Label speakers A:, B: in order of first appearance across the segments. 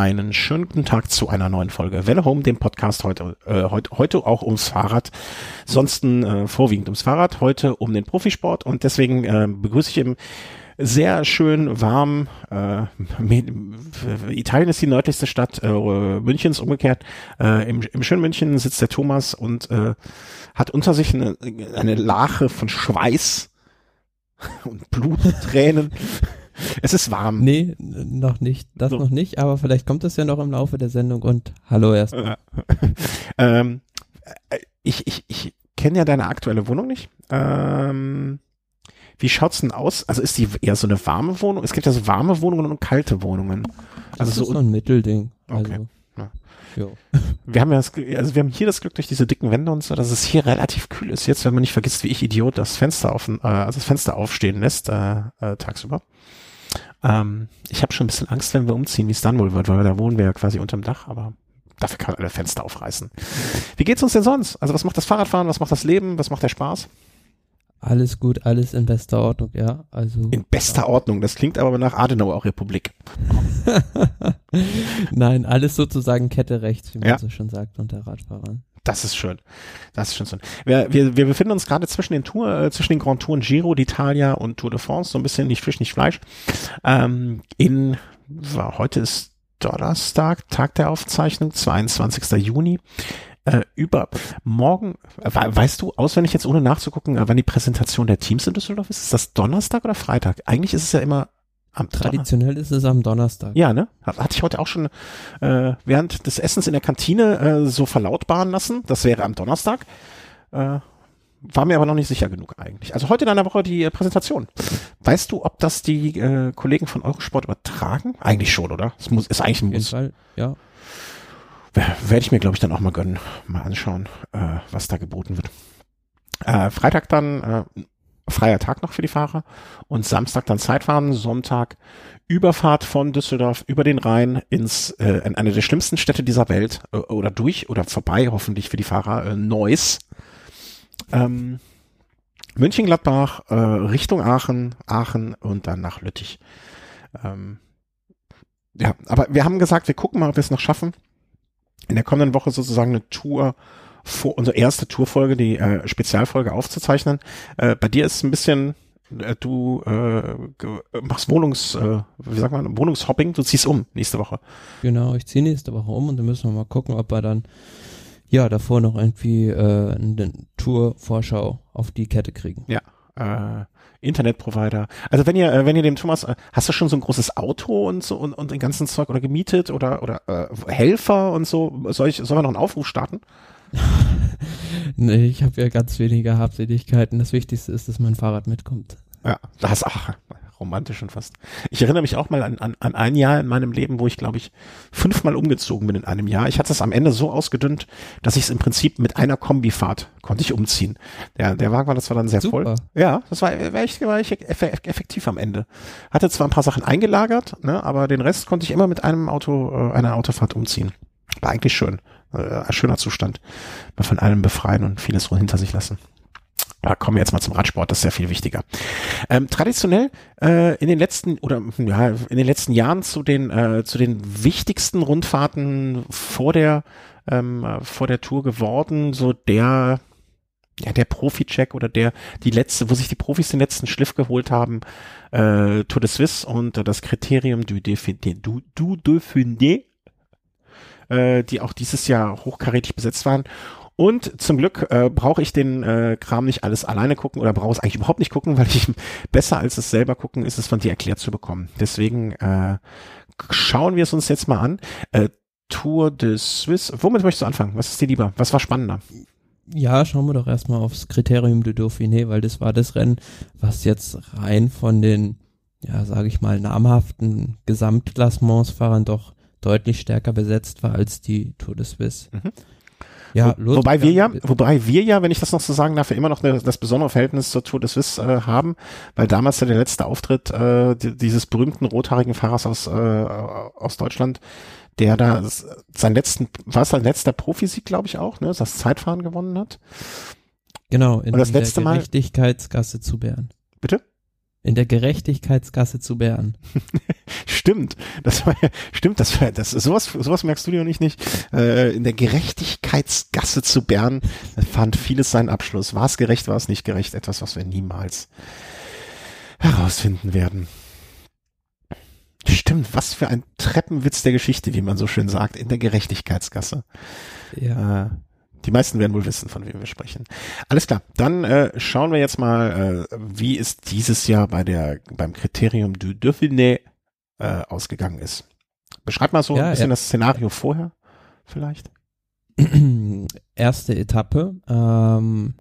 A: einen schönen guten Tag zu einer neuen Folge Welle Home, dem Podcast heute, äh, heute, heute auch ums Fahrrad, sonst äh, vorwiegend ums Fahrrad, heute um den Profisport und deswegen äh, begrüße ich im sehr schön warm. Äh, Italien ist die nördlichste Stadt äh, Münchens, umgekehrt. Äh, im, Im schönen München sitzt der Thomas und äh, hat unter sich eine, eine Lache von Schweiß und Bluttränen. Es ist warm.
B: Nee, noch nicht. Das so. noch nicht, aber vielleicht kommt es ja noch im Laufe der Sendung und hallo erst.
A: ähm, äh, ich ich, ich kenne ja deine aktuelle Wohnung nicht. Ähm, wie schaut's denn aus? Also ist die eher so eine warme Wohnung? Es gibt ja so warme Wohnungen und kalte Wohnungen.
B: Also das ist so ein Mittelding. Okay. Also, ja.
A: Jo. Wir haben ja das, also wir haben hier das Glück durch diese dicken Wände und so, dass es hier relativ kühl ist. Jetzt, wenn man nicht vergisst, wie ich Idiot das Fenster auf, äh, also das Fenster aufstehen lässt äh, äh, tagsüber. Ähm, ich habe schon ein bisschen Angst, wenn wir umziehen, wie es dann wohl wird, weil da wohnen wir ja quasi unterm Dach, aber dafür kann man alle Fenster aufreißen. Wie geht's uns denn sonst? Also was macht das Fahrradfahren, was macht das Leben, was macht der Spaß?
B: Alles gut, alles in bester Ordnung, ja. Also
A: in bester ja. Ordnung. Das klingt aber nach Adenauer Republik.
B: Nein, alles sozusagen Kette rechts, wie man ja. so schon sagt unter Radfahrern.
A: Das ist schön. Das ist schön. Wir, wir, wir befinden uns gerade zwischen den Tour, äh, zwischen den Grand Touren Giro d'Italia und Tour de France, so ein bisschen nicht Fisch, nicht Fleisch. Ähm, in, war, heute ist Donnerstag, Tag der Aufzeichnung, 22. Juni. Äh, über morgen, äh, weißt du auswendig jetzt ohne nachzugucken, äh, wann die Präsentation der Teams in Düsseldorf ist? Ist das Donnerstag oder Freitag? Eigentlich ist es ja immer
B: am Traditionell ist es am Donnerstag.
A: Ja, ne? Hatte ich heute auch schon äh, während des Essens in der Kantine äh, so verlautbaren lassen. Das wäre am Donnerstag. Äh, war mir aber noch nicht sicher genug eigentlich. Also heute in einer Woche die äh, Präsentation. Weißt du, ob das die äh, Kollegen von Eurosport übertragen? Eigentlich schon, oder? Es muss, ist eigentlich ein Muss. Fall,
B: ja.
A: Werde ich mir, glaube ich, dann auch mal gönnen. Mal anschauen, äh, was da geboten wird. Äh, Freitag dann äh, freier Tag noch für die Fahrer und Samstag dann Zeitfahren, Sonntag Überfahrt von Düsseldorf über den Rhein ins äh, in eine der schlimmsten Städte dieser Welt äh, oder durch oder vorbei hoffentlich für die Fahrer äh, Neuss. Ähm, München-Gladbach äh, Richtung Aachen, Aachen und dann nach Lüttich. Ähm, ja, aber wir haben gesagt, wir gucken mal, ob wir es noch schaffen. In der kommenden Woche sozusagen eine Tour vor, unsere erste Tourfolge, die äh, Spezialfolge aufzuzeichnen. Äh, bei dir ist es ein bisschen, äh, du äh, machst Wohnungs, äh, wie sagt man, Wohnungshopping, du ziehst um nächste Woche.
B: Genau, ich ziehe nächste Woche um und dann müssen wir mal gucken, ob wir dann ja davor noch irgendwie äh, eine Tour-Vorschau auf die Kette kriegen.
A: Ja. Äh, Internetprovider. Also wenn ihr, äh, wenn ihr dem Thomas, äh, hast du schon so ein großes Auto und so und, und den ganzen Zeug oder gemietet oder oder äh, Helfer und so, soll ich, sollen wir noch einen Aufruf starten?
B: nee, ich habe ja ganz wenige Habseligkeiten. Das Wichtigste ist, dass mein Fahrrad mitkommt.
A: Ja, das ach, romantisch schon fast. Ich erinnere mich auch mal an, an, an ein Jahr in meinem Leben, wo ich, glaube ich, fünfmal umgezogen bin in einem Jahr. Ich hatte es am Ende so ausgedünnt, dass ich es im Prinzip mit einer Kombifahrt konnte ich umziehen. Der, der Wagen war, das war dann sehr Super. voll. Ja, das war, war, echt, war echt effektiv am Ende. Hatte zwar ein paar Sachen eingelagert, ne, aber den Rest konnte ich immer mit einem Auto, äh, einer Autofahrt umziehen. War eigentlich schön. Äh, ein schöner Zustand. Mal von allem befreien und vieles hinter sich lassen. Da kommen wir jetzt mal zum Radsport, das ist sehr viel wichtiger. Ähm, traditionell äh, in den letzten oder ja in den letzten Jahren zu den äh, zu den wichtigsten Rundfahrten vor der ähm, vor der Tour geworden, so der ja der Profi-Check oder der die letzte, wo sich die Profis den letzten Schliff geholt haben, äh, Tour de Suisse und äh, das Kriterium du Dauphiné, du, du Dauphiné äh, die auch dieses Jahr hochkarätig besetzt waren. Und zum Glück äh, brauche ich den äh, Kram nicht alles alleine gucken oder brauche es eigentlich überhaupt nicht gucken, weil ich besser als es selber gucken ist es von dir erklärt zu bekommen. Deswegen äh, schauen wir es uns jetzt mal an. Äh, Tour de Suisse. Womit möchtest du anfangen? Was ist dir lieber? Was war spannender?
B: Ja, schauen wir doch erstmal aufs Kriterium de Dauphiné, weil das war das Rennen, was jetzt rein von den, ja, sage ich mal, namhaften Gesamtklassementsfahrern doch deutlich stärker besetzt war als die Tour de Suisse. Mhm.
A: Ja, Wo, wobei wir ja, wobei wir ja, wenn ich das noch so sagen darf, immer noch eine, das besondere Verhältnis zur Tour de Suisse äh, haben, weil damals ja der letzte Auftritt äh, dieses berühmten rothaarigen Fahrers aus, äh, aus Deutschland, der da sein letzten, war es sein letzter Profisieg, glaube ich auch, ne, das Zeitfahren gewonnen hat.
B: Genau, in Und das letzte Mal Gerechtigkeitsgasse zu Bern.
A: Bitte?
B: In der Gerechtigkeitsgasse zu Bern.
A: stimmt, das war ja, stimmt, das war, das sowas, sowas merkst du dir und ich nicht. Äh, in der Gerechtigkeitsgasse zu Bern fand vieles seinen Abschluss. War es gerecht, war es nicht gerecht? Etwas, was wir niemals herausfinden werden. Stimmt, was für ein Treppenwitz der Geschichte, wie man so schön sagt, in der Gerechtigkeitsgasse. Ja. Äh, die meisten werden wohl wissen, von wem wir sprechen. Alles klar, dann äh, schauen wir jetzt mal, äh, wie es dieses Jahr bei der beim Kriterium du Dauphiné äh, ausgegangen ist. Beschreib mal so ja, ein bisschen ja. das Szenario vorher, vielleicht.
B: Erste Etappe ähm,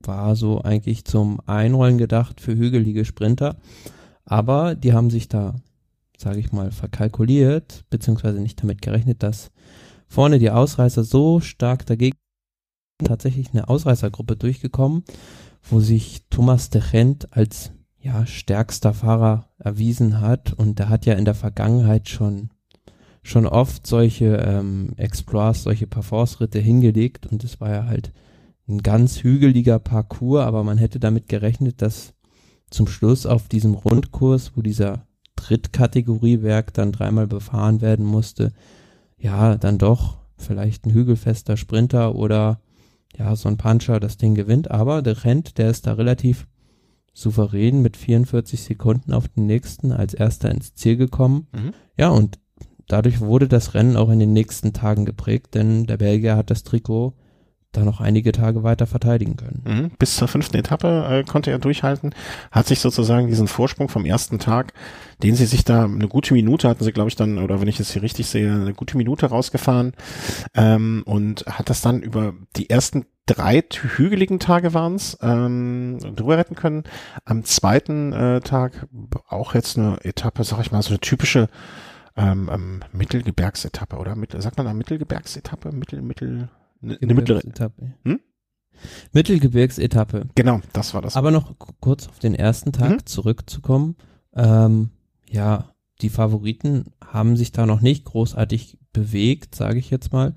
B: war so eigentlich zum Einrollen gedacht für hügelige Sprinter, aber die haben sich da, sage ich mal, verkalkuliert, beziehungsweise nicht damit gerechnet, dass vorne die Ausreißer so stark dagegen tatsächlich eine Ausreißergruppe durchgekommen, wo sich Thomas de Gent als ja, stärkster Fahrer erwiesen hat. Und der hat ja in der Vergangenheit schon schon oft solche ähm, Exploits, solche Parforce-Ritte hingelegt. Und es war ja halt ein ganz hügeliger Parcours, aber man hätte damit gerechnet, dass zum Schluss auf diesem Rundkurs, wo dieser Drittkategoriewerk dann dreimal befahren werden musste, ja, dann doch vielleicht ein hügelfester Sprinter oder ja, so ein Puncher das Ding gewinnt, aber der Rent, der ist da relativ souverän mit 44 Sekunden auf den nächsten als erster ins Ziel gekommen. Mhm. Ja, und dadurch wurde das Rennen auch in den nächsten Tagen geprägt, denn der Belgier hat das Trikot da noch einige Tage weiter verteidigen können.
A: Mhm. Bis zur fünften Etappe äh, konnte er durchhalten, hat sich sozusagen diesen Vorsprung vom ersten Tag, den sie sich da eine gute Minute hatten sie, glaube ich, dann, oder wenn ich es hier richtig sehe, eine gute Minute rausgefahren ähm, und hat das dann über die ersten drei hügeligen Tage waren es, ähm, drüber retten können. Am zweiten äh, Tag auch jetzt eine Etappe, sag ich mal, so eine typische ähm, ähm, Mittelgebirgsetappe, oder? Mittel, sagt man da Mittelgebirgsetappe? Mittel, Mittel,
B: eine, eine mittlere Etappe. Hm? Mittelgebirgsetappe.
A: Genau, das war das.
B: Aber noch kurz auf den ersten Tag mhm. zurückzukommen. Ähm, ja, die Favoriten haben sich da noch nicht großartig bewegt, sage ich jetzt mal.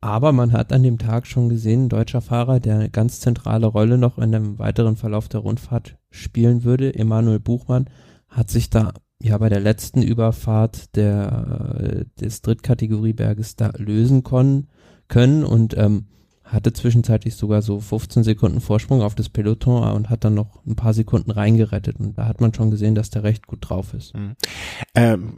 B: Aber man hat an dem Tag schon gesehen, ein deutscher Fahrer, der eine ganz zentrale Rolle noch in dem weiteren Verlauf der Rundfahrt spielen würde, Emanuel Buchmann, hat sich da ja bei der letzten Überfahrt der, äh, des Drittkategorieberges da lösen können können und ähm, hatte zwischenzeitlich sogar so 15 Sekunden Vorsprung auf das Peloton und hat dann noch ein paar Sekunden reingerettet. Und da hat man schon gesehen, dass der recht gut drauf ist. Mhm.
A: Ähm,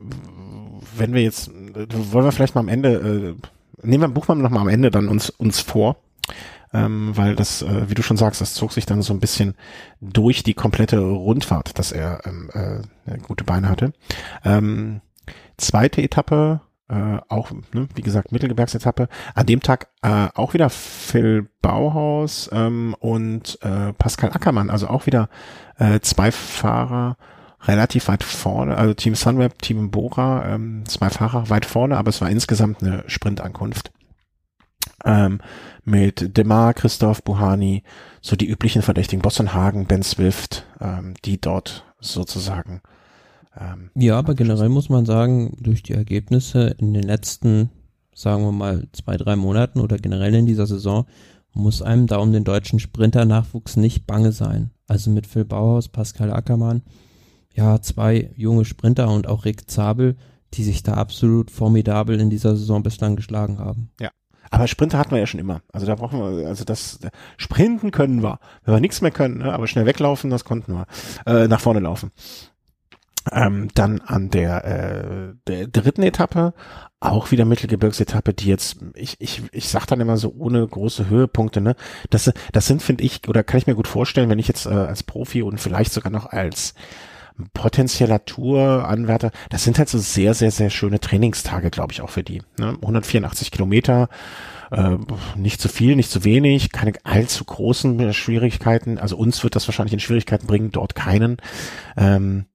A: wenn wir jetzt, wollen wir vielleicht mal am Ende, äh, nehmen wir Buchmann noch mal am Ende dann uns, uns vor. Ähm, weil das, äh, wie du schon sagst, das zog sich dann so ein bisschen durch die komplette Rundfahrt, dass er ähm, äh, gute Beine hatte. Ähm, zweite Etappe äh, auch, ne, wie gesagt, Mittelgebirgsetappe. An dem Tag äh, auch wieder Phil Bauhaus ähm, und äh, Pascal Ackermann, also auch wieder äh, zwei Fahrer relativ weit vorne, also Team Sunweb, Team Bora, ähm, zwei Fahrer weit vorne, aber es war insgesamt eine Sprintankunft. Ähm, mit Demar, Christoph, Buhani, so die üblichen Verdächtigen, Boston Hagen, Ben Swift, ähm, die dort sozusagen
B: ähm, ja, aber generell muss man sagen, durch die Ergebnisse in den letzten, sagen wir mal, zwei, drei Monaten oder generell in dieser Saison, muss einem da um den deutschen Sprinter-Nachwuchs nicht bange sein. Also mit Phil Bauhaus, Pascal Ackermann, ja, zwei junge Sprinter und auch Rick Zabel, die sich da absolut formidabel in dieser Saison bislang geschlagen haben.
A: Ja. Aber Sprinter hatten wir ja schon immer. Also da brauchen wir, also das Sprinten können wir. Wenn wir nichts mehr können, ne? aber schnell weglaufen, das konnten wir. Äh, nach vorne laufen. Ähm, dann an der, äh, der dritten Etappe auch wieder Mittelgebirgsetappe, die jetzt, ich, ich, ich sag dann immer so ohne große Höhepunkte, ne? Das, das sind, finde ich, oder kann ich mir gut vorstellen, wenn ich jetzt äh, als Profi und vielleicht sogar noch als potenzieller Touranwärter, das sind halt so sehr, sehr, sehr schöne Trainingstage, glaube ich, auch für die. Ne? 184 Kilometer, äh, nicht zu viel, nicht zu wenig, keine allzu großen Schwierigkeiten. Also uns wird das wahrscheinlich in Schwierigkeiten bringen, dort keinen. Ähm,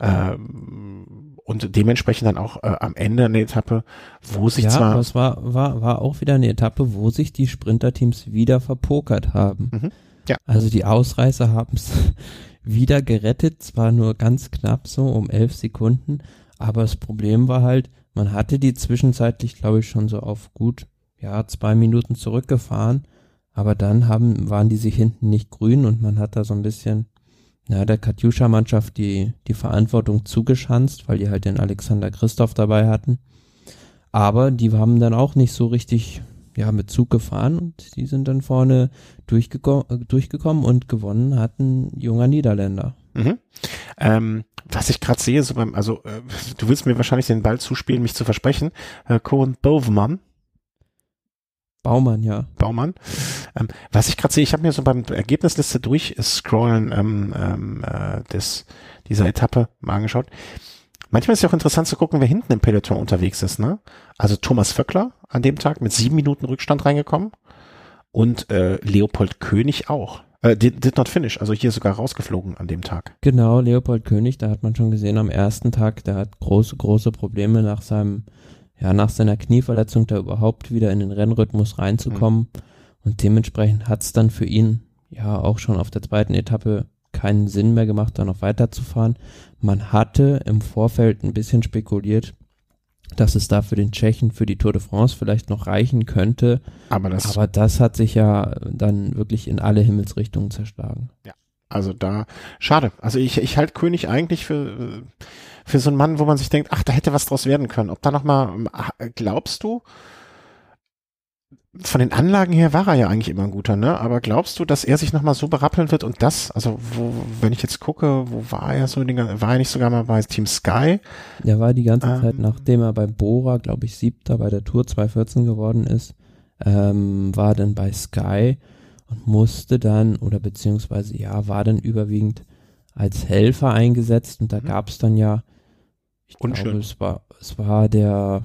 A: ähm, und dementsprechend dann auch äh, am Ende eine Etappe, wo sich
B: ja,
A: zwar.
B: Aber es war, war, war auch wieder eine Etappe, wo sich die Sprinterteams wieder verpokert haben. Mhm, ja. Also die Ausreißer haben es wieder gerettet, zwar nur ganz knapp so um elf Sekunden, aber das Problem war halt, man hatte die zwischenzeitlich, glaube ich, schon so auf gut, ja, zwei Minuten zurückgefahren, aber dann haben, waren die sich hinten nicht grün und man hat da so ein bisschen ja, der Katjuscha-Mannschaft die, die Verantwortung zugeschanzt, weil die halt den Alexander Christoph dabei hatten. Aber die haben dann auch nicht so richtig ja, mit Zug gefahren und die sind dann vorne durchgeko durchgekommen und gewonnen hatten junger Niederländer.
A: Mhm. Ähm, was ich gerade sehe, so beim, also äh, du willst mir wahrscheinlich den Ball zuspielen, mich zu versprechen. Äh, Cohen Boveman.
B: Baumann, ja.
A: Baumann. Ähm, was ich gerade sehe, ich habe mir so beim Ergebnisliste durchscrollen ähm, ähm, äh, des, dieser Etappe mal angeschaut. Manchmal ist es ja auch interessant zu gucken, wer hinten im Peloton unterwegs ist. Ne? Also Thomas Vöckler an dem Tag mit sieben Minuten Rückstand reingekommen und äh, Leopold König auch. Äh, did, did not finish, also hier sogar rausgeflogen an dem Tag.
B: Genau, Leopold König, da hat man schon gesehen am ersten Tag, der hat große, große Probleme nach seinem, ja, nach seiner Knieverletzung da überhaupt wieder in den Rennrhythmus reinzukommen. Mhm. Und dementsprechend hat es dann für ihn ja auch schon auf der zweiten Etappe keinen Sinn mehr gemacht, da noch weiterzufahren. Man hatte im Vorfeld ein bisschen spekuliert, dass es da für den Tschechen für die Tour de France vielleicht noch reichen könnte.
A: Aber das,
B: aber das hat sich ja dann wirklich in alle Himmelsrichtungen zerschlagen.
A: Ja, also da, schade. Also ich, ich halte König eigentlich für, für so einen Mann, wo man sich denkt, ach, da hätte was draus werden können. Ob da nochmal, glaubst du, von den Anlagen her war er ja eigentlich immer ein guter, ne? Aber glaubst du, dass er sich nochmal so berappeln wird und das, also wo, wenn ich jetzt gucke, wo war er so, den, war er nicht sogar mal bei Team Sky?
B: Er war die ganze ähm, Zeit, nachdem er bei Bora, glaube ich, siebter bei der Tour 2014 geworden ist, ähm, war dann bei Sky und musste dann, oder beziehungsweise ja, war dann überwiegend als Helfer eingesetzt und da mhm. gab es dann ja, ich Unschön. glaube, es war, es war der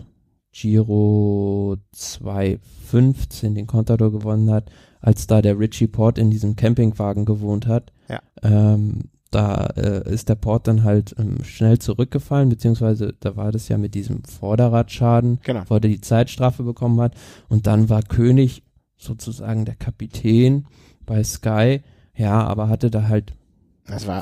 B: Giro 2015 den Contador gewonnen hat, als da der Richie Port in diesem Campingwagen gewohnt hat.
A: Ja.
B: Ähm, da äh, ist der Port dann halt ähm, schnell zurückgefallen, beziehungsweise da war das ja mit diesem Vorderradschaden,
A: genau.
B: wo er die Zeitstrafe bekommen hat. Und dann war König sozusagen der Kapitän bei Sky, ja, aber hatte da halt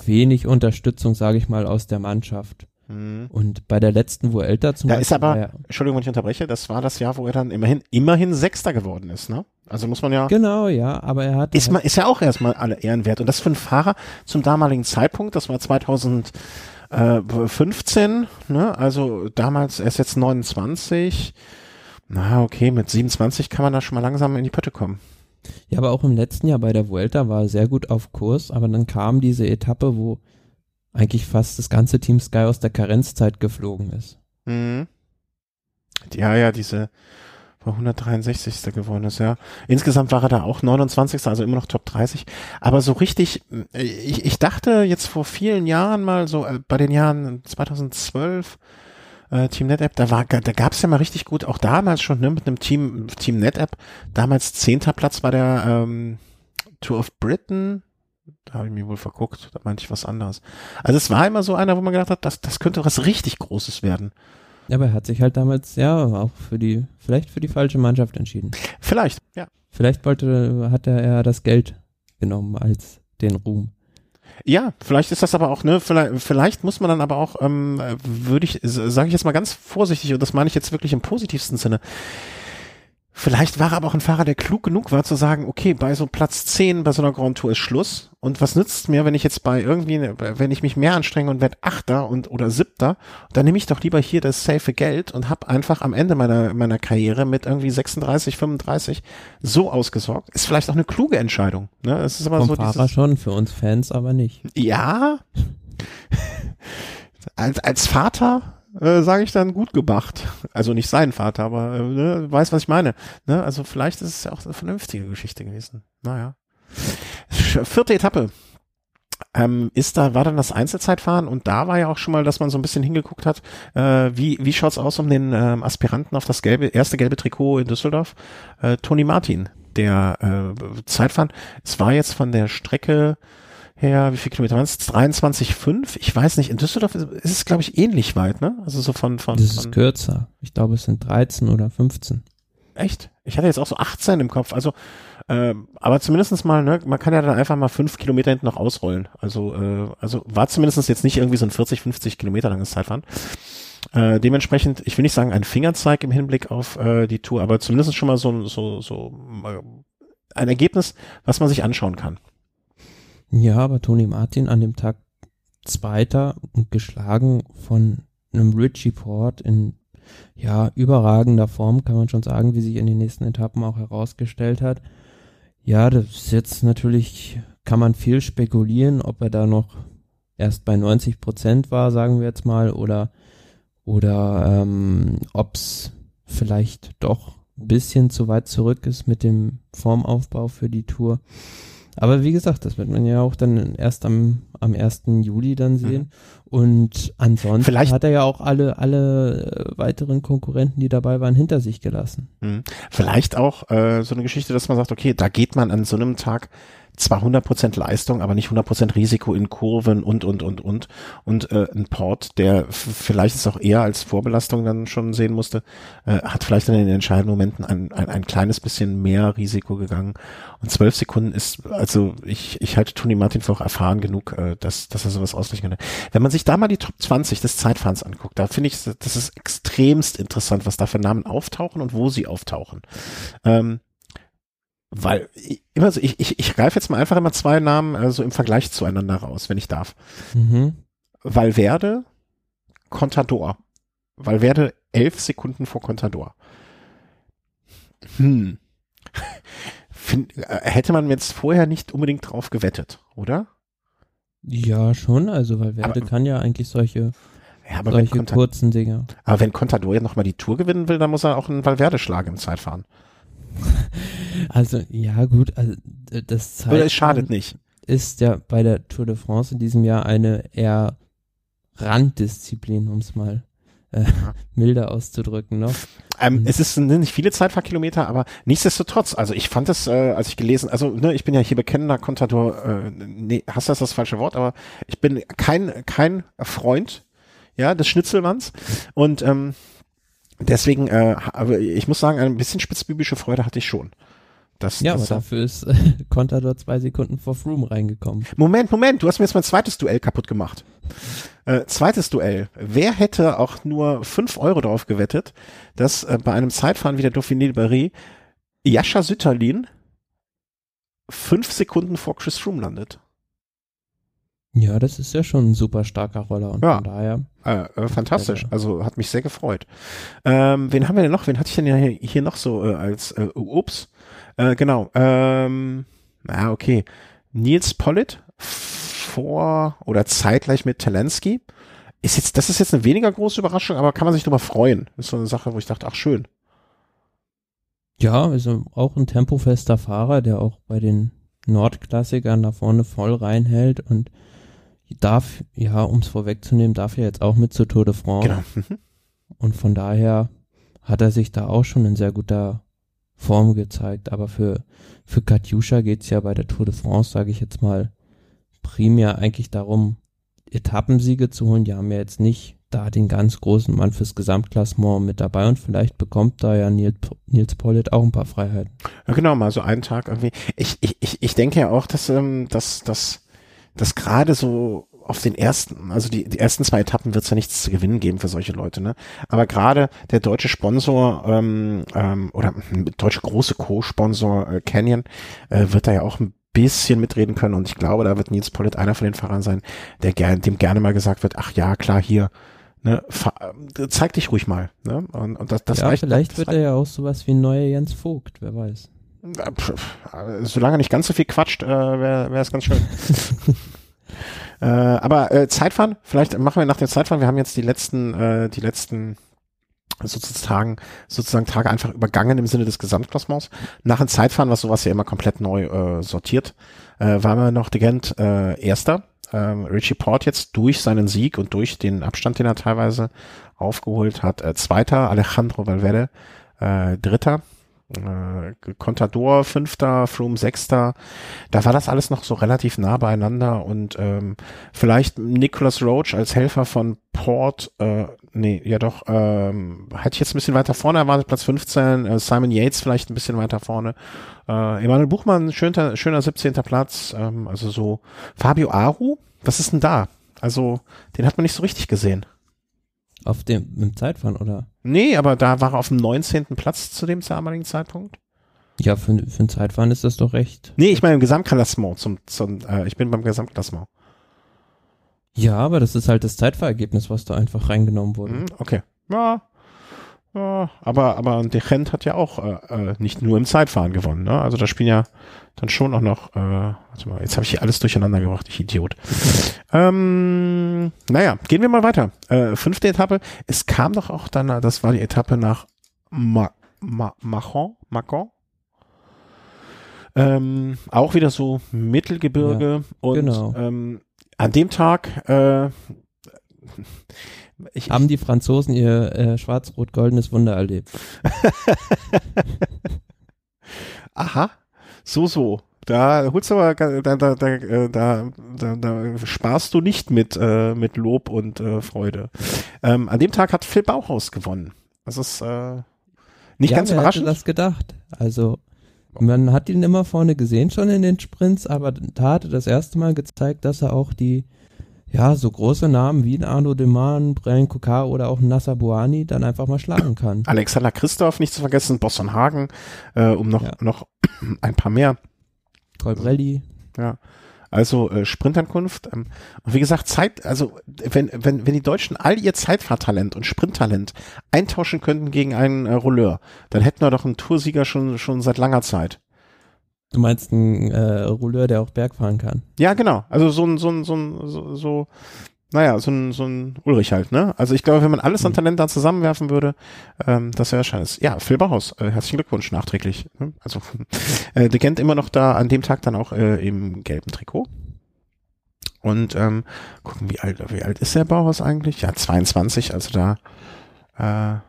B: wenig Unterstützung, sage ich mal, aus der Mannschaft. Mhm. Und bei der letzten Vuelta zum
A: da Beispiel. ist aber, ja, Entschuldigung, wenn ich unterbreche, das war das Jahr, wo er dann immerhin, immerhin Sechster geworden ist, ne? Also muss man ja.
B: Genau, ja, aber er hat.
A: Ist, halt, man, ist ja auch erstmal alle Ehrenwert. Und das für einen Fahrer zum damaligen Zeitpunkt, das war 2015, ne? Also damals, er ist jetzt 29. Na, okay, mit 27 kann man da schon mal langsam in die Pötte kommen.
B: Ja, aber auch im letzten Jahr bei der Vuelta war er sehr gut auf Kurs, aber dann kam diese Etappe, wo eigentlich fast das ganze Team Sky aus der Karenzzeit geflogen ist.
A: Mhm. Ja, ja, diese war 163. geworden ist, ja. Insgesamt war er da auch 29. also immer noch Top 30. Aber so richtig, ich, ich dachte jetzt vor vielen Jahren mal so, äh, bei den Jahren 2012, äh, Team NetApp, da war, da gab es ja mal richtig gut, auch damals schon, ne, mit einem Team, Team NetApp, damals zehnter Platz bei der ähm, Tour of Britain, da habe ich mich wohl verguckt, da meinte ich was anderes. Also es war immer so einer, wo man gedacht hat, das, das könnte was richtig Großes werden.
B: Ja, aber er hat sich halt damals ja auch für die, vielleicht für die falsche Mannschaft entschieden.
A: Vielleicht, ja.
B: Vielleicht wollte, hat er eher das Geld genommen als den Ruhm.
A: Ja, vielleicht ist das aber auch, ne, vielleicht, vielleicht muss man dann aber auch, ähm, würde ich, sage ich jetzt mal ganz vorsichtig, und das meine ich jetzt wirklich im positivsten Sinne, Vielleicht war er aber auch ein Fahrer, der klug genug war zu sagen, okay, bei so Platz 10 bei so einer Grand Tour ist Schluss. Und was nützt mir, wenn ich jetzt bei irgendwie, wenn ich mich mehr anstrenge und werde Achter und oder Siebter, dann nehme ich doch lieber hier das safe Geld und habe einfach am Ende meiner meiner Karriere mit irgendwie 36, 35 so ausgesorgt. Ist vielleicht auch eine kluge Entscheidung. Ne? Es ist aber
B: Vom
A: so
B: Fahrer schon, für uns Fans aber nicht.
A: Ja. als, als Vater äh, sage ich dann gut gemacht. Also nicht sein Vater, aber äh, ne, weiß, was ich meine. Ne? Also vielleicht ist es ja auch eine vernünftige Geschichte gewesen. Naja. Vierte Etappe. Ähm, ist da, war dann das Einzelzeitfahren und da war ja auch schon mal, dass man so ein bisschen hingeguckt hat, äh, wie, wie schaut's aus um den ähm, Aspiranten auf das gelbe, erste gelbe Trikot in Düsseldorf? Äh, Toni Martin, der äh, Zeitfahren. Es war jetzt von der Strecke her, wie viel Kilometer waren es? 23,5? Ich weiß nicht. In Düsseldorf ist, es, glaube ich, ähnlich weit, ne? Also so von, von.
B: Das ist kürzer. Ich glaube, es sind 13 oder 15.
A: Echt? Ich hatte jetzt auch so 18 im Kopf. Also, äh, aber zumindestens mal, ne, man kann ja dann einfach mal fünf Kilometer hinten noch ausrollen. Also, äh, also war zumindestens jetzt nicht irgendwie so ein 40, 50 Kilometer langes Zeitfahren. Äh, dementsprechend, ich will nicht sagen ein Fingerzeig im Hinblick auf äh, die Tour, aber zumindest schon mal so, so, so äh, ein Ergebnis, was man sich anschauen kann.
B: Ja, aber Tony Martin an dem Tag Zweiter und geschlagen von einem Richie Port in ja überragender Form, kann man schon sagen, wie sich in den nächsten Etappen auch herausgestellt hat. Ja, das ist jetzt natürlich, kann man viel spekulieren, ob er da noch erst bei 90 Prozent war, sagen wir jetzt mal, oder, oder ähm, ob es vielleicht doch ein bisschen zu weit zurück ist mit dem Formaufbau für die Tour. Aber wie gesagt, das wird man ja auch dann erst am, am 1. Juli dann mhm. sehen. Mhm. Und ansonsten
A: Vielleicht,
B: hat er ja auch alle, alle äh, weiteren Konkurrenten, die dabei waren, hinter sich gelassen.
A: Mhm. Vielleicht auch äh, so eine Geschichte, dass man sagt, okay, da geht man an so einem Tag zwar 100% Leistung, aber nicht 100% Risiko in Kurven und, und, und, und. Und äh, ein Port, der vielleicht es auch eher als Vorbelastung dann schon sehen musste, äh, hat vielleicht dann in den entscheidenden Momenten ein, ein, ein kleines bisschen mehr Risiko gegangen. Und zwölf Sekunden ist, also ich, ich halte Toni Martin für auch erfahren genug, äh, dass, dass er sowas ausrichten kann. Wenn man sich da mal die Top 20 des Zeitfahrens anguckt, da finde ich, das ist extremst interessant, was da für Namen auftauchen und wo sie auftauchen. Ähm, weil immer so, ich, ich, ich greife jetzt mal einfach immer zwei Namen also im Vergleich zueinander raus, wenn ich darf. Mhm. Valverde, Contador. Valverde elf Sekunden vor Contador. Hm. Find, äh, hätte man jetzt vorher nicht unbedingt drauf gewettet, oder?
B: Ja, schon. Also Valverde aber, kann ja eigentlich solche, ja, solche kurzen Dinge.
A: Aber wenn Contador ja nochmal die Tour gewinnen will, dann muss er auch einen Valverde schlagen im Zeitfahren.
B: Also, ja, gut, also das
A: Zeitfahren Oder es schadet nicht.
B: Ist ja bei der Tour de France in diesem Jahr eine eher Randdisziplin, um es mal äh, milder auszudrücken noch.
A: Ähm, es ist nicht viele Zeitfahrkilometer, aber nichtsdestotrotz, also ich fand es, äh, als ich gelesen, also ne, ich bin ja hier bekennender Contador, äh, nee, hast das das falsche Wort, aber ich bin kein kein Freund, ja, des Schnitzelmanns und ähm, deswegen, äh, aber ich muss sagen, ein bisschen spitzbübische Freude hatte ich schon.
B: Das, ja, das aber dafür ist äh, Contador zwei Sekunden vor Froome reingekommen.
A: Moment, Moment, du hast mir jetzt mein zweites Duell kaputt gemacht. Äh, zweites Duell. Wer hätte auch nur fünf Euro darauf gewettet, dass äh, bei einem Zeitfahren wie der Dauphiné de Paris Jascha Sütterlin fünf Sekunden vor Chris Froome landet?
B: Ja, das ist ja schon ein super starker Roller und
A: ja. von daher. Äh, äh, fantastisch. Also hat mich sehr gefreut. Ähm, wen haben wir denn noch? Wen hatte ich denn ja hier, hier noch so äh, als äh, Ups? Äh, genau. Ähm, ja, okay. Nils Pollitt vor oder zeitgleich mit Talensky. Ist jetzt, das ist jetzt eine weniger große Überraschung, aber kann man sich drüber freuen. ist so eine Sache, wo ich dachte, ach schön.
B: Ja, also auch ein tempofester Fahrer, der auch bei den Nordklassikern da vorne voll reinhält und darf, ja, um es vorwegzunehmen, darf er jetzt auch mit zur Tour de France. Genau. Mhm. Und von daher hat er sich da auch schon in sehr guter Form gezeigt. Aber für, für Katjuscha geht's ja bei der Tour de France, sage ich jetzt mal, primär eigentlich darum, Etappensiege zu holen. Die haben ja jetzt nicht da den ganz großen Mann fürs Gesamtklassement mit dabei und vielleicht bekommt da ja Nils, Nils Pollitt auch ein paar Freiheiten.
A: Ja, genau, mal so einen Tag irgendwie. Ich, ich, ich, denke ja auch, dass, ähm, dass, dass dass gerade so auf den ersten, also die, die ersten zwei Etappen wird es ja nichts zu gewinnen geben für solche Leute, ne? Aber gerade der deutsche Sponsor ähm, ähm, oder deutsche große Co-Sponsor äh, Canyon äh, wird da ja auch ein bisschen mitreden können und ich glaube, da wird Nils Pollitt einer von den Fahrern sein, der gern, dem gerne mal gesagt wird, ach ja, klar, hier, ne, fahr, äh, zeig dich ruhig mal, ne? Und, und das, das
B: ja,
A: reicht.
B: Vielleicht das wird er ja auch sowas wie ein neuer Jens Vogt, wer weiß.
A: Solange nicht ganz so viel quatscht, äh, wäre es ganz schön. äh, aber äh, Zeitfahren, vielleicht machen wir nach dem Zeitfahren, wir haben jetzt die letzten, äh, die letzten sozusagen, sozusagen Tage einfach übergangen im Sinne des Gesamtklassements. Nach dem Zeitfahren, was sowas ja immer komplett neu äh, sortiert, äh, waren wir noch de Gent äh, Erster. Ähm, Richie Port jetzt durch seinen Sieg und durch den Abstand, den er teilweise aufgeholt hat, äh, Zweiter, Alejandro Valverde äh, Dritter äh, Contador Fünfter, Froome Sechster. Da war das alles noch so relativ nah beieinander und ähm, vielleicht Nicholas Roach als Helfer von Port, äh, nee, ja doch, ähm, hätte ich jetzt ein bisschen weiter vorne erwartet, Platz 15, äh, Simon Yates vielleicht ein bisschen weiter vorne. Äh, Emanuel Buchmann, schöner, schöner 17. Platz, ähm, also so Fabio Aru, was ist denn da? Also, den hat man nicht so richtig gesehen.
B: Auf dem im Zeitfahren, oder?
A: Nee, aber da war er auf dem 19. Platz zu dem damaligen Zeitpunkt.
B: Ja, für, für ein Zeitfahren ist das doch recht.
A: Nee, ich meine im Gesamtklassement. Zum, zum, äh, ich bin beim Gesamtklassement.
B: Ja, aber das ist halt das Zeitfahrergebnis, was da einfach reingenommen wurde.
A: Mhm, okay. Ja. Ja. Aber, aber De Gent hat ja auch äh, äh, nicht nur im Zeitfahren gewonnen. Ne? Also da spielen ja dann schon auch noch, äh, warte mal, jetzt habe ich hier alles durcheinander gebracht, ich Idiot. ähm, naja, gehen wir mal weiter. Äh, fünfte Etappe. Es kam doch auch dann, das war die Etappe nach Ma Ma Machon, Macon. Ähm, auch wieder so Mittelgebirge
B: Ja,
A: und
B: genau.
A: ähm, an dem Tag äh, ich,
B: Haben die Franzosen ihr äh, schwarz-rot-goldenes Wunder erlebt?
A: aha, so so. Da holst du aber, da, da, da, äh, da, da, da sparst du nicht mit, äh, mit Lob und äh, Freude. Ähm, an dem Tag hat Phil Bauhaus gewonnen. Das ist äh, nicht
B: ja,
A: ganz
B: wer
A: überraschend.
B: Hätte das gedacht. Also man hat ihn immer vorne gesehen schon in den Sprints, aber da hat er das erste Mal gezeigt, dass er auch die ja so große Namen wie ein Arno Deman, Brian Kokar oder auch Nasser Buani dann einfach mal schlagen kann.
A: Alexander Christoph nicht zu vergessen, Boston Hagen, äh, um noch,
B: Ja.
A: noch ein paar mehr.
B: Colbrelli.
A: Ja. Also äh, Sprintankunft. Ähm, und wie gesagt, Zeit, also wenn, wenn, wenn die Deutschen all ihr Zeitfahrtalent und Sprinttalent eintauschen könnten gegen einen äh, Rolleur, dann hätten wir doch einen Toursieger schon, schon seit langer Zeit.
B: Du meinst ein äh, Rouleur, der auch Berg fahren kann?
A: Ja, genau. Also so ein, so ein, so ein, so, so naja, so ein, so ein Ulrich halt, ne? Also ich glaube, wenn man alles an Talent da zusammenwerfen würde, ähm, das wäre wahrscheinlich. Ja, Phil Bauhaus, äh, herzlichen Glückwunsch nachträglich. Ne? Also äh, der kennt immer noch da an dem Tag dann auch äh, im gelben Trikot. Und ähm, gucken, wie alt, wie alt ist der Bauhaus eigentlich? Ja, 22, also da, äh,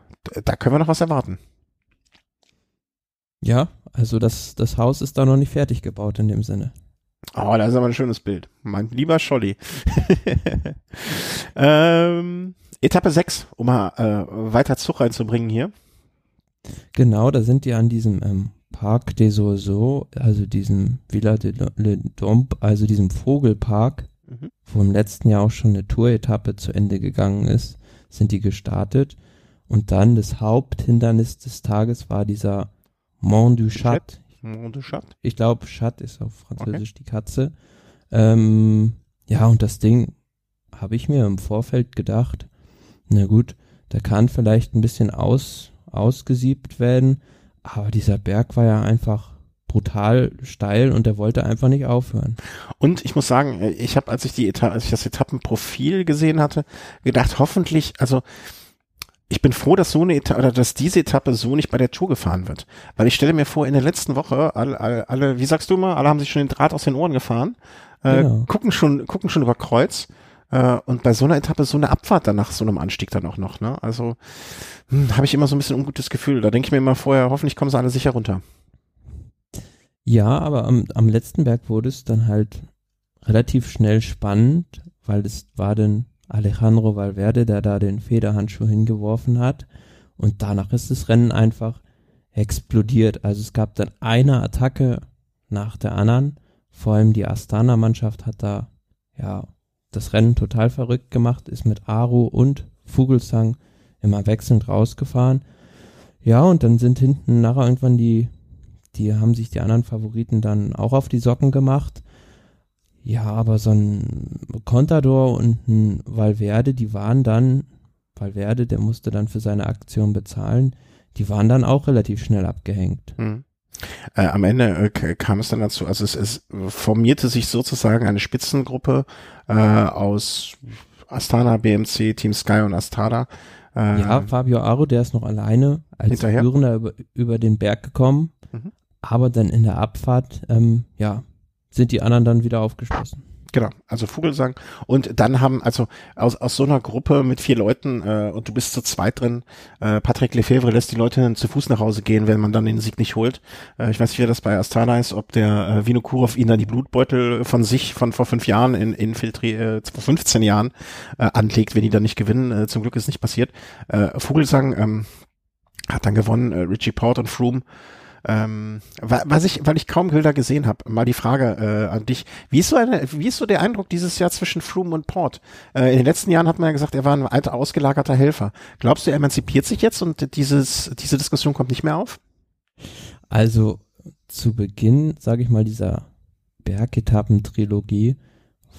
A: da können wir noch was erwarten.
B: Ja, also das, das Haus ist da noch nicht fertig gebaut in dem Sinne.
A: Oh, da ist aber ein schönes Bild. Mein lieber Scholli. ähm, Etappe 6, um mal äh, weiter Zug reinzubringen hier.
B: Genau, da sind die an diesem ähm, Parc des Oiseaux, also diesem Villa de Le Dompe, also diesem Vogelpark,
A: Mhm.
B: wo im letzten Jahr auch schon eine Tour-Etappe zu Ende gegangen ist, sind die gestartet. Und dann das Haupthindernis des Tages war dieser Mont du Chat.
A: Mont du Chat.
B: Ich glaube, Chat ist auf Französisch die Katze. Ähm, ja, und das Ding habe ich mir im Vorfeld gedacht, na gut, der kann vielleicht ein bisschen aus, ausgesiebt werden, aber dieser Berg war ja einfach brutal steil und der wollte einfach nicht aufhören.
A: Und ich muss sagen, äh, ich habe, als ich die Eta als ich das Etappenprofil gesehen hatte, gedacht, hoffentlich, also ich bin froh, dass so eine Etappe oder dass diese Etappe so nicht bei der Tour gefahren wird, weil ich stelle mir vor, in der letzten Woche alle, alle, alle wie sagst du mal, alle haben sich schon den Draht aus den Ohren gefahren, äh,
B: Genau.
A: gucken schon, gucken schon über Kreuz. Äh, und bei so einer Etappe so eine Abfahrt dann nach so einem Anstieg dann auch noch, ne? Also hm, habe ich immer so ein bisschen ungutes Gefühl. Da denke ich mir immer vorher, hoffentlich kommen sie alle sicher runter.
B: Ja, aber am, am letzten Berg wurde es dann halt relativ schnell spannend, weil es war dann Alejandro Valverde, der da den Federhandschuh hingeworfen hat. Und danach ist das Rennen einfach explodiert. Also es gab dann eine Attacke nach der anderen. Vor allem die Astana-Mannschaft hat da ja das Rennen total verrückt gemacht, ist mit Aru und Vogelsang immer wechselnd rausgefahren. Ja, und dann sind hinten nachher irgendwann die die haben sich die anderen Favoriten dann auch auf die Socken gemacht. Ja, aber so ein Contador und ein Valverde, die waren dann, Valverde, der musste dann für seine Aktion bezahlen, die waren dann auch relativ schnell abgehängt.
A: Hm. Äh, am Ende äh, kam es dann dazu, also es, es formierte sich sozusagen eine Spitzengruppe äh, aus Astana, BMC, Team Sky und Astada. Äh,
B: Ja, Fabio Aro, der ist noch alleine als
A: Hinterher?
B: Führender über, über den Berg gekommen,
A: Mhm.
B: aber dann in der Abfahrt, ähm, ja, sind die anderen dann wieder aufgeschlossen.
A: Genau, also Vogelsang. Und dann haben, also aus, aus so einer Gruppe mit vier Leuten äh, und du bist zu zweit drin, äh, Patrick Lefebvre lässt die Leute zu Fuß nach Hause gehen, wenn man dann den Sieg nicht holt. Äh, ich weiß nicht, wer das bei Astana ist, ob der äh, Vinokurov ihn dann die Blutbeutel von sich von vor fünf Jahren in, infiltri äh, vor 15 Jahren äh, anlegt, wenn die dann nicht gewinnen. Äh, zum Glück ist nicht passiert. Äh, Vogelsang ähm, hat dann gewonnen, äh, Richie Port und Froome. Ähm, wa- was ich, weil ich kaum Bilder gesehen habe, mal die Frage äh, an dich. Wie ist so eine, wie ist so der Eindruck dieses Jahr zwischen Froome und Port? Äh, in den letzten Jahren hat man ja gesagt, er war ein alter ausgelagerter Helfer. Glaubst du, er emanzipiert sich jetzt und dieses, diese Diskussion kommt nicht mehr auf?
B: Also zu Beginn, sage ich mal, dieser Bergetappen-Trilogie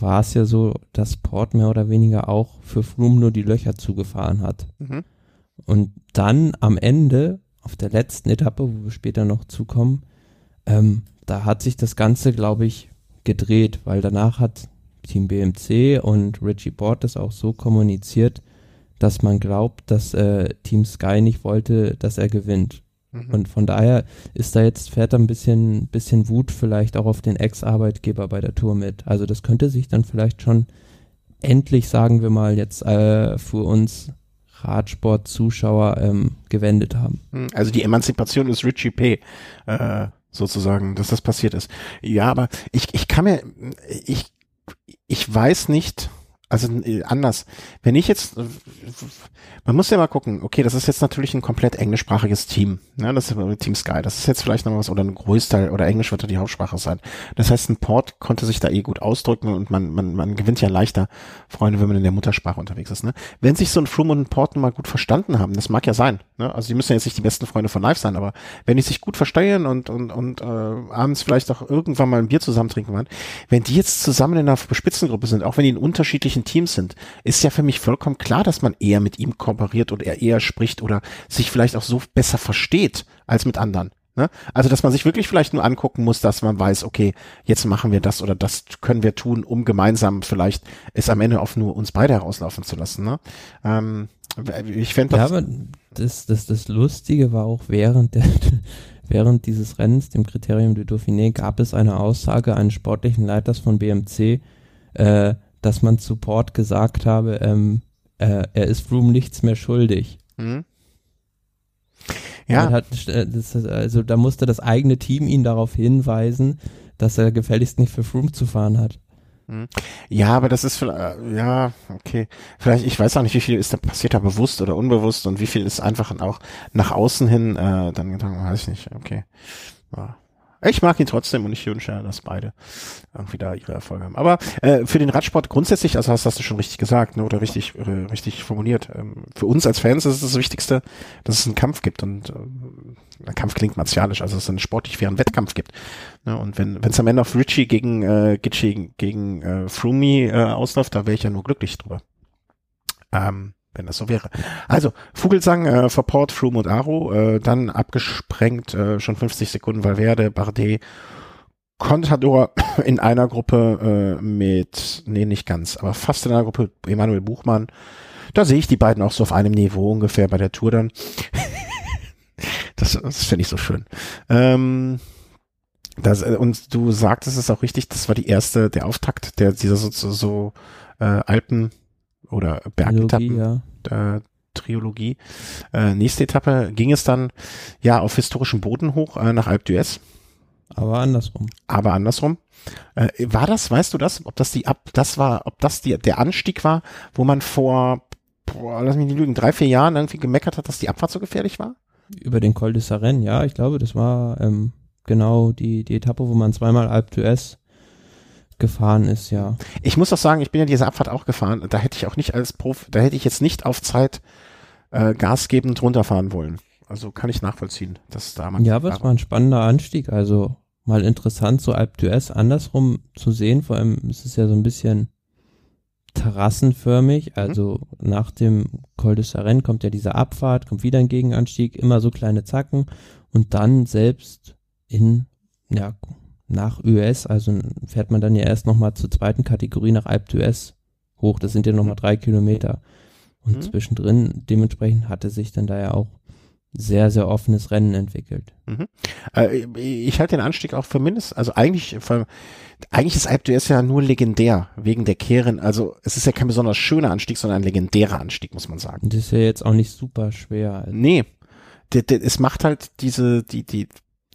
B: war es ja so, dass Port mehr oder weniger auch für Froome nur die Löcher zugefahren hat.
A: Mhm.
B: Und dann am Ende, auf der letzten Etappe, wo wir später noch zukommen, ähm, da hat sich das Ganze, glaube ich, gedreht, weil danach hat Team BMC und Richie Bort das auch so kommuniziert, dass man glaubt, dass äh, Team Sky nicht wollte, dass er gewinnt.
A: Mhm.
B: Und von daher ist da jetzt, fährt da ein bisschen, bisschen Wut vielleicht auch auf den Ex-Arbeitgeber bei der Tour mit. Also das könnte sich dann vielleicht schon endlich, sagen wir mal, jetzt äh, für uns Radsport-Zuschauer ähm, gewendet haben.
A: Hm, also die Emanzipation ist Richie P. Äh, sozusagen, dass das passiert ist. Ja, aber ich, ich kann mir, ich, ich weiß nicht, also äh, anders. Wenn ich jetzt, äh, man muss ja mal gucken, okay, das ist jetzt natürlich ein komplett englischsprachiges Team, ne, das ist Team Sky, das ist jetzt vielleicht noch was, oder ein Großteil, oder Englisch wird ja die Hauptsprache sein. Das heißt, ein Port konnte sich da eh gut ausdrücken und man, man, man gewinnt ja leichter Freunde, wenn man in der Muttersprache unterwegs ist, ne. Wenn sich so ein Froome und ein Port mal gut verstanden haben, das mag ja sein, ne, also die müssen ja jetzt nicht die besten Freunde von Live sein, aber wenn die sich gut verstehen und, und, und äh, abends vielleicht auch irgendwann mal ein Bier zusammen trinken wollen, wenn die jetzt zusammen in einer Spitzengruppe sind, auch wenn die in unterschiedlichen Teams sind, ist ja für mich vollkommen klar, dass man eher mit ihm kooperiert oder er eher spricht oder sich vielleicht auch so besser versteht als mit anderen. Ne? Also, dass man sich wirklich vielleicht nur angucken muss, dass man weiß, okay, jetzt machen wir das oder das können wir tun, um gemeinsam vielleicht es am Ende auf nur uns beide herauslaufen zu lassen. Ne? Ähm, ich fände
B: Ja,
A: das.
B: aber das, das, das Lustige war auch während der, während dieses Rennens, dem Kriterium du Dauphiné, gab es eine Aussage eines sportlichen Leiters von BMC, äh, dass man zu Port gesagt habe, ähm, äh, er ist Froome nichts mehr schuldig.
A: Hm?
B: Ja. Hat, äh, das, also da musste das eigene Team ihn darauf hinweisen, dass er gefälligst nicht für Froome zu fahren hat.
A: ja, aber das ist vielleicht, ja, okay. Vielleicht, ich weiß auch nicht, wie viel ist da passiert da bewusst oder unbewusst und wie viel ist einfach auch nach außen hin äh, dann gedacht, weiß ich nicht, okay. Ja. Ich mag ihn trotzdem und ich wünsche, dass beide irgendwie da ihre Erfolge haben. Aber äh, für den Radsport grundsätzlich, also das hast du schon richtig gesagt, ne, oder richtig, äh, richtig formuliert. Ähm, für uns als Fans ist es das Wichtigste, dass es einen Kampf gibt und äh, ein Kampf klingt martialisch, also dass es einen sportlich fairen Wettkampf gibt. Ne, und wenn wenn es am Ende auf Richie gegen äh, Gitschi gegen äh, Froome äh, ausläuft, da wäre ich ja nur glücklich drüber. Ähm, wenn das so wäre. Also, Vogelsang, äh, Verport, Froome und Aro, äh, dann abgesprengt, äh, schon 50 Sekunden Valverde, Bardet, Contador in einer Gruppe äh, mit, nee, nicht ganz, aber fast in einer Gruppe, Emanuel Buchmann. Da sehe ich die beiden auch so auf einem Niveau ungefähr bei der Tour dann. das das finde ich so schön. Ähm, das, äh, und du sagtest es auch richtig, das war die erste, der Auftakt der dieser so, so, so äh, Alpen oder Bergetappen
B: Trilogie, ja.
A: äh, Triologie. Äh, nächste Etappe ging es dann ja auf historischem Boden hoch äh, nach Alpe d'Huez,
B: Aber andersrum.
A: aber andersrum. Äh, war das, weißt du das, ob das die ab, das war, ob das die, der Anstieg war, wo man vor, boah, lass mich nicht lügen, drei, vier Jahren irgendwie gemeckert hat, dass die Abfahrt so gefährlich war?
B: Über den Col de Saren, ja, ich glaube, das war ähm, genau die, die Etappe, wo man zweimal Alpe d'Huez gefahren ist, ja.
A: Ich muss auch sagen, ich bin ja diese Abfahrt auch gefahren. Da hätte ich auch nicht als Prof, da hätte ich jetzt nicht auf Zeit äh, gasgebend runterfahren wollen. Also kann ich nachvollziehen, dass da man
B: Ja, aber es war ein spannender Anstieg, also mal interessant, so Alpe d'Huez andersrum zu sehen, vor allem ist es ja so ein bisschen terrassenförmig, also nach dem Col de Saren kommt ja diese Abfahrt, kommt wieder ein Gegenanstieg, immer so kleine Zacken und dann selbst in, ja, nach US, also fährt man dann ja erst nochmal zur zweiten Kategorie nach Alpe d'Huez hoch, das sind ja nochmal drei Kilometer und
A: Mhm.
B: zwischendrin, dementsprechend hatte sich dann da ja auch sehr, sehr offenes Rennen entwickelt.
A: Äh, ich halte den Anstieg auch für mindestens, also eigentlich, für, eigentlich ist Alpe d'Huez ja nur legendär wegen der Kehren. Also es ist ja kein besonders schöner Anstieg, sondern ein legendärer Anstieg, muss man sagen.
B: Das ist ja jetzt auch nicht super schwer. Also,
A: Nee, der, der, es macht halt diese, die, die,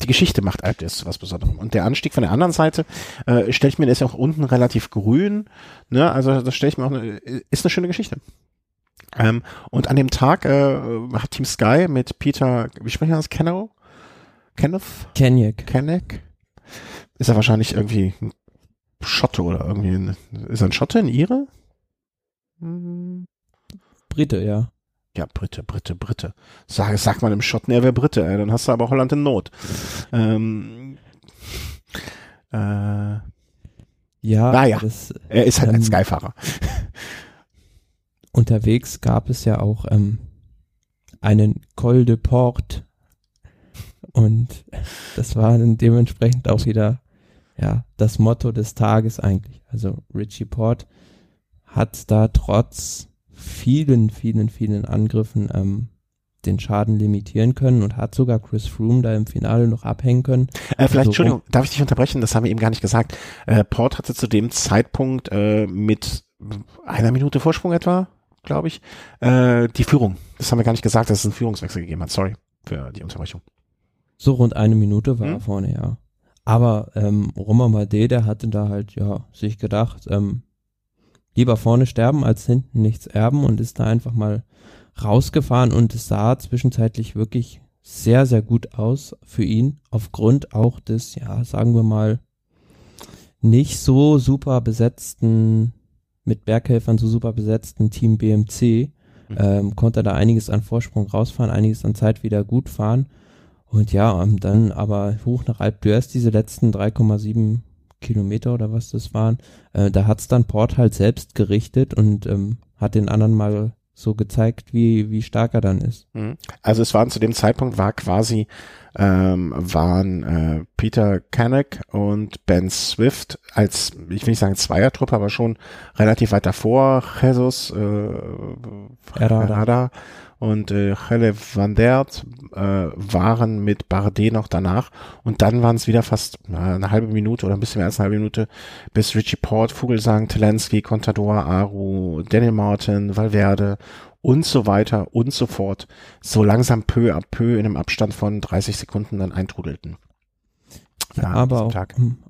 A: die Geschichte macht d'Huez zu was Besonderem. Und der Anstieg von der anderen Seite, äh, stelle ich mir, der ist ja auch unten relativ grün, ne, also das stelle ich mir auch, eine, ist eine schöne Geschichte. Ähm, und an dem Tag äh, hat Team Sky mit Peter, wie sprechen wir das, Kenno? Kenneth?
B: Kenyek.
A: Kenneck? Ist er wahrscheinlich irgendwie ein Schotte oder irgendwie, ein, ist er ein Schotte, ein Ire?
B: Brite, ja.
A: Ja, Britte, Britte, Britte. Sag, sag mal im Schotten, er wäre Britte, ey, dann hast du aber Holland in Not. Ähm, äh,
B: Ja,
A: Naja.
B: das,
A: er ist halt ein
B: Ähm,
A: Skyfahrer.
B: unterwegs gab es ja auch ähm, einen Col de Port und das war dann dementsprechend auch wieder ja das Motto des Tages eigentlich. Also Richie Port hat da trotz vielen, vielen, vielen Angriffen ähm, den Schaden limitieren können und hat sogar Chris Froome da im Finale noch abhängen können.
A: Äh, vielleicht,
B: Also,
A: Entschuldigung, darf ich dich unterbrechen? Das haben wir eben gar nicht gesagt. Äh, Port hatte zu dem Zeitpunkt äh, mit einer Minute Vorsprung etwa, glaube ich, äh, die Führung. Das haben wir gar nicht gesagt, dass es einen Führungswechsel gegeben hat. Sorry für die Unterbrechung.
B: So rund eine Minute war
A: Hm?
B: er vorne, ja. Aber ähm, Romain Bardet, der hatte da halt ja sich gedacht, ähm, lieber vorne sterben als hinten nichts erben und ist da einfach mal rausgefahren und es sah zwischenzeitlich wirklich sehr, sehr gut aus für ihn, aufgrund auch des, ja, sagen wir mal, nicht so super besetzten, mit Berghelfern so super besetzten Team BMC,
A: Mhm.
B: ähm, konnte er da einiges an Vorsprung rausfahren, einiges an Zeit wieder gut fahren. Und ja, dann aber hoch nach Alp d'Huez, diese letzten 3,7 Kilometer oder was das waren, äh, da hat's dann Port halt selbst gerichtet und ähm, hat den anderen mal so gezeigt, wie, wie stark er dann ist.
A: Mhm. Also es waren zu dem Zeitpunkt war quasi ähm, waren äh, Peter Canuck und Ben Swift als ich will nicht sagen Zweiertruppe, aber schon relativ weit davor. Jesus äh,
B: Herrada.
A: Herrada und äh, Helle van Dert äh, waren mit Bardet noch danach und dann waren es wieder fast na, eine halbe Minute oder ein bisschen mehr als eine halbe Minute, bis Richie Port, Vogelsang, Telensky, Contador, Aru, Daniel Martin, Valverde und so weiter und so fort so langsam peu à peu in einem Abstand von 30 Sekunden dann eintrudelten.
B: Ja, aber auch,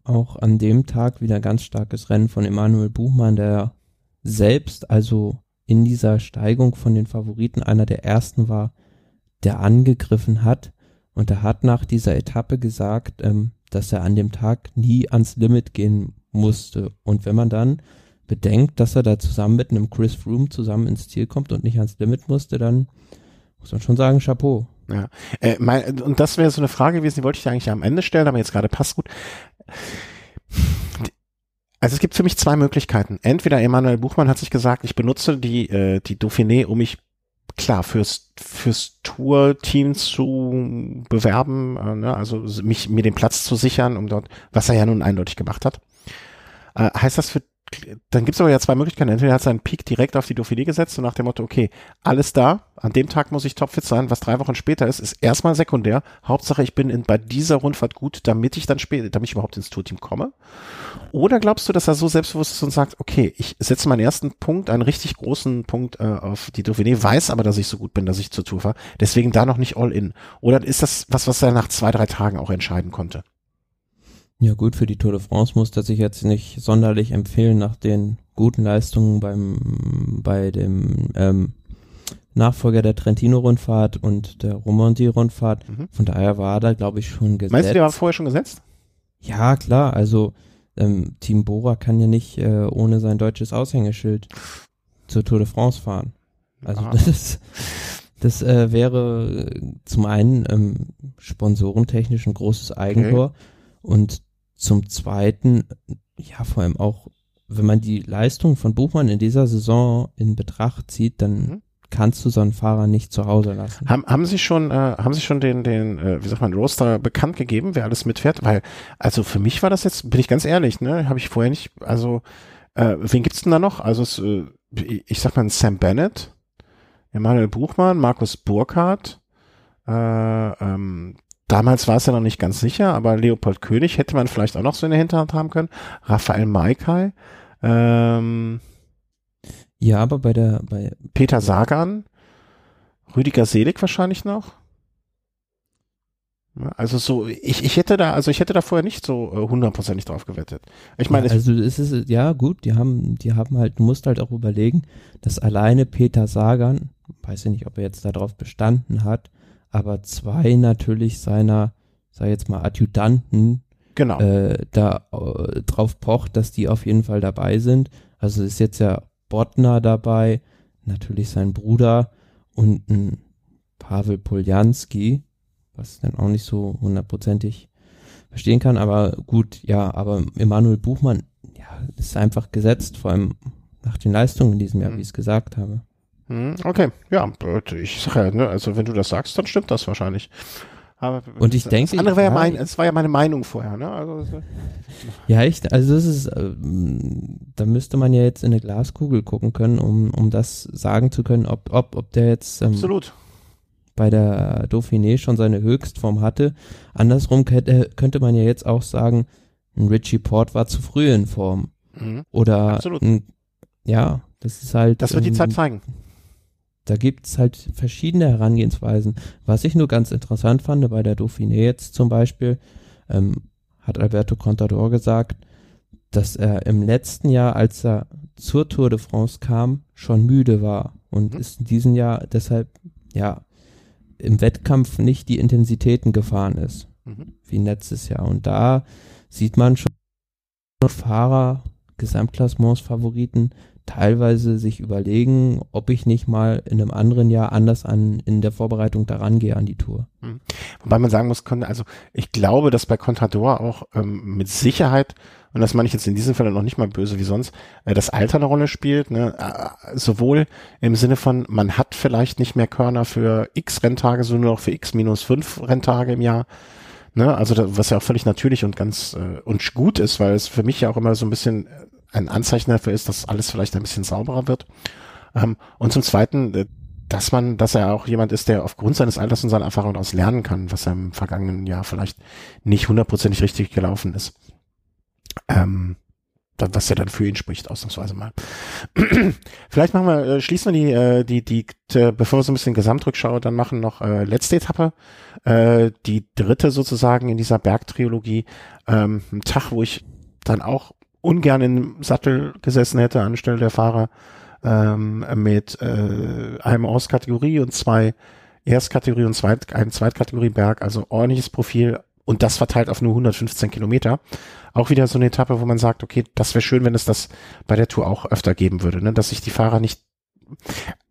B: auch an dem Tag wieder ganz starkes Rennen von Emanuel Buchmann, der selbst, also in dieser Steigung von den Favoriten einer der ersten war, der angegriffen hat. Und er hat nach dieser Etappe gesagt, ähm, dass er an dem Tag nie ans Limit gehen musste. Und wenn man dann bedenkt, dass er da zusammen mit einem Chris Froome zusammen ins Ziel kommt und nicht ans Limit musste, dann muss man schon sagen, Chapeau.
A: Äh, mein, und das wäre so eine Frage gewesen, die wollte ich eigentlich am Ende stellen, aber jetzt gerade passt gut. Also es gibt für mich zwei Möglichkeiten. Entweder Emanuel Buchmann hat sich gesagt, ich benutze die, äh, die Dauphiné, um mich klar fürs, fürs Tour-Team zu bewerben, äh, ne? also mich, mir den Platz zu sichern, um dort, was er ja nun eindeutig gemacht hat. Äh, heißt das für dann gibt es aber ja zwei Möglichkeiten. Entweder hat seinen Peak direkt auf die Dauphiné gesetzt und nach dem Motto, okay, alles da, an dem Tag muss ich topfit sein, was drei Wochen später ist, ist erstmal sekundär. Hauptsache, ich bin in, bei dieser Rundfahrt gut, damit ich dann später, damit ich überhaupt ins Tourteam komme. Oder glaubst du, dass er so selbstbewusst ist und sagt, okay, ich setze meinen ersten Punkt, einen richtig großen Punkt äh, auf die Dauphiné, weiß aber, dass ich so gut bin, dass ich zur Tour fahre, deswegen da noch nicht all in. Oder ist das was, was er nach zwei, drei Tagen auch entscheiden konnte?
B: Ja gut, für die Tour de France muss er sich jetzt nicht sonderlich empfehlen nach den guten Leistungen beim bei dem ähm, Nachfolger der Trentino-Rundfahrt und der Romandie-Rundfahrt.
A: Mhm.
B: Von daher war da, glaube ich, schon gesetzt.
A: Meinst du, der war vorher schon gesetzt?
B: ja, klar, also ähm, Team Bora kann ja nicht äh, ohne sein deutsches Aushängeschild zur Tour de France fahren. Also
A: Ah.
B: das, das äh, wäre äh, zum einen ähm, sponsorentechnisch ein großes Eigentor und zum zweiten, ja vor allem auch, wenn man die Leistung von Buchmann in dieser Saison in Betracht zieht, dann
A: Mhm.
B: kannst du so einen Fahrer nicht zu Hause lassen.
A: Haben, haben Sie schon, äh, haben Sie schon den, den, äh, wie sagt man, Roaster bekannt gegeben, wer alles mitfährt? Weil, also für mich war das jetzt, bin ich ganz ehrlich, ne, habe ich vorher nicht, also, äh, wen gibt's denn da noch? Also, es, äh, ich ich sag mal, Sam Bennett, Emanuel Buchmann, Markus Burkhardt, äh, ähm, damals war es ja noch nicht ganz sicher, aber Leopold König hätte man vielleicht auch noch so in der Hinterhand haben können. Raphael Maikai, ähm,
B: Ja, aber bei der, bei,
A: Peter Sagan, Rüdiger Selig wahrscheinlich noch. Also so, ich, ich hätte da, also ich hätte da vorher nicht so äh, hundertprozentig drauf gewettet. Ich meine,
B: ja,
A: es-
B: also es ist, ja gut, die haben, die haben halt, du musst halt auch überlegen, dass alleine Peter Sagan, weiß ich nicht, ob er jetzt darauf bestanden hat, aber zwei natürlich seiner, sag jetzt mal, Adjutanten
A: genau.
B: äh, da äh, drauf pocht, dass die auf jeden Fall dabei sind. Also ist jetzt ja Bottner dabei, natürlich sein Bruder und ein Pavel Poljanski, was dann auch nicht so hundertprozentig verstehen kann, aber gut, ja, aber Emanuel Buchmann, ja, ist einfach gesetzt, vor allem nach den Leistungen in diesem Jahr,
A: Mhm.
B: wie ich es gesagt habe.
A: Hm, Okay, ja, ich sag ja, ne, also wenn du das sagst, dann stimmt das wahrscheinlich. Aber
B: Und ich
A: das
B: denke,
A: andere war ja mein, es war ja meine Meinung vorher, ne? Also,
B: Ja, echt, also das ist, ähm, da müsste man ja jetzt in eine Glaskugel gucken können, um, um das sagen zu können, ob, ob, ob der jetzt ähm,
A: absolut.
B: bei der Dauphiné schon seine Höchstform hatte. Andersrum könnte, könnte man ja jetzt auch sagen, ein Richie Port war zu früh in Form.
A: Mhm.
B: Oder
A: Absolut.
B: ein, ja, das ist halt.
A: Das wird die
B: ähm,
A: Zeit zeigen.
B: Da gibt's halt verschiedene Herangehensweisen. Was ich nur ganz interessant fand bei der Dauphiné jetzt zum Beispiel, ähm, hat Alberto Contador gesagt, dass er im letzten Jahr, als er zur Tour de France kam, schon müde war und
A: Mhm.
B: ist in diesem Jahr deshalb, ja, im Wettkampf nicht die Intensitäten gefahren ist,
A: Mhm.
B: wie letztes Jahr. Und da sieht man schon Fahrer, Gesamtklassements-Favoriten, teilweise sich überlegen, ob ich nicht mal in einem anderen Jahr anders an in der Vorbereitung daran gehe an die Tour.
A: Wobei man sagen muss, also ich glaube, dass bei Contador auch ähm, mit Sicherheit, und das meine ich jetzt in diesem Fall noch nicht mal böse wie sonst, äh, das Alter eine Rolle spielt, ne? äh, sowohl im Sinne von, man hat vielleicht nicht mehr Körner für x Renntage, sondern noch für x minus fünf Renntage im Jahr. Ne? Also da, was ja auch völlig natürlich und ganz äh, und gut ist, weil es für mich ja auch immer so ein bisschen äh, ein Anzeichen dafür ist, dass alles vielleicht ein bisschen sauberer wird. Ähm, und zum Zweiten, äh, dass man, dass er auch jemand ist, der aufgrund seines Alters und seiner Erfahrung daraus lernen kann, was er im vergangenen Jahr vielleicht nicht hundertprozentig richtig gelaufen ist. Ähm, was ja dann für ihn spricht, ausnahmsweise mal. Vielleicht machen wir, äh, schließen wir die, äh, die, die, t- bevor wir so ein bisschen Gesamtrückschau dann machen, noch äh, letzte Etappe, äh, die dritte sozusagen in dieser Bergtrilogie, ähm, ein Tag, wo ich dann auch ungern im Sattel gesessen hätte anstelle der Fahrer ähm, mit äh, einem aus Kategorie und zwei Erstkategorie und Zweit, ein Zweitkategorie Berg, also ordentliches Profil und das verteilt auf nur 115 Kilometer. Auch wieder so eine Etappe, wo man sagt, okay, das wäre schön, wenn es das bei der Tour auch öfter geben würde, ne? dass sich die Fahrer nicht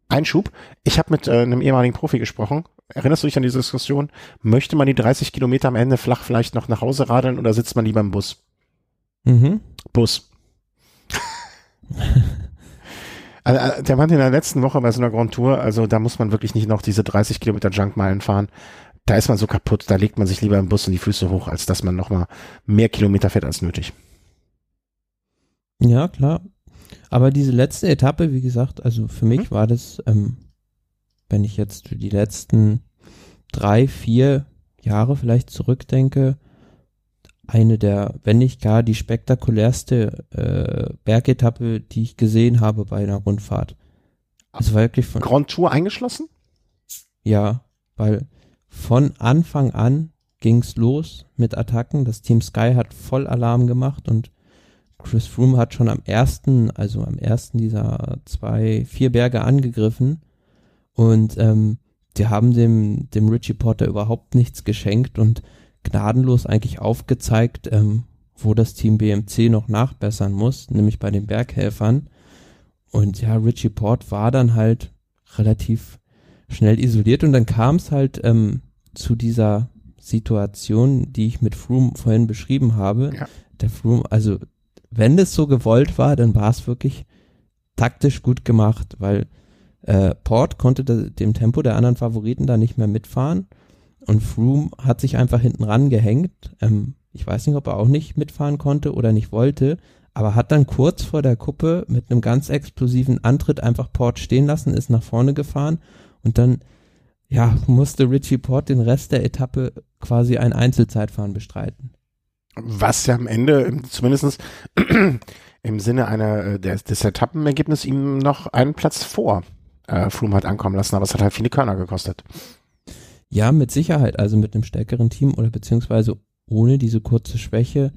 A: Einschub. Ich habe mit äh, einem ehemaligen Profi gesprochen. Erinnerst du dich an diese Diskussion? Möchte man die 30 Kilometer am Ende flach vielleicht noch nach Hause radeln oder sitzt man lieber im Bus?
B: Mhm.
A: Bus. Also, äh, der Mann in der letzten Woche bei so einer Grand Tour, also da muss man wirklich nicht noch diese 30 Kilometer Junkmeilen fahren. Da ist man so kaputt, da legt man sich lieber im Bus und die Füße hoch, als dass man nochmal mehr Kilometer fährt als nötig.
B: Ja, klar. Aber diese letzte Etappe, wie gesagt, also für mich
A: Mhm.
B: war das, ähm, wenn ich jetzt die letzten drei, vier Jahre vielleicht zurückdenke, eine der, wenn nicht gar die spektakulärste äh, Bergetappe, die ich gesehen habe bei einer Rundfahrt. Also wirklich von,
A: Grand Tour eingeschlossen?
B: ja, weil von Anfang an ging's los mit Attacken. Das Team Sky hat voll Alarm gemacht und Chris Froome hat schon am ersten, also am ersten dieser zwei, vier Berge angegriffen und ähm, die haben dem, dem Richie Potter überhaupt nichts geschenkt und gnadenlos eigentlich aufgezeigt, ähm, wo das Team BMC noch nachbessern muss, nämlich bei den Berghelfern. Und ja, Richie Port war dann halt relativ schnell isoliert und dann kam es halt ähm, zu dieser Situation, die ich mit Froome vorhin beschrieben habe.
A: Ja.
B: Der Froome, also wenn das so gewollt war, dann war es wirklich taktisch gut gemacht, weil äh, Port konnte da, dem Tempo der anderen Favoriten da nicht mehr mitfahren und Froome hat sich einfach hinten ran gehängt. Ähm, ich weiß nicht, ob er auch nicht mitfahren konnte oder nicht wollte, aber hat dann kurz vor der Kuppe mit einem ganz explosiven Antritt einfach Port stehen lassen, ist nach vorne gefahren und dann ja, musste Richie Port den Rest der Etappe quasi ein Einzelzeitfahren bestreiten.
A: Was ja am Ende zumindest im Sinne einer äh, des, des Etappenergebnisses ihm noch einen Platz vor äh, Froome hat ankommen lassen, aber es hat halt viele Körner gekostet.
B: Ja, mit Sicherheit, also mit einem stärkeren Team oder beziehungsweise ohne diese kurze Schwäche,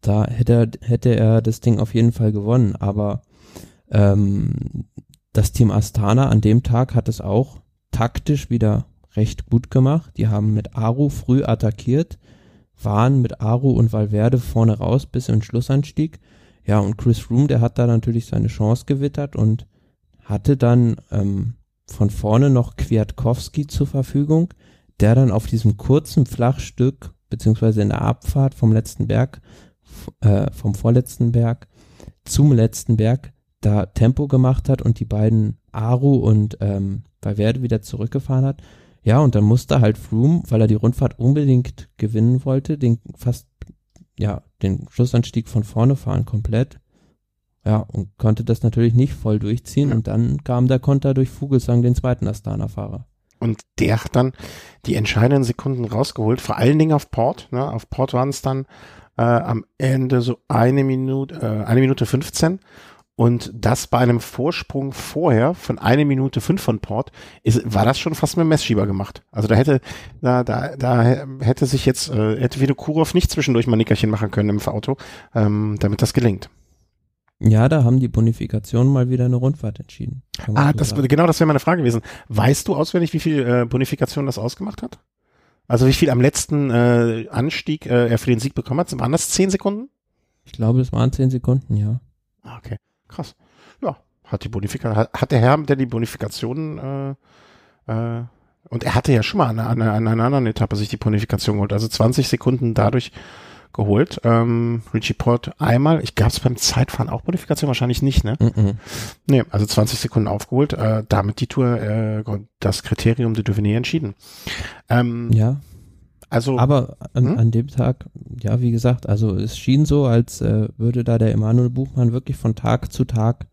B: da hätte er, hätte er das Ding auf jeden Fall gewonnen. Aber ähm, das Team Astana an dem Tag hat es auch taktisch wieder recht gut gemacht. Die haben mit Aru früh attackiert, waren mit Aru und Valverde vorne raus bis in den Schlussanstieg. Ja, und Chris Room, der hat da natürlich seine Chance gewittert und hatte dann ähm, von vorne noch Kwiatkowski zur Verfügung, der dann auf diesem kurzen Flachstück, beziehungsweise in der Abfahrt vom letzten Berg, äh, vom vorletzten Berg zum letzten Berg, da Tempo gemacht hat und die beiden Aru und ähm, Valverde wieder zurückgefahren hat. Ja, und dann musste halt Froome, weil er die Rundfahrt unbedingt gewinnen wollte, den fast, ja, den Schlussanstieg von vorne fahren komplett. Ja, und konnte das natürlich nicht voll durchziehen. Und dann kam der Konter durch Vogelsang, den zweiten Astana-Fahrer.
A: Und der hat dann die entscheidenden Sekunden rausgeholt, vor allen Dingen auf Port. Ne? Auf Port waren es dann äh, am Ende so eine Minute, äh, eine Minute 15. Und das bei einem Vorsprung vorher von eine Minute fünf von Port, ist, war das schon fast mit Messschieber gemacht. Also da hätte, da, da, da hätte sich jetzt, äh, hätte Vino Kurov nicht zwischendurch mal Nickerchen machen können im Auto, ähm, damit das gelingt.
B: Ja, da haben die Bonifikationen mal wieder eine Rundfahrt entschieden.
A: Ah, so das, sagen. genau das wäre meine Frage gewesen. Weißt du auswendig, wie viel äh, Bonifikation das ausgemacht hat? Also wie viel am letzten äh, Anstieg äh, er für den Sieg bekommen hat? Waren das zehn Sekunden?
B: Ich glaube, das waren zehn Sekunden, ja.
A: Ah, okay. Krass. Ja, hat die Bonifikation, hat, hat, der Herr, der die Bonifikationen, äh, äh, und er hatte ja schon mal an, an, an einer anderen Etappe sich die Bonifikation geholt, also 20 Sekunden dadurch geholt. Ähm, Richie Port einmal, ich gab es beim Zeitfahren auch Bonifikation, wahrscheinlich nicht, ne? Mm -mm. Nee, also 20 Sekunden aufgeholt, äh, damit die Tour äh, das Kriterium de Dauphiné entschieden.
B: Ähm, ja. Also, aber an, hm? an, dem Tag, ja, wie gesagt, also es schien so, als äh, würde da der Emanuel Buchmann wirklich von Tag zu Tag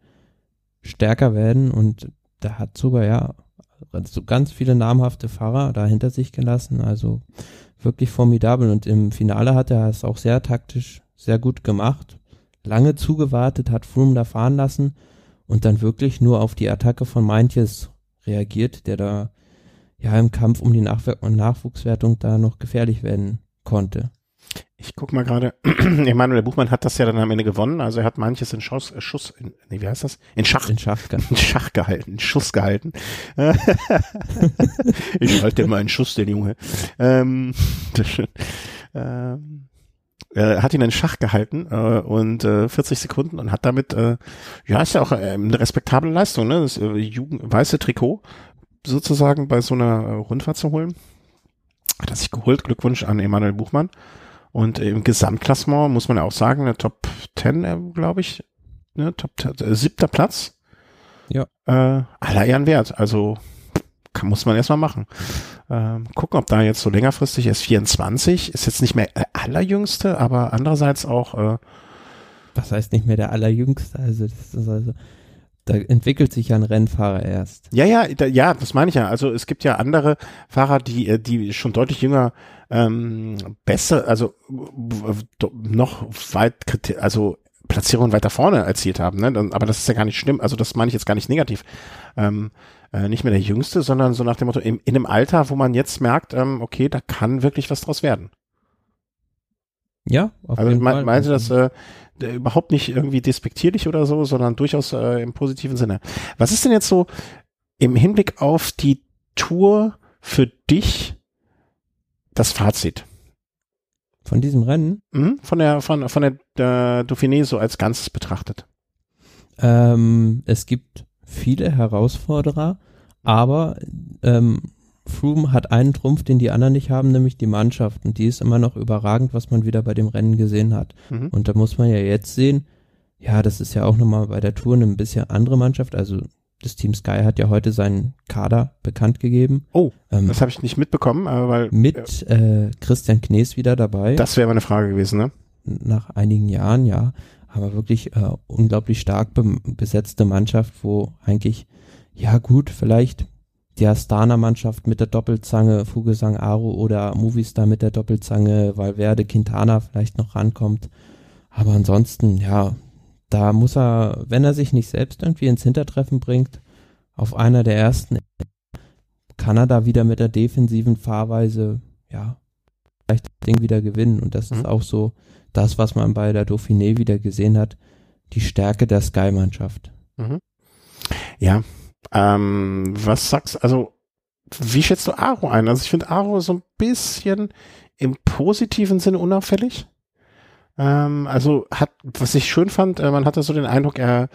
B: stärker werden und da hat sogar, ja, so ganz viele namhafte Fahrer da hinter sich gelassen, also wirklich formidabel und im Finale hat er es auch sehr taktisch, sehr gut gemacht, lange zugewartet, hat Froome da fahren lassen und dann wirklich nur auf die Attacke von Meintjes reagiert, der da ja im Kampf um die Nachw Nachwuchswertung da noch gefährlich werden konnte.
A: Ich guck mal gerade, Emanuel Buchmann hat das ja dann am Ende gewonnen, also er hat manches in Schuss, äh, Schuss in, nee, wie heißt das? In Schach.
B: In Schach,
A: in Schach gehalten, in Schuss gehalten. ich halte mal einen Schuss, den Junge. Ähm, das schön. Ähm, er hat ihn in Schach gehalten äh, und äh, 40 Sekunden und hat damit, äh, ja, ist ja auch äh, eine respektable Leistung, ne? Das äh, Jugend, weiße Trikot sozusagen bei so einer äh, Rundfahrt zu holen. Hat er sich geholt. Glückwunsch an Emanuel Buchmann. Und im Gesamtklassement muss man ja auch sagen, der Top 10, äh, glaube ich, ne, Top äh, siebter Platz.
B: Ja.
A: Äh, aller Ehren wert. Also kann, muss man erstmal machen. Ähm, gucken, ob da jetzt so längerfristig ist. 24 ist jetzt nicht mehr der allerjüngste, aber andererseits auch. Äh,
B: Was heißt nicht mehr der allerjüngste? Also das ist also da entwickelt sich ja ein Rennfahrer erst.
A: Ja, ja, da, ja, das meine ich ja. Also es gibt ja andere Fahrer, die, äh, die schon deutlich jünger ähm, besser, also noch weit, also Platzierungen weiter vorne erzielt haben. Ne? Aber das ist ja gar nicht schlimm. Also das meine ich jetzt gar nicht negativ. Ähm, äh, nicht mehr der Jüngste, sondern so nach dem Motto, in, in einem Alter, wo man jetzt merkt, ähm, okay, da kann wirklich was draus werden.
B: Ja,
A: auf also jeden Fall. Meinte das äh, überhaupt nicht irgendwie despektierlich oder so, sondern durchaus äh, im positiven Sinne. Was ist denn jetzt so im Hinblick auf die Tour für dich das Fazit?
B: Von diesem Rennen?
A: Mhm, von der, von, von der, der Dauphiné so als Ganzes betrachtet.
B: Ähm, es gibt viele Herausforderer, aber ähm, Froome hat einen Trumpf, den die anderen nicht haben, nämlich die Mannschaft. Und die ist immer noch überragend, was man wieder bei dem Rennen gesehen hat. Mhm. Und da muss man ja jetzt sehen, ja, das ist ja auch nochmal bei der Tour eine bisschen andere Mannschaft. Also das Team Sky hat ja heute seinen Kader bekannt gegeben.
A: Oh, ähm, das habe ich nicht mitbekommen, aber weil
B: mit äh, Christian Knees wieder dabei.
A: Das wäre meine Frage gewesen, ne?
B: Nach einigen Jahren, ja, aber wirklich äh, unglaublich stark be besetzte Mannschaft, wo eigentlich ja gut, vielleicht die Astana-Mannschaft mit der Doppelzange, Fugesang Aro oder Movistar mit der Doppelzange, Valverde, Quintana vielleicht noch rankommt. Aber ansonsten, ja, da muss er, wenn er sich nicht selbst irgendwie ins Hintertreffen bringt, auf einer der ersten, kann er da wieder mit der defensiven Fahrweise, ja, vielleicht das Ding wieder gewinnen. Und das mhm. ist auch so das, was man bei der Dauphiné wieder gesehen hat, die Stärke der Sky-Mannschaft.
A: Mhm. Ja, ähm, was sagst also wie schätzt du Aro ein? Also ich finde Aro so ein bisschen im positiven Sinne unauffällig. Ähm, also hat, was ich schön fand, äh, man hatte so den Eindruck, er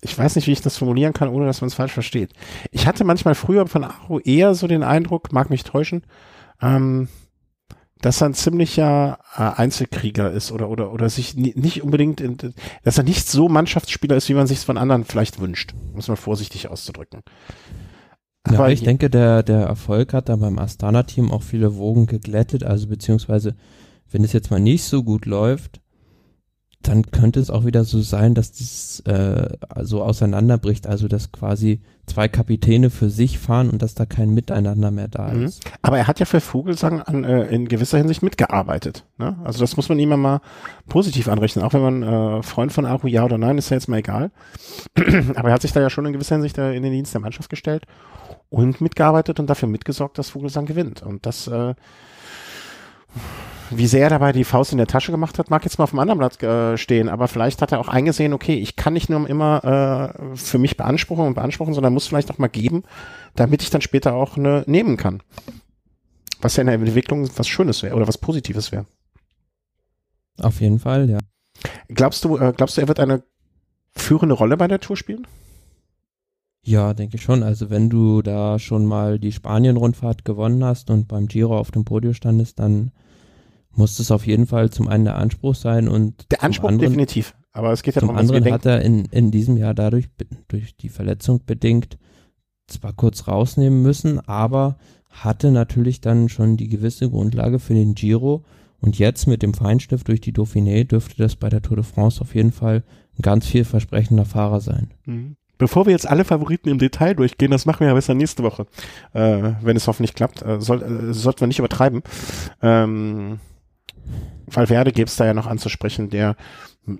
A: ich weiß nicht, wie ich das formulieren kann, ohne dass man es falsch versteht. Ich hatte manchmal früher von Aro eher so den Eindruck, mag mich täuschen, ähm, dass er ein ziemlicher äh, Einzelkrieger ist oder oder oder sich nicht unbedingt, in, dass er nicht so Mannschaftsspieler ist, wie man sich es von anderen vielleicht wünscht, muss man vorsichtig auszudrücken.
B: Aber ja, ich denke, der der Erfolg hat da beim Astana-Team auch viele Wogen geglättet, also beziehungsweise wenn es jetzt mal nicht so gut läuft, dann könnte es auch wieder so sein, dass das äh, so auseinanderbricht, also dass quasi zwei Kapitäne für sich fahren und dass da kein Miteinander mehr da mhm. ist.
A: Aber er hat ja für Vogelsang an, äh, in gewisser Hinsicht mitgearbeitet. Ne? Also das muss man ihm mal positiv anrechnen, auch wenn man äh, Freund von Aru ja oder nein, ist ja jetzt mal egal. Aber er hat sich da ja schon in gewisser Hinsicht in den Dienst der Mannschaft gestellt und mitgearbeitet und dafür mitgesorgt, dass Vogelsang gewinnt. Und das äh, wie sehr er dabei die Faust in der Tasche gemacht hat, mag jetzt mal auf dem anderen Blatt äh, stehen, aber vielleicht hat er auch eingesehen, okay, ich kann nicht nur immer äh, für mich beanspruchen und beanspruchen, sondern muss vielleicht auch mal geben, damit ich dann später auch eine nehmen kann. Was ja in der Entwicklung was Schönes wäre oder was Positives wäre.
B: Auf jeden Fall, ja.
A: Glaubst du, äh, glaubst du, er wird eine führende Rolle bei der Tour spielen?
B: Ja, denke ich schon. Also wenn du da schon mal die Spanien-Rundfahrt gewonnen hast und beim Giro auf dem Podium standest, dann muss es auf jeden Fall zum einen der Anspruch sein und
A: der Anspruch anderen, definitiv. Aber es geht ja
B: zum darum, anderen hat er in, in diesem Jahr dadurch durch die Verletzung bedingt zwar kurz rausnehmen müssen, aber hatte natürlich dann schon die gewisse Grundlage für den Giro und jetzt mit dem Feinstift durch die Dauphiné dürfte das bei der Tour de France auf jeden Fall ein ganz vielversprechender Fahrer sein.
A: Mhm. Bevor wir jetzt alle Favoriten im Detail durchgehen, das machen wir ja besser nächste Woche, äh, wenn es hoffentlich klappt, äh, soll, äh, sollten wir nicht übertreiben. Ähm, Valverde gäbe es da ja noch anzusprechen, der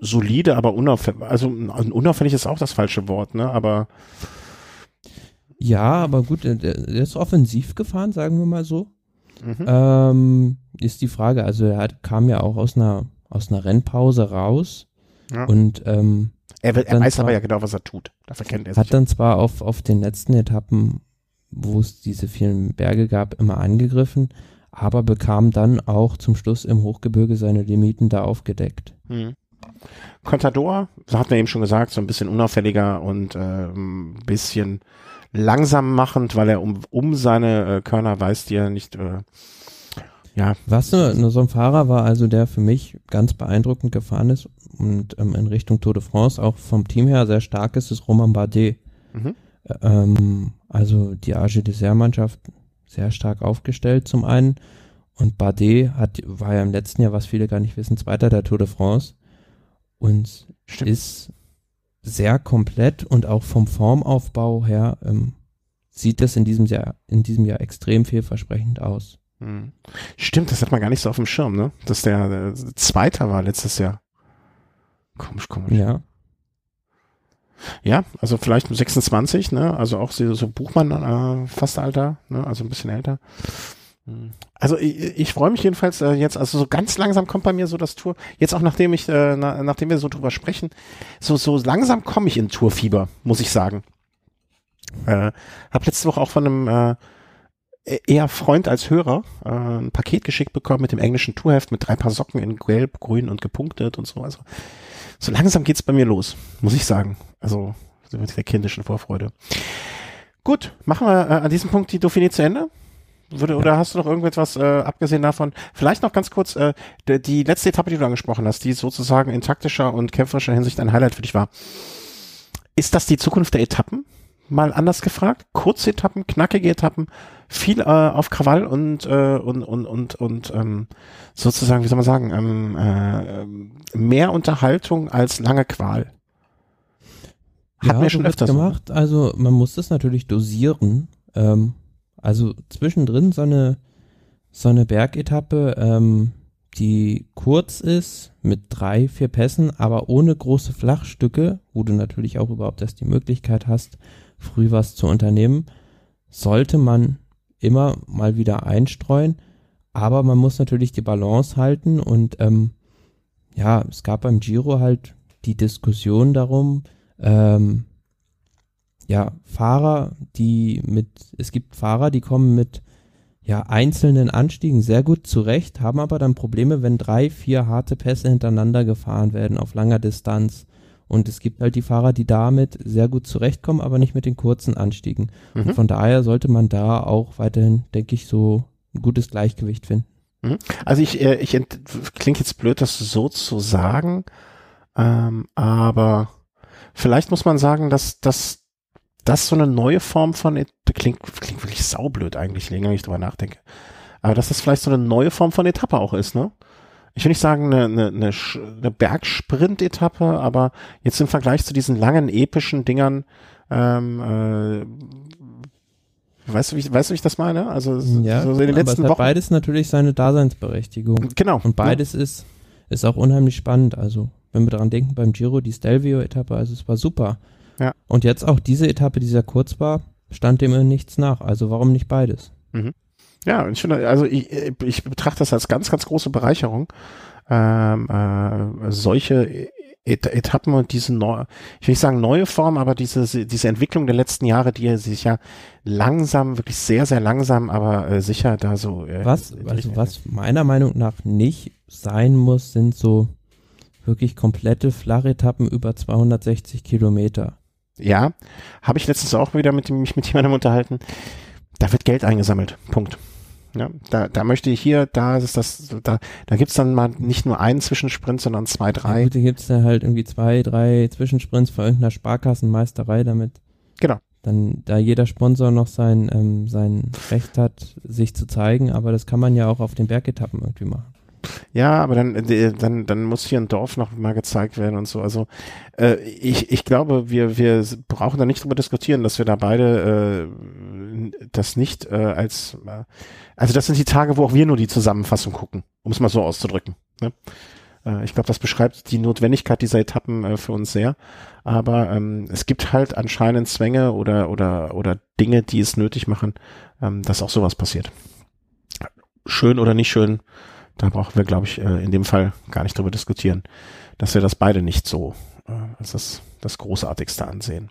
A: solide, aber unauffällig, also unauffällig ist auch das falsche Wort, ne, aber
B: ja, aber gut, der, der ist offensiv gefahren, sagen wir mal so. Mhm. Ähm, ist die Frage, also er hat, kam ja auch aus einer, aus einer Rennpause raus ja. und ähm,
A: er, er weiß zwar, aber ja genau, was er tut. Dafür kennt er
B: sich. Hat dann zwar auf, auf den letzten Etappen, wo es diese vielen Berge gab, immer angegriffen, aber bekam dann auch zum Schluss im Hochgebirge seine Limiten da aufgedeckt. Hm.
A: Contador, so hat man eben schon gesagt, so ein bisschen unauffälliger und äh, ein bisschen langsam machend, weil er um, um seine äh, Körner weiß, die er nicht äh, ja.
B: Was nur, nur so ein Fahrer war, also der für mich ganz beeindruckend gefahren ist und ähm, in Richtung Tour de France auch vom Team her sehr stark ist, ist Roman Bardet. Mhm. Ähm, also die Age Dessert Mannschaft sehr stark aufgestellt zum einen. Und Bardet hat, war ja im letzten Jahr, was viele gar nicht wissen, Zweiter der Tour de France. Und Stimmt. ist sehr komplett und auch vom Formaufbau her ähm, sieht das in diesem Jahr, in diesem Jahr extrem vielversprechend aus.
A: Hm. Stimmt, das hat man gar nicht so auf dem Schirm, ne? Dass der, der Zweiter war letztes Jahr. Komisch, komisch.
B: Ja.
A: Ja, also vielleicht 26, ne? Also auch so, Buchmann äh, fast Alter, ne? Also ein bisschen älter. Hm. Also ich, ich freue mich jedenfalls äh, jetzt, also so ganz langsam kommt bei mir so das Tour, jetzt auch nachdem ich, äh, na, nachdem wir so drüber sprechen, so, so langsam komme ich in Tourfieber, muss ich sagen. Äh, hab letzte Woche auch von einem äh, eher Freund als Hörer äh, ein Paket geschickt bekommen mit dem englischen Tourheft mit drei Paar Socken in gelb, grün und gepunktet und so. Also so langsam geht's bei mir los, muss ich sagen. Also so mit der kindischen Vorfreude. Gut, machen wir äh, an diesem Punkt die Dauphiné zu Ende. Würde, oder hast du noch irgendetwas äh, abgesehen davon? Vielleicht noch ganz kurz äh, die, die letzte Etappe, die du angesprochen hast, die sozusagen in taktischer und kämpferischer Hinsicht ein Highlight für dich war. Ist das die Zukunft der Etappen? Mal anders gefragt. Kurze Etappen, knackige Etappen, viel äh, auf Krawall und äh, und und und und ähm, sozusagen, wie soll man sagen, ähm, äh, mehr Unterhaltung als lange Qual.
B: Hat ja, mir schon öfters gemacht. So. Also man muss das natürlich dosieren. Ähm, also zwischendrin so eine so eine Bergetappe, ähm, die kurz ist mit drei, vier Pässen, aber ohne große Flachstücke, wo du natürlich auch überhaupt erst die Möglichkeit hast, früh was zu unternehmen, sollte man immer mal wieder einstreuen. Aber man muss natürlich die Balance halten und ähm, ja, es gab beim Giro halt die Diskussion darum, ähm, ja, Fahrer, die mit, es gibt Fahrer, die kommen mit ja, einzelnen Anstiegen sehr gut zurecht, haben aber dann Probleme, wenn drei, vier harte Pässe hintereinander gefahren werden auf langer Distanz. Und es gibt halt die Fahrer, die damit sehr gut zurechtkommen, aber nicht mit den kurzen Anstiegen.
A: Mhm.
B: Und von daher sollte man da auch weiterhin, denke ich, so ein gutes Gleichgewicht finden.
A: Mhm. Also ich, äh, ich klingt jetzt blöd, das so zu sagen, ähm, aber vielleicht muss man sagen, dass dass das so eine neue Form von Et- klingt klingt wirklich saublöd eigentlich, länger ich drüber nachdenke. Aber dass das vielleicht so eine neue Form von Etappe auch ist, ne? Ich will nicht sagen eine, eine, eine, eine Bergsprint-Etappe, aber jetzt im Vergleich zu diesen langen epischen Dingern, ähm, äh, weißt du, wie, weißt du, wie ich das meine? Also
B: Ja,
A: so in den letzten
B: hat
A: Wochen.
B: beides natürlich seine Daseinsberechtigung.
A: Genau.
B: Und beides ist, ist auch unheimlich spannend. Also, wenn wir daran denken, beim Giro, die Stelvio-Etappe, also es war super.
A: Ja.
B: Und jetzt auch diese Etappe, die sehr kurz war, stand dem in nichts nach. Also warum nicht beides?
A: Ja, ich finde, also ich, ich betrachte das als ganz, ganz große Bereicherung. Ähm, äh, solche Et Etappen und diese neue, ich will nicht sagen neue Form, aber diese, diese Entwicklung der letzten Jahre, die sich ja langsam, wirklich sehr, sehr langsam, aber äh, sicher da so. Äh,
B: Was, also was meiner Meinung nach nicht sein muss, sind so wirklich komplette Flachetappen über 260 Kilometer.
A: Ja, habe ich letztens auch wieder mit mich mit jemandem unterhalten. Da wird Geld eingesammelt. Punkt. Ja, da, da möchte ich hier, da ist das, da, da gibt's dann mal nicht nur einen Zwischensprint, sondern zwei,
B: Ja,
A: drei.
B: gut, da gibt's da halt irgendwie zwei, drei Zwischensprints von irgendeiner Sparkassenmeisterei, damit
A: Genau.
B: dann da jeder Sponsor noch sein, ähm, sein Recht hat, sich zu zeigen, aber das kann man ja auch auf den Bergetappen irgendwie machen.
A: Ja, aber dann, äh, dann, dann muss hier ein Dorf noch mal gezeigt werden und so. Also äh, ich, ich glaube, wir, wir brauchen da nicht drüber diskutieren, dass wir da beide äh, das nicht äh, als äh, also das sind die Tage, wo auch wir nur die Zusammenfassung gucken, um es mal so auszudrücken. Ne? Äh, ich glaube, das beschreibt die Notwendigkeit dieser Etappen äh, für uns sehr. Aber ähm, es gibt halt anscheinend Zwänge oder oder oder Dinge, die es nötig machen, ähm, dass auch sowas passiert. Schön oder nicht schön, da brauchen wir, glaube ich, äh, in dem Fall gar nicht drüber diskutieren, dass wir das beide nicht so äh, als das, das Großartigste ansehen.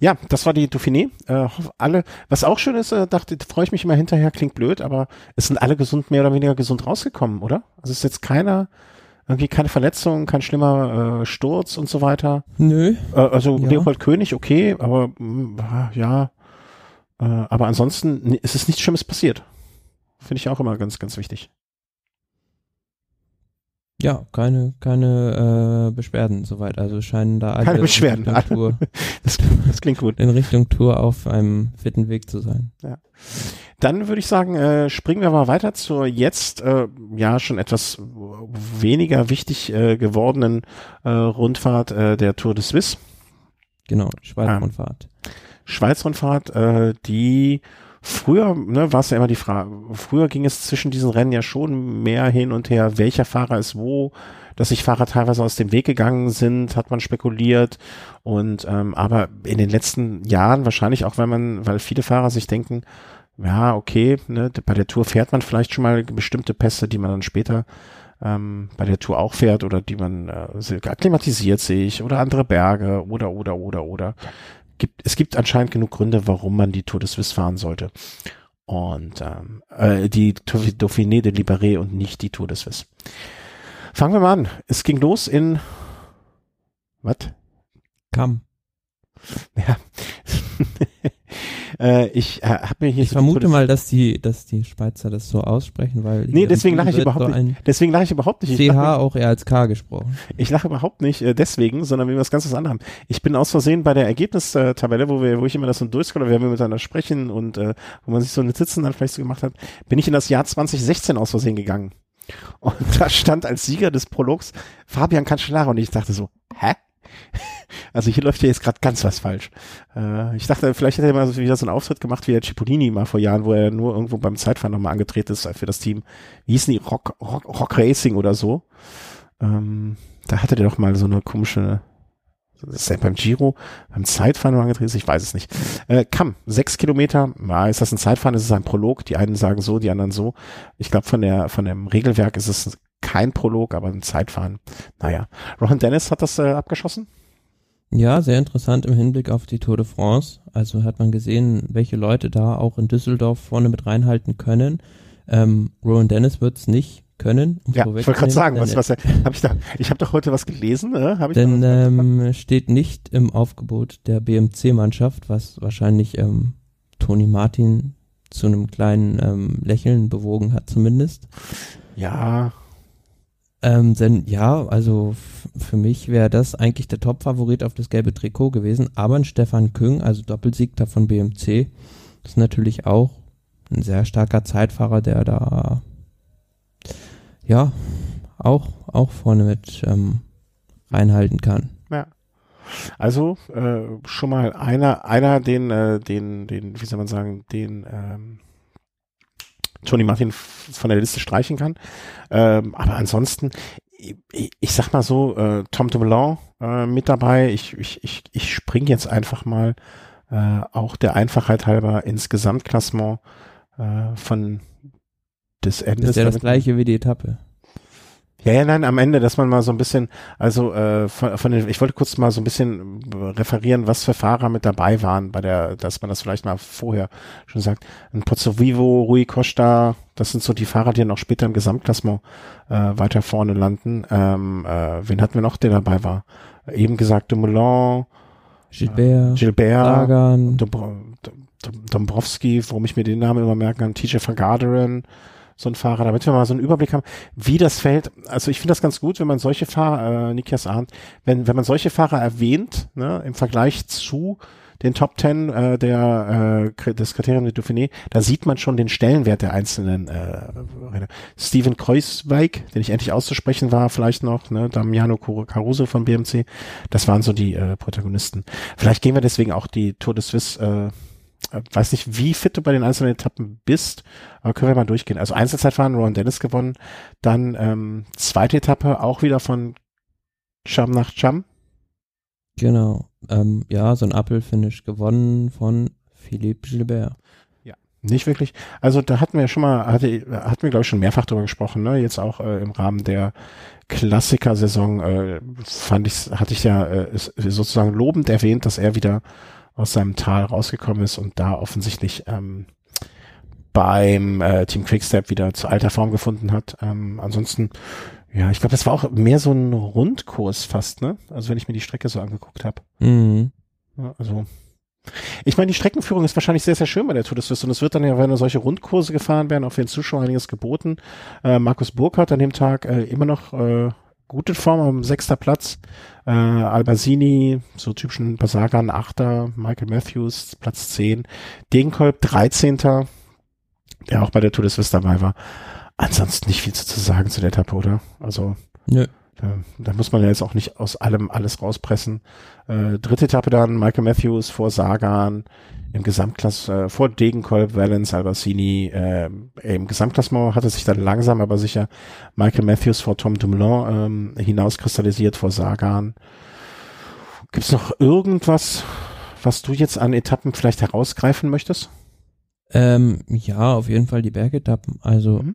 A: Ja, das war die Dauphiné. Äh, alle, was auch schön ist, äh, dachte, freue ich mich immer hinterher, klingt blöd, aber es sind alle gesund, mehr oder weniger gesund rausgekommen, oder? Also es ist jetzt keiner, irgendwie keine Verletzung, kein schlimmer äh, Sturz und so weiter.
B: Nö.
A: Äh, also
B: Ja.
A: Leopold König, okay, aber mh, ja, äh, aber ansonsten ni- es ist nichts Schlimmes passiert. Finde ich auch immer ganz, ganz wichtig.
B: Ja, keine, keine äh, Beschwerden soweit. Also scheinen da alle
A: Keine Beschwerden,
B: in Richtung, Tour,
A: Das, das klingt gut.
B: in Richtung Tour auf einem fitten Weg zu sein.
A: Dann würde ich sagen, äh, springen wir mal weiter zur jetzt äh, ja schon etwas weniger wichtig äh, gewordenen äh, Rundfahrt äh, der Tour de Suisse.
B: Genau,
A: Ah.
B: Schweiz-Rundfahrt.
A: Schweiz-Rundfahrt, äh, die früher, ne, war es ja immer die Frage, früher ging es zwischen diesen Rennen ja schon mehr hin und her, welcher Fahrer ist wo, dass sich Fahrer teilweise aus dem Weg gegangen sind, hat man spekuliert und ähm, aber in den letzten Jahren wahrscheinlich auch, weil man, weil viele Fahrer sich denken, ja, okay, ne, bei der Tour fährt man vielleicht schon mal bestimmte Pässe, die man dann später ähm, bei der Tour auch fährt oder die man äh, akklimatisiert sich oder andere Berge oder oder oder oder gibt es gibt anscheinend genug Gründe, warum man die Tour de Suisse fahren sollte und ähm, äh, die Dauphiné de Libéré und nicht die Tour de Suisse. Fangen wir mal an. Es ging los in was?
B: Kamm.
A: Ja. Äh, ich äh, habe mir hier
B: Ich
A: so
B: vermute mal, dass die, dass die Schweizer das so aussprechen, weil
A: Nee, deswegen lache ich überhaupt
B: so ein
A: Deswegen lache ich überhaupt nicht. Ich lache
B: CH auch eher als K gesprochen.
A: Ich lache überhaupt nicht äh, deswegen, sondern wegen was ganz was anderem. Ich bin aus Versehen bei der Ergebnistabelle, wo wir, wo ich immer das so durchscrolle, wenn wir miteinander sprechen und äh, wo man sich so eine Sitzen dann vielleicht so gemacht hat, bin ich in das Jahr 2016 aus Versehen gegangen. Und da stand als Sieger des Prologs Fabian Cancellara und ich dachte so, hä? Also hier läuft ja jetzt gerade ganz was falsch. Äh, ich dachte, vielleicht hätte er mal so wieder so einen Auftritt gemacht wie der Cipollini mal vor Jahren, wo er nur irgendwo beim Zeitfahren nochmal angetreten ist für das Team. Wie hießen die? Rock, Rock, Rock Racing oder so. Ähm, da hatte der doch mal so eine komische, ist der beim Giro, beim Zeitfahren angetreten ich weiß es nicht. Äh, Kamm, sechs Kilometer, ist das ein Zeitfahren, ist es ein Prolog, die einen sagen so, die anderen so. Ich glaube, von der, von dem Regelwerk ist es kein Prolog, aber ein Zeitfahren. Naja, Rohan Dennis hat das äh, abgeschossen.
B: Ja, sehr interessant im Hinblick auf die Tour de France. Also hat man gesehen, welche Leute da auch in Düsseldorf vorne mit reinhalten können. Ähm, Rowan Dennis wird es nicht können.
A: Um ja, ich wollte gerade sagen, was, was habe ich da? Ich habe doch heute was gelesen. Äh? Hab ich
B: denn ähm, steht nicht im Aufgebot der BMC-Mannschaft, was wahrscheinlich ähm, Toni Martin zu einem kleinen ähm, Lächeln bewogen hat, zumindest.
A: Ja.
B: Ähm, denn ja, also für mich wäre das eigentlich der Top-Favorit auf das gelbe Trikot gewesen, aber ein Stefan Küng, also Doppelsiegter von BMC, ist natürlich auch ein sehr starker Zeitfahrer, der da ja auch, auch vorne mit ähm, reinhalten kann.
A: Ja. Also äh, schon mal einer, einer den, äh, den, den, wie soll man sagen, den ähm, Tony Martin von der Liste streichen kann. Ähm, aber ansonsten, ich, ich sag mal so, äh, Tom Dumoulin äh, mit dabei. Ich, ich, ich, ich spring jetzt einfach mal äh, auch der Einfachheit halber ins Gesamtklassement äh, von des Endes.
B: Das ist ja das gleiche wie die Etappe.
A: Ja, ja, nein, am Ende, dass man mal so ein bisschen, also äh, von, von den, ich wollte kurz mal so ein bisschen referieren, was für Fahrer mit dabei waren bei der, dass man das vielleicht mal vorher schon sagt. Ein Pozzo Vivo, Rui Costa, das sind so die Fahrer, die auch später im Gesamtklassement äh, weiter vorne landen. Ähm, äh, wen hatten wir noch, der dabei war? Eben gesagt, Dumoulin,
B: Gilbert,
A: äh, Gilbert
B: Sagan.
A: Dombrowski, warum ich mir den Namen immer merken kann, TJ van Garderen, so ein Fahrer, damit wir mal so einen Überblick haben, wie das fällt. Also ich finde das ganz gut, wenn man solche Fahrer, äh, Nikias Arndt, wenn, wenn man solche Fahrer erwähnt, ne, im Vergleich zu den Top Ten äh, der äh, des Kriterium de Dauphiné, da sieht man schon den Stellenwert der einzelnen äh, Steven Kreuzweig, den ich endlich auszusprechen war, vielleicht noch, ne, Damiano Caruso von BMC, das waren so die äh, Protagonisten. Vielleicht gehen wir deswegen auch die Tour de Suisse äh, weiß nicht, wie fit du bei den einzelnen Etappen bist, aber können wir mal durchgehen. Also Einzelzeitfahren, Ron Dennis gewonnen, dann ähm, zweite Etappe auch wieder von Cham nach Cham.
B: Genau, ähm, ja, so ein Apple-Finish gewonnen von Philippe Gilbert.
A: Ja, nicht wirklich. Also da hatten wir ja schon mal, hatte, hatten wir glaube ich schon mehrfach drüber gesprochen, ne? Jetzt auch äh, im Rahmen der Klassiker-Saison äh, fand ich, hatte ich ja äh, sozusagen lobend erwähnt, dass er wieder aus seinem Tal rausgekommen ist und da offensichtlich ähm, beim äh, Team Quickstep wieder zu alter Form gefunden hat. Ähm, ansonsten, ja, ich glaube, das war auch mehr so ein Rundkurs fast, ne? Also wenn ich mir die Strecke so angeguckt habe.
B: Mhm.
A: Ja, also ich meine, die Streckenführung ist wahrscheinlich sehr, sehr schön bei der Tour des Suisse und es wird dann ja, wenn solche Rundkurse gefahren werden, auch für den Zuschauer einiges geboten. Äh, Markus Burkhardt an dem Tag äh, immer noch äh, gute Form am sechster Platz. Äh, Albasini, so typischen Basagan, Achter, Michael Matthews, Platz 10, Degenkolb, 13. Der auch bei der Tour des Suisse dabei war. Ansonsten nicht viel zu sagen zu der Etappe, oder? Also.
B: Nö.
A: Da, da muss man ja jetzt auch nicht aus allem alles rauspressen. Äh, dritte Etappe dann, Michael Matthews vor Sagan, im Gesamtklass äh, vor Degenkolb, Valens, Albassini, äh, im Gesamtklassement hatte sich dann langsam aber sicher Michael Matthews vor Tom Dumoulin ähm, hinauskristallisiert vor Sagan. Gibt's noch irgendwas, was du jetzt an Etappen vielleicht herausgreifen möchtest?
B: Ähm, ja, auf jeden Fall die Bergetappen. Also mhm.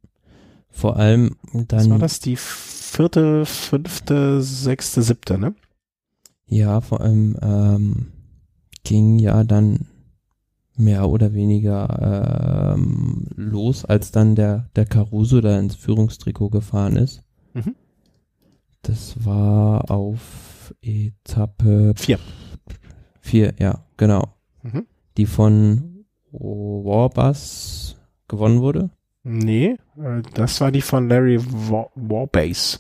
B: vor allem dann. Was
A: war das? Die vierte, fünfte, sechste, siebte, ne?
B: Ja, vor allem ähm, ging ja dann mehr oder weniger ähm, los, als dann der, der Caruso da ins Führungstrikot gefahren ist. Mhm. Das war auf Etappe
A: vier.
B: Vier, ja, genau. Mhm. Die von Warbus gewonnen wurde.
A: Nee, äh, das war die von Larry War Warbase.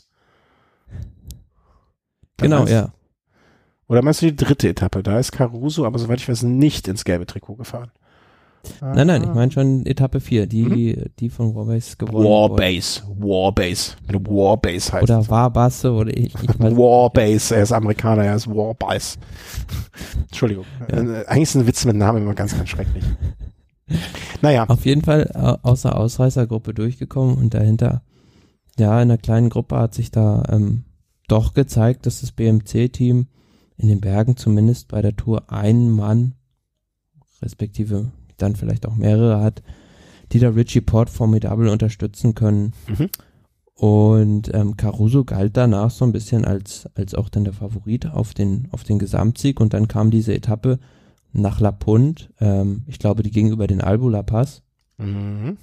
B: Genau, ja.
A: Oder meinst du die dritte Etappe? Da ist Caruso, aber soweit ich weiß, nicht ins gelbe Trikot gefahren.
B: Nein, nein, ich meine schon Etappe 4, die, mhm. die von Warbase gewonnen
A: Warbase, Warbase, mit Warbase heißt
B: Oder Warbasse oder ich, ich
A: weiß Warbase, er ist Amerikaner, er ist Warbase. Entschuldigung. Ja. Äh, eigentlich sind Witze mit Namen immer ganz, ganz schrecklich. Naja.
B: Auf jeden Fall außer Ausreißergruppe durchgekommen und dahinter, ja, in einer kleinen Gruppe hat sich da ähm, doch gezeigt, dass das BMC-Team in den Bergen zumindest bei der Tour einen Mann, respektive dann vielleicht auch mehrere hat, die da Richie Port formidabel unterstützen können. Mhm. Und ähm, Caruso galt danach so ein bisschen als, als auch dann der Favorit auf den, auf den Gesamtsieg. Und dann kam diese Etappe nach La Punt. Ähm, ich glaube, die ging über den Albula Pass.
A: Mhm.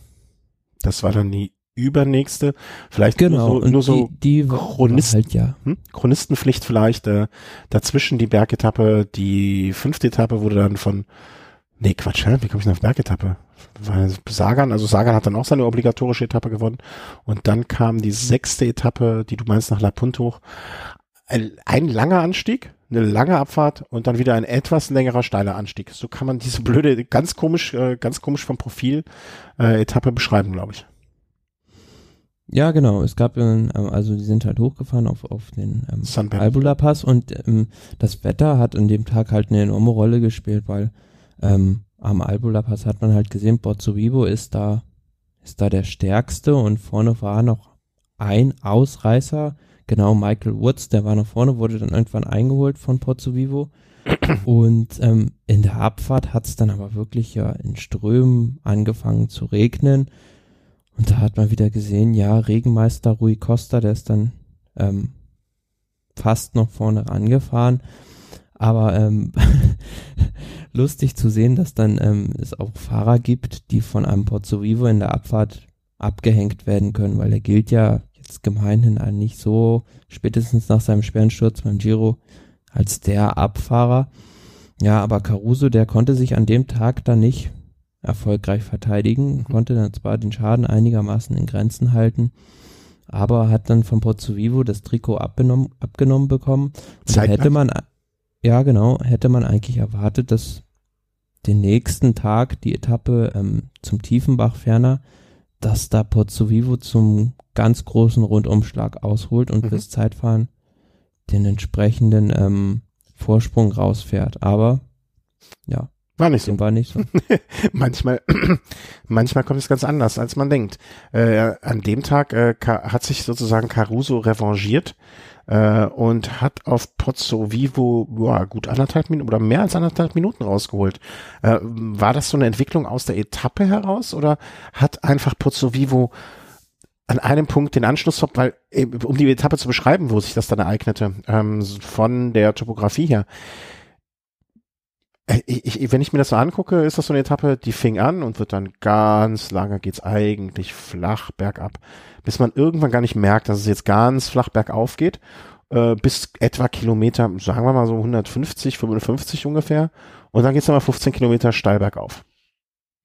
A: Das war dann die übernächste, vielleicht
B: genau,
A: nur so, nur so
B: die, die
A: Chronist,
B: halt ja.
A: hm? Chronistenpflicht vielleicht, äh, dazwischen die Bergetappe, die fünfte Etappe wurde dann von, nee Quatsch, hä? wie komme ich denn auf Bergetappe? Weil Sagan, also Sagan hat dann auch seine obligatorische Etappe gewonnen und dann kam die sechste Etappe, die du meinst nach La Punt hoch, ein, ein langer Anstieg, eine lange Abfahrt und dann wieder ein etwas längerer steiler Anstieg. So kann man diese blöde, ganz komisch, äh, ganz komisch vom Profil äh, Etappe beschreiben, glaube ich.
B: Ja, genau. Es gab, ähm, also die sind halt hochgefahren auf, auf den ähm. Albula Pass und ähm, das Wetter hat an dem Tag halt eine enorme Rolle gespielt, weil ähm, am Albula Pass hat man halt gesehen, Pozzo Vivo ist da, ist da der stärkste und vorne war noch ein Ausreißer, genau Michael Woods, der war noch vorne, wurde dann irgendwann eingeholt von Pozzo Vivo. Und ähm, in der Abfahrt hat es dann aber wirklich ja in Strömen angefangen zu regnen. Und da hat man wieder gesehen, ja, Regenmeister Rui Costa, der ist dann ähm, fast noch vorne rangefahren. Aber ähm, lustig zu sehen, dass dann ähm, es auch Fahrer gibt, die von einem Pozzo Vivo in der Abfahrt abgehängt werden können, weil er gilt ja jetzt gemeinhin nicht so, spätestens nach seinem schweren Sturz beim Giro, als der Abfahrer. Ja, aber Caruso, der konnte sich an dem Tag dann nicht erfolgreich verteidigen, konnte dann zwar den Schaden einigermaßen in Grenzen halten, aber hat dann von Pozzo Vivo das Trikot abgenommen, abgenommen bekommen. Da hätte man, ja genau, hätte man eigentlich erwartet, dass den nächsten Tag die Etappe ähm, zum Tiefenbach ferner, dass da Pozzo Vivo zum ganz großen Rundumschlag ausholt und
A: Mhm.
B: fürs Zeitfahren den entsprechenden ähm, Vorsprung rausfährt. Aber ja,
A: War nicht so.
B: war nicht so.
A: manchmal, manchmal kommt es ganz anders, als man denkt. Äh, an dem Tag äh, hat sich sozusagen Caruso revanchiert äh, und hat auf Pozzo Vivo ja, gut anderthalb Minuten oder mehr als anderthalb Minuten rausgeholt. Äh, war das so eine Entwicklung aus der Etappe heraus oder hat einfach Pozzo Vivo an einem Punkt den Anschluss, weil, äh, um die Etappe zu beschreiben, wo sich das dann ereignete, ähm, von der Topografie her, äh, ich, ich, wenn ich mir das so angucke, ist das so eine Etappe, die fing an und wird dann ganz lange geht's eigentlich flach bergab, bis man irgendwann gar nicht merkt, dass es jetzt ganz flach bergauf geht, äh, bis etwa Kilometer, sagen wir mal so 150, 55 ungefähr, und dann geht's nochmal 15 Kilometer steil bergauf.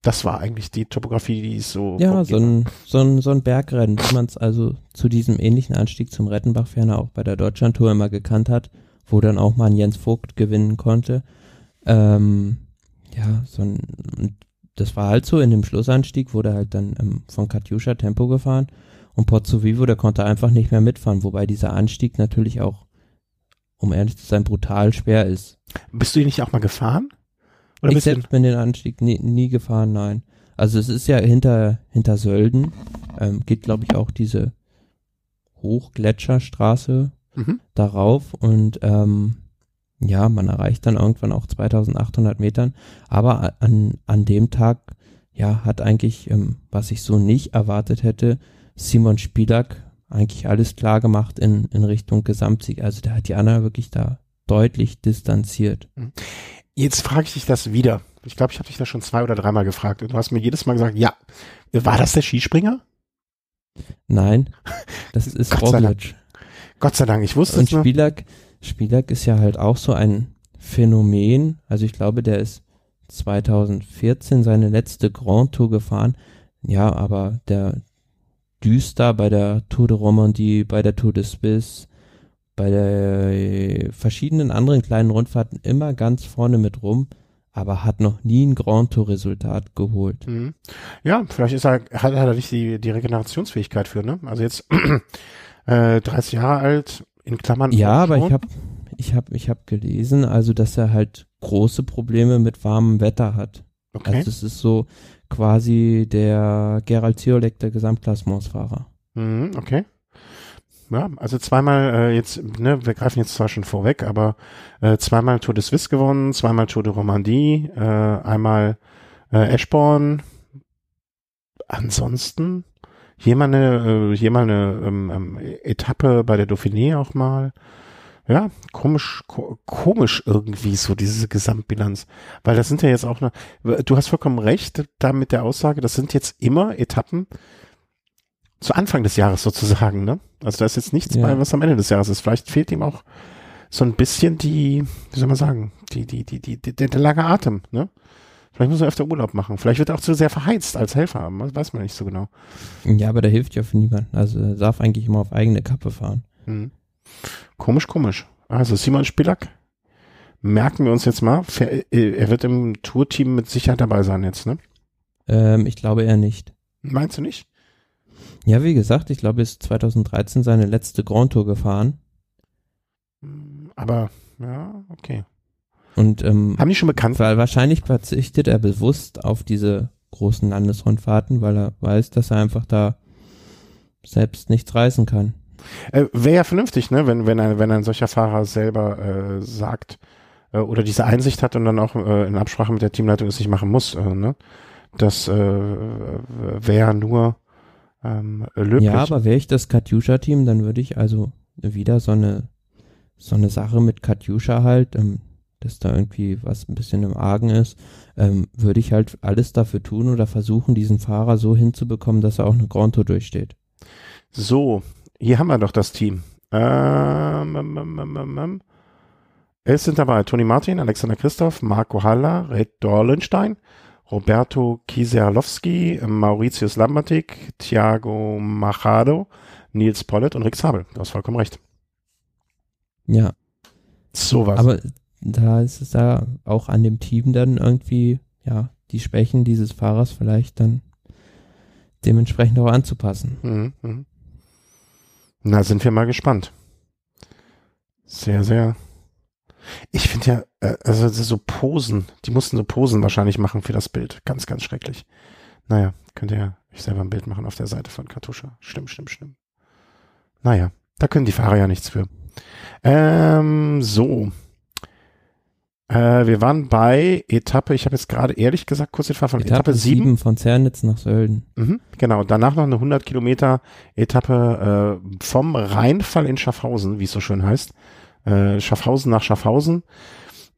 A: Das war eigentlich die Topografie, die es so
B: Ja, so ein, so ein, so ein Bergrennen, wie man es also zu diesem ähnlichen Anstieg zum Rettenbach ferner auch bei der Deutschlandtour immer gekannt hat, wo dann auch mal ein Jens Vogt gewinnen konnte. Ähm, ja, so ein, das war halt so, in dem Schlussanstieg wurde halt dann ähm, von Katjuscha Tempo gefahren und Pozzo Vivo, der konnte einfach nicht mehr mitfahren, wobei dieser Anstieg natürlich auch, um ehrlich zu sein, brutal schwer ist.
A: Bist du die nicht auch mal gefahren? Oder
B: ich selbst bin den Anstieg nie, nie gefahren, nein. Also es ist ja hinter, hinter Sölden, ähm, geht glaube ich auch diese Hochgletscherstraße
A: mhm.
B: darauf und ähm, ja, man erreicht dann irgendwann auch 2800 Metern, aber an, an dem Tag, ja, hat eigentlich, ähm, was ich so nicht erwartet hätte, Simon Spielak eigentlich alles klar gemacht in, in Richtung Gesamtsieg. Also der hat die Anna wirklich da deutlich distanziert.
A: Jetzt frage ich dich das wieder. Ich glaube, ich habe dich das schon zwei oder dreimal gefragt und du hast mir jedes Mal gesagt, ja. War das der Skispringer?
B: Nein, das ist
A: Gott sei.
B: Roglic.
A: Gott sei Dank, ich wusste
B: Und
A: es nur.
B: Spielak, Spielak ist ja halt auch so ein Phänomen. Also ich glaube, der ist 2014 seine letzte Grand Tour gefahren. Ja, aber der düster bei der Tour de Romandie, bei der Tour de Suisse, bei der äh, verschiedenen anderen kleinen Rundfahrten immer ganz vorne mit rum, aber hat noch nie ein Grand Tour Resultat geholt.
A: Mhm. Ja, vielleicht ist er, hat, hat er nicht die, die Regenerationsfähigkeit für, ne? Also jetzt äh, 30 Jahre alt, in Klammern.
B: Ja, aber
A: schon.
B: ich habe ich hab, ich hab gelesen, also dass er halt große Probleme mit warmem Wetter hat.
A: Okay.
B: Also es ist so quasi der Gerald Ziolek der Gesamtklassementsfahrer.
A: Mhm, okay. Ja, also zweimal äh, jetzt, ne, wir greifen jetzt zwar schon vorweg, aber äh, zweimal Tour de Suisse gewonnen, zweimal Tour de Romandie, äh, einmal äh, Eschborn. Ansonsten hier mal eine, äh, hier mal eine ähm, ähm, Etappe bei der Dauphiné auch mal. Ja, komisch, ko komisch irgendwie so diese Gesamtbilanz, weil das sind ja jetzt auch noch. Du hast vollkommen recht, da mit der Aussage, das sind jetzt immer Etappen, zu Anfang des Jahres sozusagen, ne? Also da ist jetzt nichts
B: Ja.
A: bei, was am Ende des Jahres ist. Vielleicht fehlt ihm auch so ein bisschen die, wie soll man sagen, die, die, die, die, die der, der lange Atem, ne? Vielleicht muss er öfter Urlaub machen. Vielleicht wird er auch zu sehr verheizt als Helfer. Man- Weiß man nicht so genau.
B: Ja, aber der hilft ja für niemanden. Also er darf eigentlich immer auf eigene Kappe fahren.
A: Hm. Komisch, komisch. Also Simon Spilak, merken wir uns jetzt mal. Äh, Er wird im Tourteam mit Sicherheit dabei sein jetzt, ne?
B: Ähm, ich glaube eher nicht.
A: Meinst du nicht?
B: Ja, wie gesagt, ich glaube, er ist 2013 seine letzte Grand Tour gefahren.
A: Hm, Aber, ja, okay.
B: Und ähm,
A: Haben die schon bekannt?
B: weil wahrscheinlich verzichtet er bewusst auf diese großen Landesrundfahrten, weil er weiß, dass er einfach da selbst nichts reißen kann.
A: Äh, Wäre ja vernünftig, ne, wenn, wenn, ein, wenn ein solcher Fahrer selber äh, sagt äh, oder diese Einsicht hat und dann auch äh, in Absprache mit der Teamleitung es nicht machen muss. Äh, ne? Das äh, wäre nur ähm, löblich.
B: Ja, aber wäre ich das Katjuscha-Team, dann würde ich also wieder so eine so eine Sache mit Katjuscha halt, ähm, dass da irgendwie was ein bisschen im Argen ist, ähm, würde ich halt alles dafür tun oder versuchen, diesen Fahrer so hinzubekommen, dass er auch eine Grand Tour durchsteht.
A: So, hier haben wir doch das Team. Ähm, ähm, ähm, ähm, ähm, ähm. Es sind dabei Toni Martin, Alexander Christoph, Marco Haller, Red Dorlenstein, Roberto Kisialowski, Mauritius Lambertig, Thiago Machado, Nils Pollitt und Rick Sabel. Du hast vollkommen recht.
B: Ja,
A: Sowas.
B: aber da ist es da auch an dem Team dann irgendwie, ja, die Schwächen dieses Fahrers vielleicht dann dementsprechend auch anzupassen.
A: Mhm, mhm. Na, sind wir mal gespannt. Sehr, sehr. Ich finde ja, äh, also so Posen, die mussten so Posen wahrscheinlich machen für das Bild. Ganz, ganz schrecklich. Naja, könnt ihr euch selber ein Bild machen auf der Seite von Katusha. Stimmt, stimmt, stimmt. Naja, da können die Fahrer ja nichts für. Ähm, so. Äh, wir waren bei Etappe, ich habe jetzt gerade ehrlich gesagt kurz den von Etappe,
B: Etappe
A: 7.
B: 7 von Zernitz nach Sölden.
A: Mhm, genau, danach noch eine 100 Kilometer Etappe äh, vom Rheinfall in Schaffhausen, wie es so schön heißt. Äh, Schaffhausen nach Schaffhausen.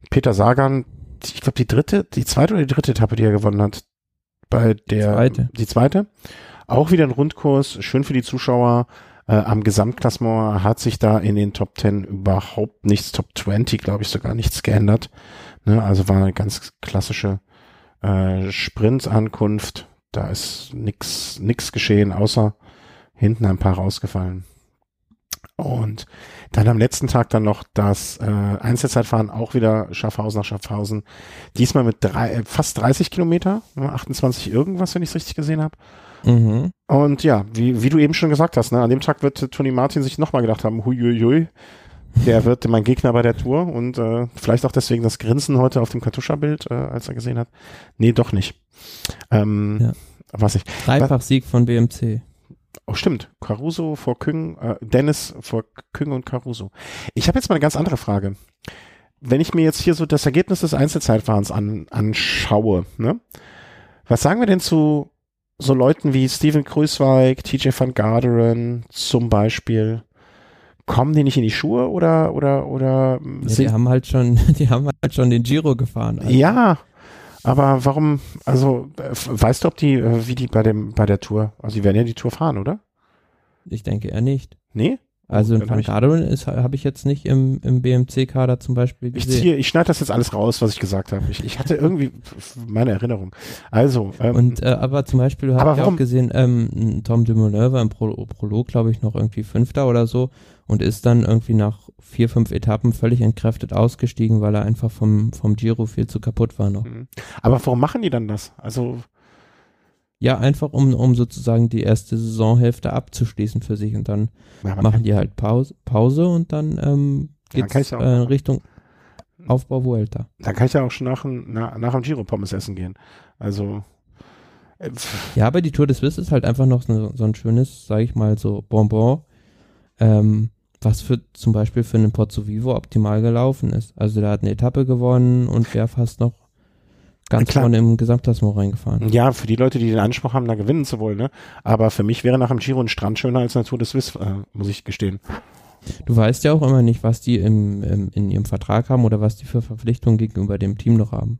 A: Peter Sagan, ich glaube die dritte, die zweite oder die dritte Etappe, die er gewonnen hat. Bei der
B: Zweite.
A: die zweite. Auch wieder ein Rundkurs, schön für die Zuschauer. Äh, am Gesamtklassement hat sich da in den Top 10 überhaupt nichts, Top 20 glaube ich sogar nichts geändert. Ne, also war eine ganz klassische äh, Sprintankunft. Da ist nix, nix geschehen, außer hinten ein paar rausgefallen. Und dann am letzten Tag dann noch das äh, Einzelzeitfahren, auch wieder Schaffhausen nach Schaffhausen. Diesmal mit drei, äh, fast 30 Kilometer, ne, 28 irgendwas, wenn ich es richtig gesehen habe.
B: Mhm.
A: Und ja, wie, wie du eben schon gesagt hast, ne, an dem Tag wird Tony Martin sich nochmal gedacht haben, huiuiui, der wird mein Gegner bei der Tour und äh, vielleicht auch deswegen das Grinsen heute auf dem Kartuscha-Bild, äh, als er gesehen hat. Nee, doch nicht. Ähm,
B: Ja.
A: Was ich.
B: Dreifach-Sieg von BMC.
A: Oh, stimmt. Caruso vor Küng, äh, Dennis vor Küng und Caruso. Ich habe jetzt mal eine ganz andere Frage. Wenn ich mir jetzt hier so das Ergebnis des Einzelzeitfahrens an, anschaue, ne? Was sagen wir denn zu so Leuten wie Steven Kruiswijk, TJ van Garderen zum Beispiel? Kommen die nicht in die Schuhe oder oder oder
B: Ja, die haben halt schon, die haben halt schon den Giro gefahren. Also,
A: ja, aber warum? Also äh, weißt du, ob die äh, wie die bei dem bei der Tour? Also die werden ja die Tour fahren, oder?
B: Ich denke eher nicht.
A: Nee?
B: Also
A: Dann
B: in
A: hab
B: Van
A: ich-
B: Garderen ist habe ich jetzt nicht im, im BMC-Kader zum Beispiel
A: Ich
B: gesehen.
A: ziehe, ich schneide das jetzt alles raus, was ich gesagt habe. Ich, ich hatte irgendwie meine Erinnerung. Also, ähm,
B: Und äh, aber zum Beispiel habe ich
A: warum?
B: auch gesehen, ähm, Tom Dumoulin war im Pro Prolog, glaube ich, noch irgendwie Fünfter oder so und ist dann irgendwie nach vier, fünf Etappen völlig entkräftet ausgestiegen, weil er einfach vom, vom Giro viel zu kaputt war noch.
A: mhm. aber warum machen die dann das? Also,
B: Ja, einfach um, um sozusagen die erste Saisonhälfte abzuschließen für sich und dann
A: ja,
B: machen die halt Pause, Pause und dann ähm,
A: Ja, kann ich auch
B: äh. Richtung Aufbau Vuelta.
A: dann kann ich ja auch schon nach, dem- na, nach dem Giro Pommes essen gehen. Also, äh,
B: Ja, aber die Tour des Swiss ist halt einfach noch so, so ein schönes, sage ich mal, so Bonbon, ähm, was für zum Beispiel für einen Pozzo Vivo optimal gelaufen ist. Also der hat eine Etappe gewonnen und wäre fast noch ganz
A: Klar.
B: vorne im Gesamtklassement reingefahren.
A: ja, für die Leute, die den Anspruch haben, da gewinnen zu wollen, ne? Aber für mich wäre nach dem Giro ein Strand schöner als Natur des Swiss, äh, muss ich gestehen.
B: Du weißt ja auch immer nicht, was die im, im, in ihrem Vertrag haben oder was die für Verpflichtungen gegenüber dem Team noch haben.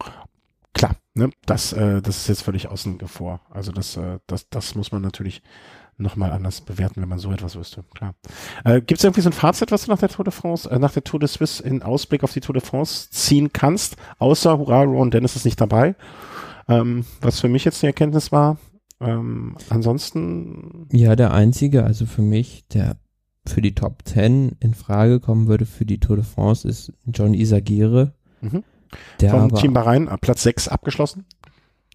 A: Klar, ne? Das, äh, das ist jetzt völlig außen vor. Also das, äh, das, das muss man natürlich nochmal anders bewerten, wenn man so etwas wüsste. Klar. Äh, Gibt es irgendwie so ein Fazit, was du nach der Tour de France, äh, nach der Tour de Suisse in Ausblick auf die Tour de France ziehen kannst? Außer, hurra, Ron Dennis ist nicht dabei. Ähm, was für mich jetzt die Erkenntnis war. Ähm, ansonsten.
B: Ja, der einzige, also für mich, der für die Top 10 in Frage kommen würde für die Tour de France, ist John Isagire.
A: Mhm.
B: Der
A: Vom Team Bahrain, äh, Platz 6 abgeschlossen.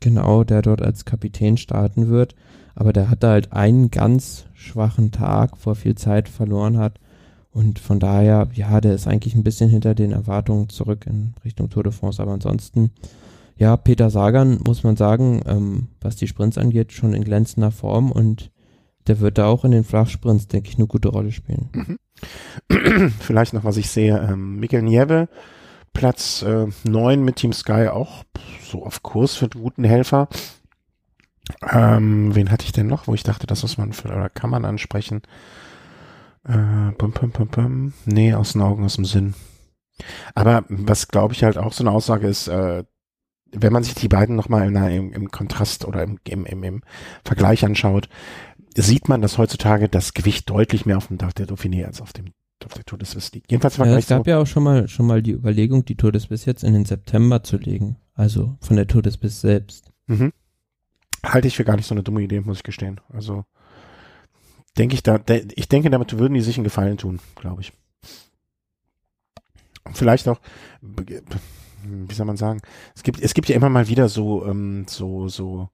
B: Genau, der dort als Kapitän starten wird. Aber der hatte halt einen ganz schwachen Tag, vor viel Zeit verloren hat. Und von daher, ja, der ist eigentlich ein bisschen hinter den Erwartungen zurück in Richtung Tour de France. Aber ansonsten, ja, Peter Sagan, muss man sagen, ähm, was die Sprints angeht, schon in glänzender Form. Und der wird da auch in den Flachsprints, denke ich, eine gute Rolle spielen.
A: Vielleicht noch, was ich sehe, ähm, Mikkel Nieve, Platz äh, 9 mit Team Sky auch so auf Kurs für einen guten Helfer. Ähm, wen hatte ich denn noch, wo ich dachte, das muss man für, oder kann man ansprechen? Äh, bum, bum, bum, bum. Nee, aus den Augen, aus dem Sinn. Aber was glaube ich halt auch so eine Aussage ist, äh, wenn man sich die beiden nochmal im, im Kontrast oder im, im, im, im Vergleich anschaut, sieht man, dass heutzutage das Gewicht deutlich mehr auf dem Dach der Dauphiné als auf dem auf der Tour liegt. Jedenfalls im
B: Ja, es gab
A: so,
B: ja auch schon mal, schon mal die Überlegung, die Tour des Biss jetzt in den September zu legen. Also von der Tour des Biss selbst.
A: mhm. Halte ich für gar nicht so eine dumme Idee, muss ich gestehen. Also denke ich da, de, ich denke, damit würden die sich einen Gefallen tun, glaube ich. Und vielleicht auch, wie soll man sagen, es gibt, es gibt ja immer mal wieder so, ähm, so, so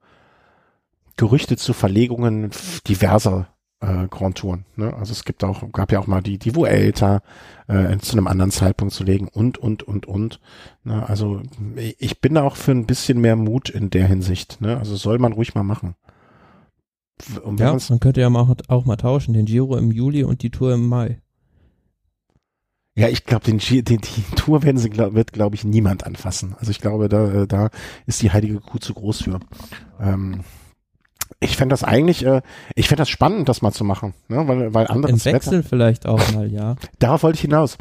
A: Gerüchte zu Verlegungen diverser äh, Grand Touren. Ne? Also es gibt auch, gab ja auch mal die, die Vuelta äh, zu einem anderen Zeitpunkt zu legen und, und, und, und. Ne? Also ich bin da auch für ein bisschen mehr Mut in der Hinsicht. Ne? Also soll man ruhig mal machen. Und
B: Ja, man könnte ja auch, auch mal tauschen, den Giro im Juli und die Tour im Mai.
A: Ja, ich glaube, den, den, die Tour werden sie, glaub, wird, glaube ich, niemand anfassen. Also ich glaube, da, äh, da ist die heilige Kuh zu groß für. Ähm, ich fände das eigentlich, äh, ich fände das spannend, das mal zu machen, ne? weil, weil
B: Im
A: anderes Wetter.
B: Wechsel vielleicht auch mal, ja.
A: Darauf wollte ich hinaus.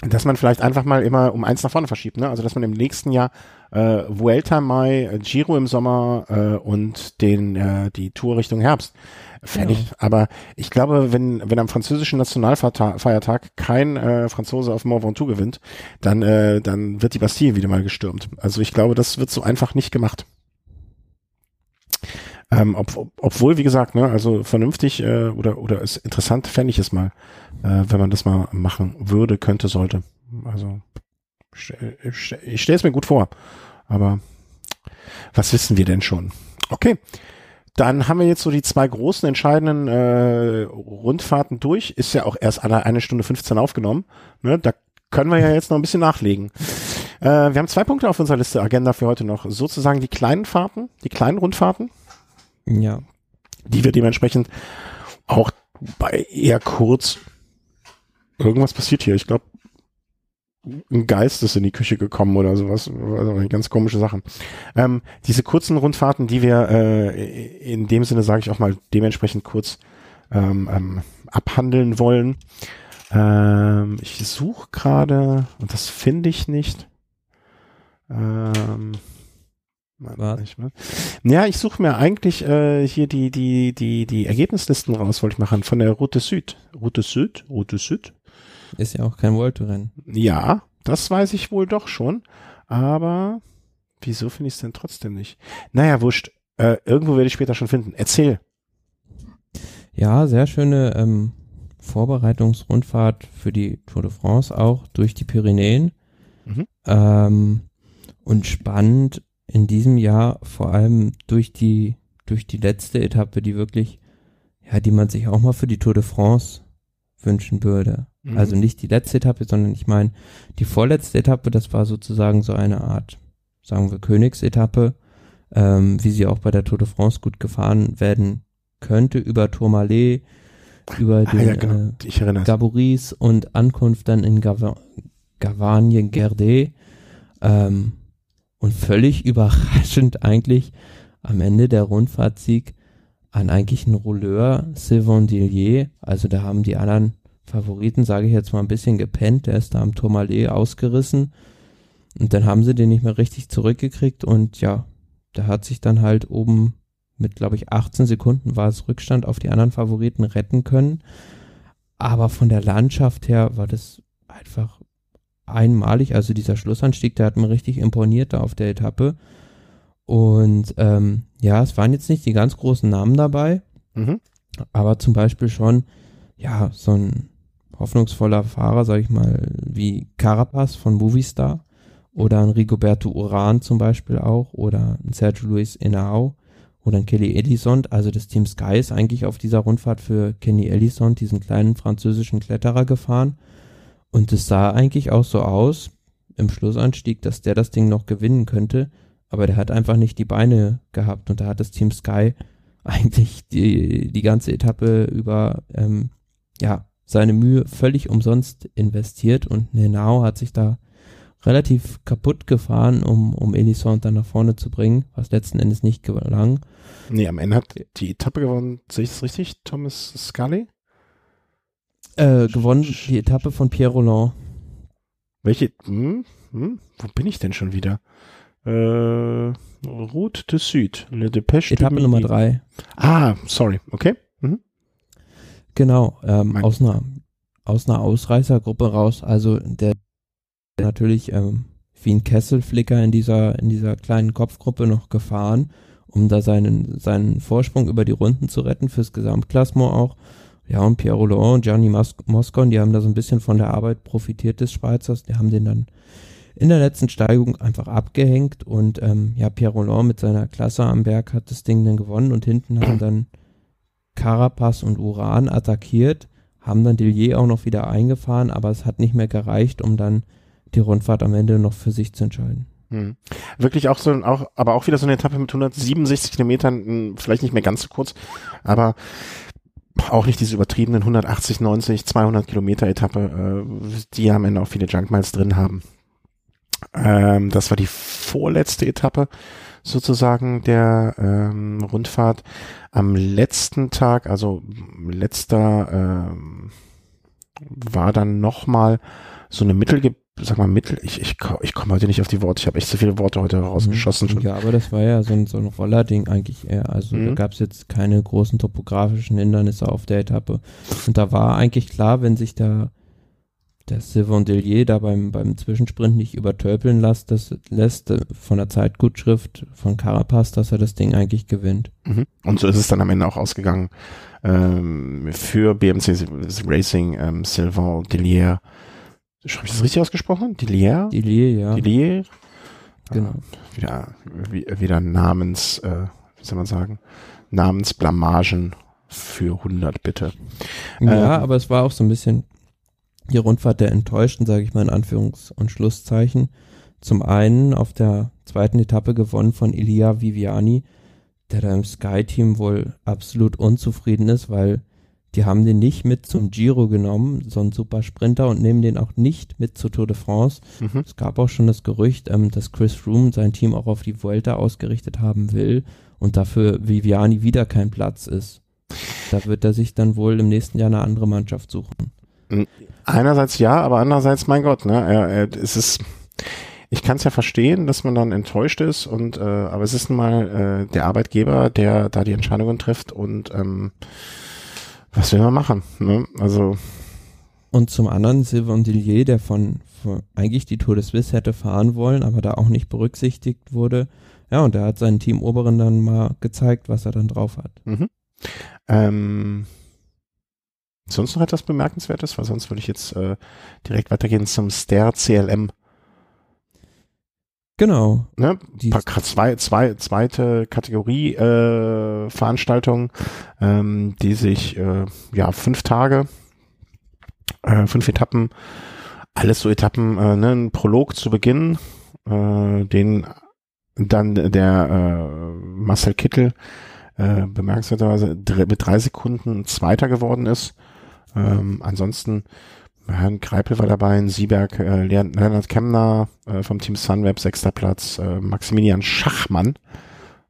A: Dass man vielleicht einfach mal immer um eins nach vorne verschiebt, ne? Also dass man im nächsten Jahr äh, Vuelta Mai, Giro im Sommer äh, und den äh, die Tour Richtung Herbst. Fände
B: Ja.
A: ich. Aber ich glaube, wenn wenn am französischen Nationalfeiertag kein äh, Franzose auf Mont Ventoux gewinnt, dann äh, dann wird die Bastille wieder mal gestürmt. Also ich glaube, das wird so einfach nicht gemacht. Ähm, ob, ob, obwohl, wie gesagt, ne, also vernünftig äh, oder oder ist interessant, fände ich es mal, äh, wenn man das mal machen würde, könnte, sollte. Also ich stelle es mir gut vor, aber was wissen wir denn schon? Okay, dann haben wir jetzt so die zwei großen entscheidenden äh, Rundfahrten durch. Ist ja auch erst alle eine Stunde 15 aufgenommen. Ne? Da können wir ja jetzt noch ein bisschen nachlegen. Äh, wir haben zwei Punkte auf unserer Liste Agenda für heute noch. Sozusagen die kleinen Fahrten, die kleinen Rundfahrten
B: Ja.
A: die wir dementsprechend auch bei eher kurz irgendwas passiert hier. Ich glaube, ein Geist ist in die Küche gekommen oder sowas. Also ganz komische Sachen. Ähm, diese kurzen Rundfahrten, die wir äh, in dem Sinne, sage ich auch mal, dementsprechend kurz ähm, ähm, abhandeln wollen. Ähm, ich suche gerade, und das finde ich nicht. Ähm,
B: Was?
A: ich, ja, ich suche mir eigentlich äh, hier die, die, die, die Ergebnislisten raus, wollte ich machen, von der Route Süd. Route Süd? Route Süd?
B: Ist ja auch kein World Tour Rennen.
A: Ja, das weiß ich wohl doch schon. Aber wieso finde ich es denn trotzdem nicht? Naja, wurscht. Äh, irgendwo werde ich später schon finden. Erzähl.
B: Ja, sehr schöne ähm, Vorbereitungsrundfahrt für die Tour de France auch durch die Pyrenäen.
A: Mhm.
B: Ähm, und spannend in diesem Jahr vor allem durch die durch die letzte Etappe, die wirklich, ja, die man sich auch mal für die Tour de France wünschen würde.
A: Mhm.
B: Also nicht die letzte Etappe, sondern ich meine die vorletzte Etappe, das war sozusagen so eine Art, sagen wir, Königsetappe, ähm, wie sie auch bei der Tour de France gut gefahren werden könnte, über Tourmalet, über
A: Ah,
B: den
A: ja, genau.
B: äh. Gaboris und Ankunft dann in Gava Gavagne-Gerde. Ähm, und völlig überraschend eigentlich am Ende der Rundfahrtsieg an eigentlich einen Rouleur Sylvain Dillier. Also da haben die anderen Favoriten, sage ich jetzt mal, ein bisschen gepennt. Der ist da am Tourmalet ausgerissen. Und dann haben sie den nicht mehr richtig zurückgekriegt. Und ja, der hat sich dann halt oben mit, glaube ich, 18 Sekunden war es Rückstand auf die anderen Favoriten retten können. Aber von der Landschaft her war das einfach einmalig. Also dieser Schlussanstieg, der hat mir richtig imponiert da auf der Etappe. Und ähm, ja, es waren jetzt nicht die ganz großen Namen dabei, mhm. aber zum Beispiel schon, ja, so ein hoffnungsvoller Fahrer, sag ich mal, wie Carapaz von Movistar oder ein Rigoberto Uran zum Beispiel auch oder ein Sergio Luis Henao oder ein Kelly Ellison. Also das Team Sky ist eigentlich auf dieser Rundfahrt für Kenny Ellison, diesen kleinen französischen Kletterer, gefahren. Und es sah eigentlich auch so aus im Schlussanstieg, dass der das Ding noch gewinnen könnte. Aber der hat einfach nicht die Beine gehabt und da hat das Team Sky eigentlich die, die ganze Etappe über ähm, ja seine Mühe völlig umsonst investiert und Nenao hat sich da relativ kaputt gefahren, um, um Elisson dann nach vorne zu bringen, was letzten Endes nicht gelang.
A: Nee, am Ende hat die Etappe gewonnen, sehe ich das richtig, Thomas Scully?
B: Äh, gewonnen die Etappe von Pierre Roland.
A: Welche, hm, hm, wo bin ich denn schon wieder? Äh, Route de Sud, Le Dépêche
B: Etappe de Nummer drei.
A: Ah, sorry, okay. Mhm.
B: Genau, ähm, aus einer, aus einer Ausreißergruppe raus, also der natürlich ähm, wie ein Kesselflicker in dieser, in dieser kleinen Kopfgruppe noch gefahren, um da seinen, seinen Vorsprung über die Runden zu retten, fürs Gesamtklassement auch. Ja, und Pierre Roland und Gianni Mos Moscon, die haben da so ein bisschen von der Arbeit profitiert des Schweizers. Die haben den dann in der letzten Steigung einfach abgehängt und ähm, ja, Pierre Roland mit seiner Klasse am Berg hat das Ding dann gewonnen und hinten haben dann Carapaz und Uran attackiert, haben dann Dillier auch noch wieder eingefahren, aber es hat nicht mehr gereicht, um dann die Rundfahrt am Ende noch für sich zu entscheiden.
A: Hm. Wirklich auch so, auch, aber auch wieder so eine Etappe mit 167 Kilometern, hm, vielleicht nicht mehr ganz so kurz, aber auch nicht diese übertriebenen 180, 90, 200 Kilometer Etappe, äh, die am Ende auch viele Junkmiles drin haben. Ähm, das war die vorletzte Etappe sozusagen der ähm, Rundfahrt. Am letzten Tag, also letzter, ähm, war dann nochmal so eine Mittelge sag mal, Mittel, ich, ich, ich komme heute nicht auf die Worte, ich habe echt so viele Worte heute rausgeschossen.
B: Mhm. Ja, aber das war ja so ein, so ein Rollerding eigentlich eher. Also mhm. da gab es jetzt keine großen topografischen Hindernisse auf der Etappe. Und da war eigentlich klar, wenn sich da der Sylvain Dellier da beim, beim Zwischensprint nicht übertölpeln lässt, das lässt äh, von der Zeitgutschrift von Carapaz, dass er das Ding eigentlich gewinnt.
A: Mhm. Und so ist es dann am Ende auch ausgegangen. Ähm, für BMC Racing ähm, Sylvain Dellier Schreibe ich das richtig ausgesprochen? Dilier?
B: Dilier, ja.
A: Dilier?
B: Genau.
A: Äh, wieder, wieder Namens, äh, wie soll man sagen? Namensblamagen für 100, bitte.
B: Ja, ähm, aber es war auch so ein bisschen die Rundfahrt der Enttäuschten, sage ich mal in Anführungs- und Schlusszeichen. Zum einen auf der zweiten Etappe gewonnen von Ilia Viviani, der da im Sky-Team wohl absolut unzufrieden ist, weil die haben den nicht mit zum Giro genommen, so ein super Sprinter, und nehmen den auch nicht mit zur Tour de France. Mhm. Es gab auch schon das Gerücht, ähm, dass Chris Froome sein Team auch auf die Vuelta ausgerichtet haben will und dafür Viviani wieder kein Platz ist. Da wird er sich dann wohl im nächsten Jahr eine andere Mannschaft suchen.
A: Einerseits ja, aber andererseits, mein Gott, ne, er, er, es ist, ich kann es ja verstehen, dass man dann enttäuscht ist und, äh, aber es ist nun mal äh, der Arbeitgeber, der da die Entscheidungen trifft und ähm, was will man machen? Ne? Also
B: und zum anderen Sylvain Dillier, der von, von, eigentlich die Tour de Suisse hätte fahren wollen, aber da auch nicht berücksichtigt wurde. Ja, und er hat seinen Team Oberen dann mal gezeigt, was er dann drauf hat.
A: Mhm. Ähm, sonst noch etwas Bemerkenswertes, weil sonst würde ich jetzt äh, direkt weitergehen zum Ster CLM.
B: Genau.
A: Ne? Zwei, zwei, zweite Kategorie äh, Veranstaltung, ähm, die sich äh, ja fünf Tage, äh, fünf Etappen, alles so Etappen, äh, ne, ein Prolog zu Beginn, äh, den dann der äh, Marcel Kittel äh, bemerkenswerterweise mit drei Sekunden Zweiter geworden ist. Ähm, ansonsten Herrn Greipel war dabei, in Sieberg, äh, Leonard Kemner äh, vom Team Sunweb, sechster Platz, äh, Maximilian Schachmann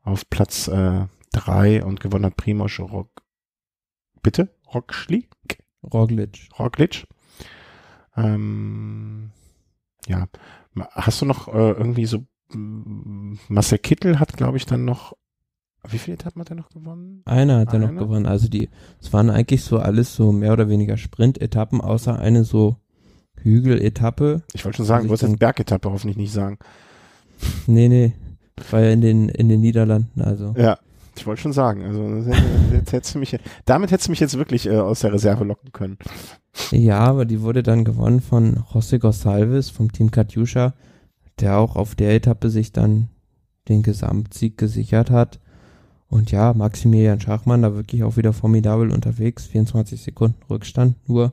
A: auf Platz äh, drei und gewonnen hat Primoz Rock. Bitte? Rockschli?
B: Roglic.
A: Roglic. Ähm, ja. Hast du noch äh, irgendwie so Marcel Kittel hat, glaube ich, dann noch Wie viele Etappen hat er noch gewonnen?
B: Einer hat er noch
A: Eine?
B: gewonnen. Also die, es waren eigentlich so alles so mehr oder weniger Sprint-Etappen, außer eine so Hügel-Etappe.
A: Ich wollte schon sagen,
B: Also
A: du wolltest jetzt Bergetappe hoffentlich nicht sagen.
B: Nee, nee. War ja in den, in den Niederlanden, also.
A: Ja, ich wollte schon sagen. Also jetzt hättest du mich, damit hättest du mich jetzt wirklich äh, aus der Reserve locken können.
B: Ja, aber die wurde dann gewonnen von José Gonçalves vom Team Katjuscha, der auch auf der Etappe sich dann den Gesamtsieg gesichert hat. Und ja, Maximilian Schachmann da wirklich auch wieder formidabel unterwegs, 24 Sekunden Rückstand nur.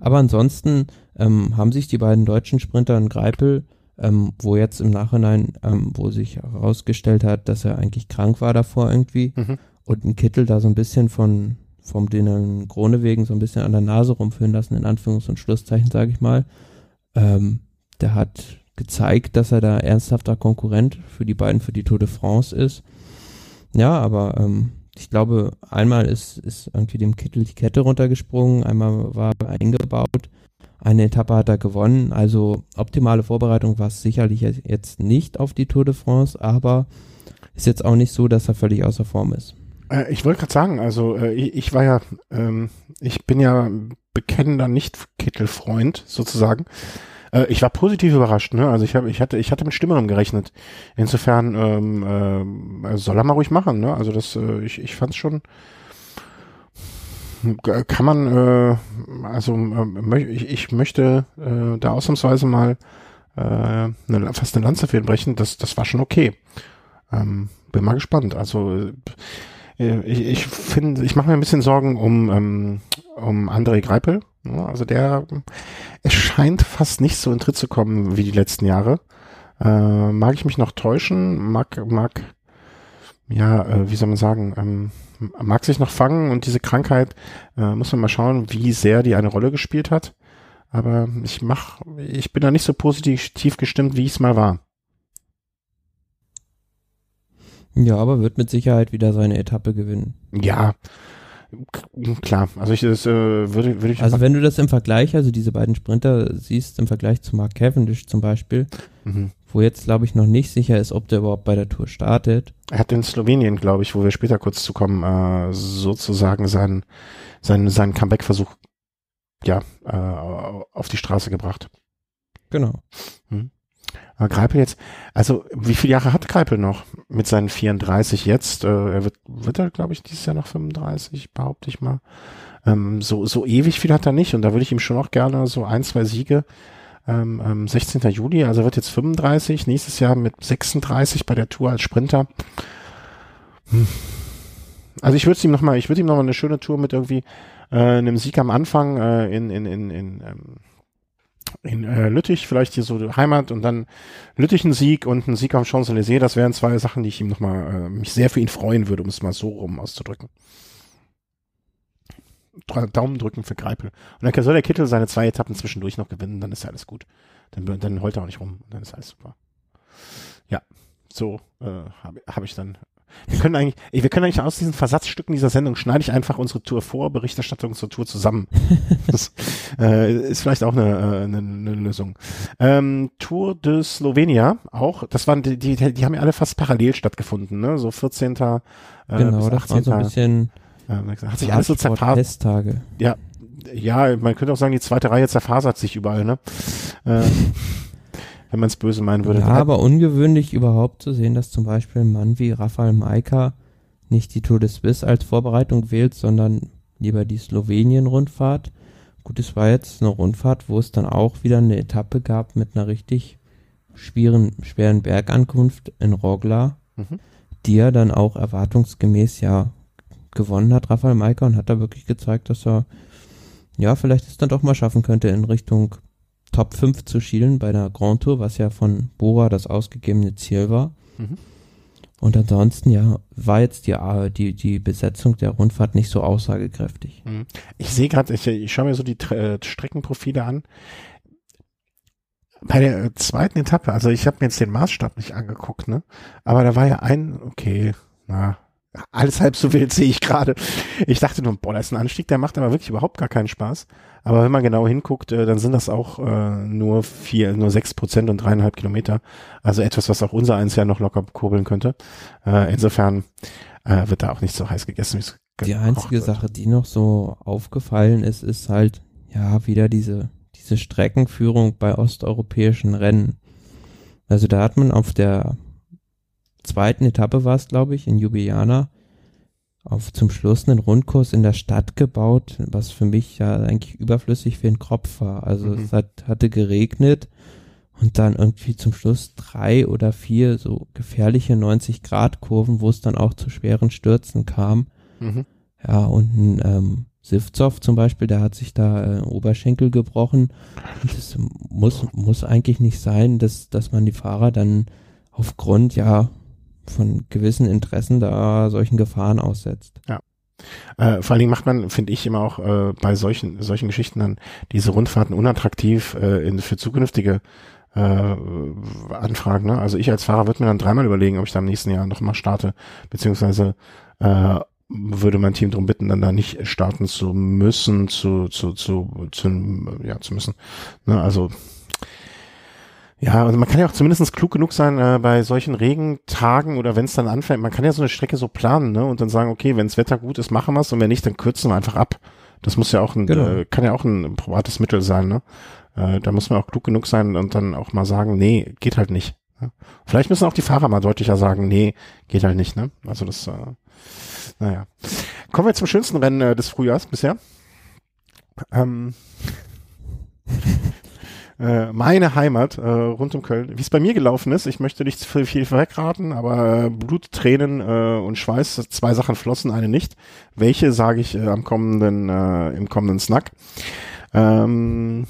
B: Aber ansonsten ähm, haben sich die beiden deutschen Sprinter in Greipel, ähm, wo jetzt im Nachhinein, ähm, wo sich herausgestellt hat, dass er eigentlich krank war davor irgendwie,
A: Mhm.
B: und ein Kittel da so ein bisschen von vom den Krone wegen so ein bisschen an der Nase rumführen lassen, in Anführungs- und Schlusszeichen, sage ich mal. Ähm, der hat gezeigt, dass er da ernsthafter Konkurrent für die beiden für die Tour de France ist. Ja, aber ähm, ich glaube, einmal ist, ist irgendwie dem Kittel die Kette runtergesprungen, einmal war er eingebaut, eine Etappe hat er gewonnen. Also optimale Vorbereitung war es sicherlich jetzt nicht auf die Tour de France, aber ist jetzt auch nicht so, dass er völlig außer Form ist.
A: Äh, ich wollte gerade sagen, also äh, ich, ich war ja, ähm, ich bin ja bekennender Nicht-Kittel-Freund sozusagen. Äh, ich war positiv überrascht, ne? Also ich habe, ich hatte, ich hatte mit Schlimmerem gerechnet. Insofern ähm, ähm, soll er mal ruhig machen, ne? Also das, äh, ich, ich fand's schon. G- Kann man, äh, also möch, ich, ich möchte äh, da ausnahmsweise mal äh, eine, fast eine Lanze für ihn brechen. Das, das war schon okay. Ähm, bin mal gespannt. Also äh, ich, ich finde, ich mache mir ein bisschen Sorgen um, ähm, um André Greipel. Ja, also der, es scheint fast nicht so in Tritt zu kommen wie die letzten Jahre. Äh, mag ich mich noch täuschen? Mag, mag, ja, äh, wie soll man sagen, ähm, mag sich noch fangen und diese Krankheit, äh, muss man mal schauen, wie sehr die eine Rolle gespielt hat. Aber ich mach, ich bin da nicht so positiv gestimmt, wie ich es mal war.
B: Ja, aber wird mit Sicherheit wieder seine Etappe gewinnen.
A: Ja, klar. Also ich das, äh, würde, würde ich
B: Also wenn du das im Vergleich, also diese beiden Sprinter siehst, im Vergleich zu Mark Cavendish zum Beispiel,
A: mhm.
B: wo jetzt glaube ich noch nicht sicher ist, ob der überhaupt bei der Tour startet.
A: Er hat in Slowenien, glaube ich, wo wir später kurz zu kommen, äh, sozusagen seinen, seinen, seinen Comeback-Versuch ja, äh, auf die Straße gebracht.
B: Genau.
A: Aber Greipel jetzt, also wie viele Jahre hat Greipel noch mit seinen 34 jetzt? Äh, er wird, wird er, glaube ich, dieses Jahr noch 35, behaupte ich mal. Ähm, so, so ewig viel hat er nicht und da würde ich ihm schon auch gerne so ein, zwei Siege. Ähm, ähm, 16. Juli, also wird jetzt 35, nächstes Jahr mit 36 bei der Tour als Sprinter. Hm. Also ich würde ihm noch mal, ich würde ihm noch mal eine schöne Tour mit irgendwie äh, einem Sieg am Anfang äh, in in in in ähm, in äh, Lüttich vielleicht hier so Heimat und dann Lüttich ein Sieg und ein Sieg am Champs-Élysées. Das wären zwei Sachen, die ich ihm noch mal äh, mich sehr für ihn freuen würde, um es mal so rum auszudrücken. Daumen drücken für Greipel. Und dann soll der Kittel seine zwei Etappen zwischendurch noch gewinnen, dann ist alles gut. Dann, dann heult er auch nicht rum, dann ist alles super. Ja, so äh, habe hab ich dann. Wir können eigentlich, wir können eigentlich aus diesen Versatzstücken dieser Sendung schneide ich einfach unsere Tour vor, Berichterstattung zur Tour zusammen. das äh, ist vielleicht auch eine, äh, eine, eine Lösung. Ähm, Tour de Slovenia auch, das waren die, die, die haben ja alle fast parallel stattgefunden, ne? So 14. Äh,
B: genau,
A: bis
B: das
A: 18.
B: war so ein bisschen
A: äh, hat sich alles so zerfasert. Ja, ja, man könnte auch sagen, die zweite Reihe zerfasert sich überall, ne? Äh, wenn man es böse meinen würde.
B: Ja, aber ungewöhnlich überhaupt zu sehen, dass zum Beispiel ein Mann wie Rafael Maika nicht die Tour de Suisse als Vorbereitung wählt, sondern lieber die Slowenien-Rundfahrt. Gut, es war jetzt eine Rundfahrt, wo es dann auch wieder eine Etappe gab mit einer richtig schweren, schweren Bergankunft in Rogla,
A: Mhm.
B: die er dann auch erwartungsgemäß ja gewonnen hat, Rafael Maika, und hat da wirklich gezeigt, dass er ja vielleicht es dann doch mal schaffen könnte, in Richtung Top 5 zu schielen bei der Grand Tour, was ja von Bora das ausgegebene Ziel war.
A: Mhm.
B: Und ansonsten, ja, war jetzt die, die, die Besetzung der Rundfahrt nicht so aussagekräftig.
A: Mhm. Ich sehe gerade, ich, ich schaue mir so die äh, Streckenprofile an. Bei der äh, zweiten Etappe, also ich habe mir jetzt den Maßstab nicht angeguckt, ne? Aber da war ja ein, okay, na, alles halb so wild sehe ich gerade. Ich dachte nur, boah, das ist ein Anstieg, der macht aber wirklich überhaupt gar keinen Spaß. Aber wenn man genau hinguckt, äh, dann sind das auch äh, nur vier, nur sechs Prozent und dreieinhalb Kilometer. Also etwas, was auch unser eins ja noch locker kurbeln könnte. Äh, insofern äh, wird da auch nicht so heiß gegessen, wie
B: Die einzige wird. Sache, die noch so aufgefallen ist, ist halt, ja, wieder diese, diese Streckenführung bei osteuropäischen Rennen. Also da hat man auf der zweiten Etappe war es, glaube ich, in Ljubljana, auf zum Schluss einen Rundkurs in der Stadt gebaut, was für mich ja eigentlich überflüssig für den Kopf war. Also mhm. es hat, hatte geregnet und dann irgendwie zum Schluss drei oder vier so gefährliche 90 Grad Kurven, wo es dann auch zu schweren Stürzen kam. Mhm. Ja, und ein ähm, Sivzov zum Beispiel, der hat sich da äh, Oberschenkel gebrochen. Und das muss, muss eigentlich nicht sein, dass, dass man die Fahrer dann aufgrund, ja, von gewissen Interessen da solchen Gefahren aussetzt.
A: Ja. Äh, vor allen Dingen macht man, finde ich, immer auch äh, bei solchen solchen Geschichten dann diese Rundfahrten unattraktiv äh, in, für zukünftige äh, Anfragen. Ne? Also ich als Fahrer würde mir dann dreimal überlegen, ob ich da im nächsten Jahr nochmal starte, beziehungsweise äh, würde mein Team darum bitten, dann da nicht starten zu müssen, zu, zu, zu, zu, ja, zu müssen. Ne? Also ja, also man kann ja auch zumindest klug genug sein äh, bei solchen Regentagen oder wenn es dann anfängt, man kann ja so eine Strecke so planen, ne? Und dann sagen, okay, wenn das Wetter gut ist, machen wir es und wenn nicht, dann kürzen wir einfach ab. Das muss ja auch ein, genau. äh, kann ja auch ein privates Mittel sein, ne? Äh, da muss man auch klug genug sein und dann auch mal sagen, nee, geht halt nicht. Ne? Vielleicht müssen auch die Fahrer mal deutlicher sagen, nee, geht halt nicht, ne? Also das, äh, naja. Kommen wir zum schönsten Rennen äh, des Frühjahrs bisher. Ähm, äh, meine Heimat äh, rund um Köln. Wie es bei mir gelaufen ist, ich möchte nicht viel, viel wegraten, aber äh, Blut, Tränen äh, und Schweiß, zwei Sachen flossen, eine nicht. Welche sage ich äh, am kommenden, äh, im kommenden Snack. Ähm,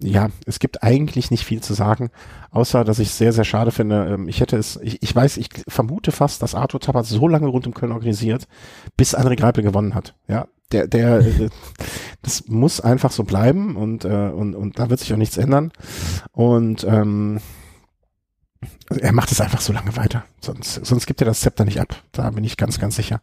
A: ja, es gibt eigentlich nicht viel zu sagen, außer dass ich es sehr, sehr schade finde. Ähm, ich hätte es, ich, ich weiß, ich vermute fast, dass Arthur Tappert so lange rund um Köln organisiert, bis André Greipel gewonnen hat. Ja, der, der, äh, das muss einfach so bleiben und, äh, und, und da wird sich auch nichts ändern. Und ähm, er macht es einfach so lange weiter. Sonst, sonst gibt er das Zepter nicht ab. Da bin ich ganz, ganz sicher.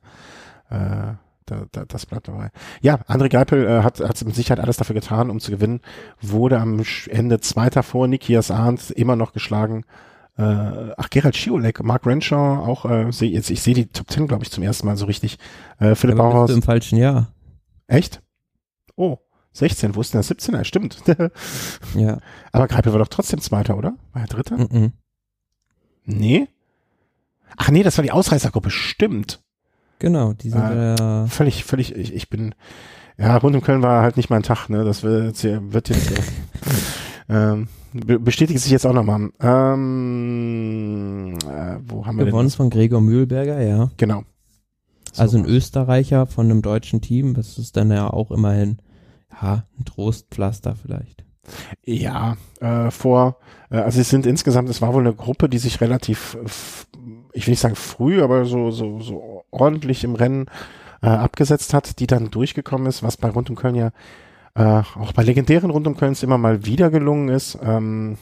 A: Äh, da, da, das bleibt dabei. Ja, André Geipel äh, hat, hat mit Sicherheit alles dafür getan, um zu gewinnen. Wurde am Ende Zweiter vor Nikias Arndt immer noch geschlagen. Äh, ach, Gerald Schiolek, Mark Renshaw, auch, äh, seh, jetzt, ich sehe die Top Ten, glaube ich, zum ersten Mal so richtig. Äh, Philipp
B: Aber Bauhaus. im falschen Jahr.
A: Echt? Oh, 16, wo ist denn der 17 er Stimmt.
B: ja.
A: Aber Greipel war doch trotzdem Zweiter, oder? War er Dritter? Mm -mm. Nee? Ach nee, das war die Ausreißergruppe, stimmt.
B: Genau, die sind äh,
A: ja völlig, völlig, ich, ich bin, ja, rund um Köln war halt nicht mein Tag, ne, das wird jetzt, wird jetzt ähm, bestätigt sich jetzt auch nochmal. Ähm, äh, wo haben wir
B: Gewonnen von Gregor Mühlberger, ja.
A: Genau.
B: So also ein Österreicher von einem deutschen Team, das ist dann ja auch immerhin, ja, ein Trostpflaster vielleicht.
A: Ja, äh, vor, äh, also es sind insgesamt, es war wohl eine Gruppe, die sich relativ ich will nicht sagen früh, aber so, so, so ordentlich im Rennen äh, abgesetzt hat, die dann durchgekommen ist, was bei Rund um Köln ja äh, auch bei legendären Rund um Köln immer mal wieder gelungen ist. Ähm,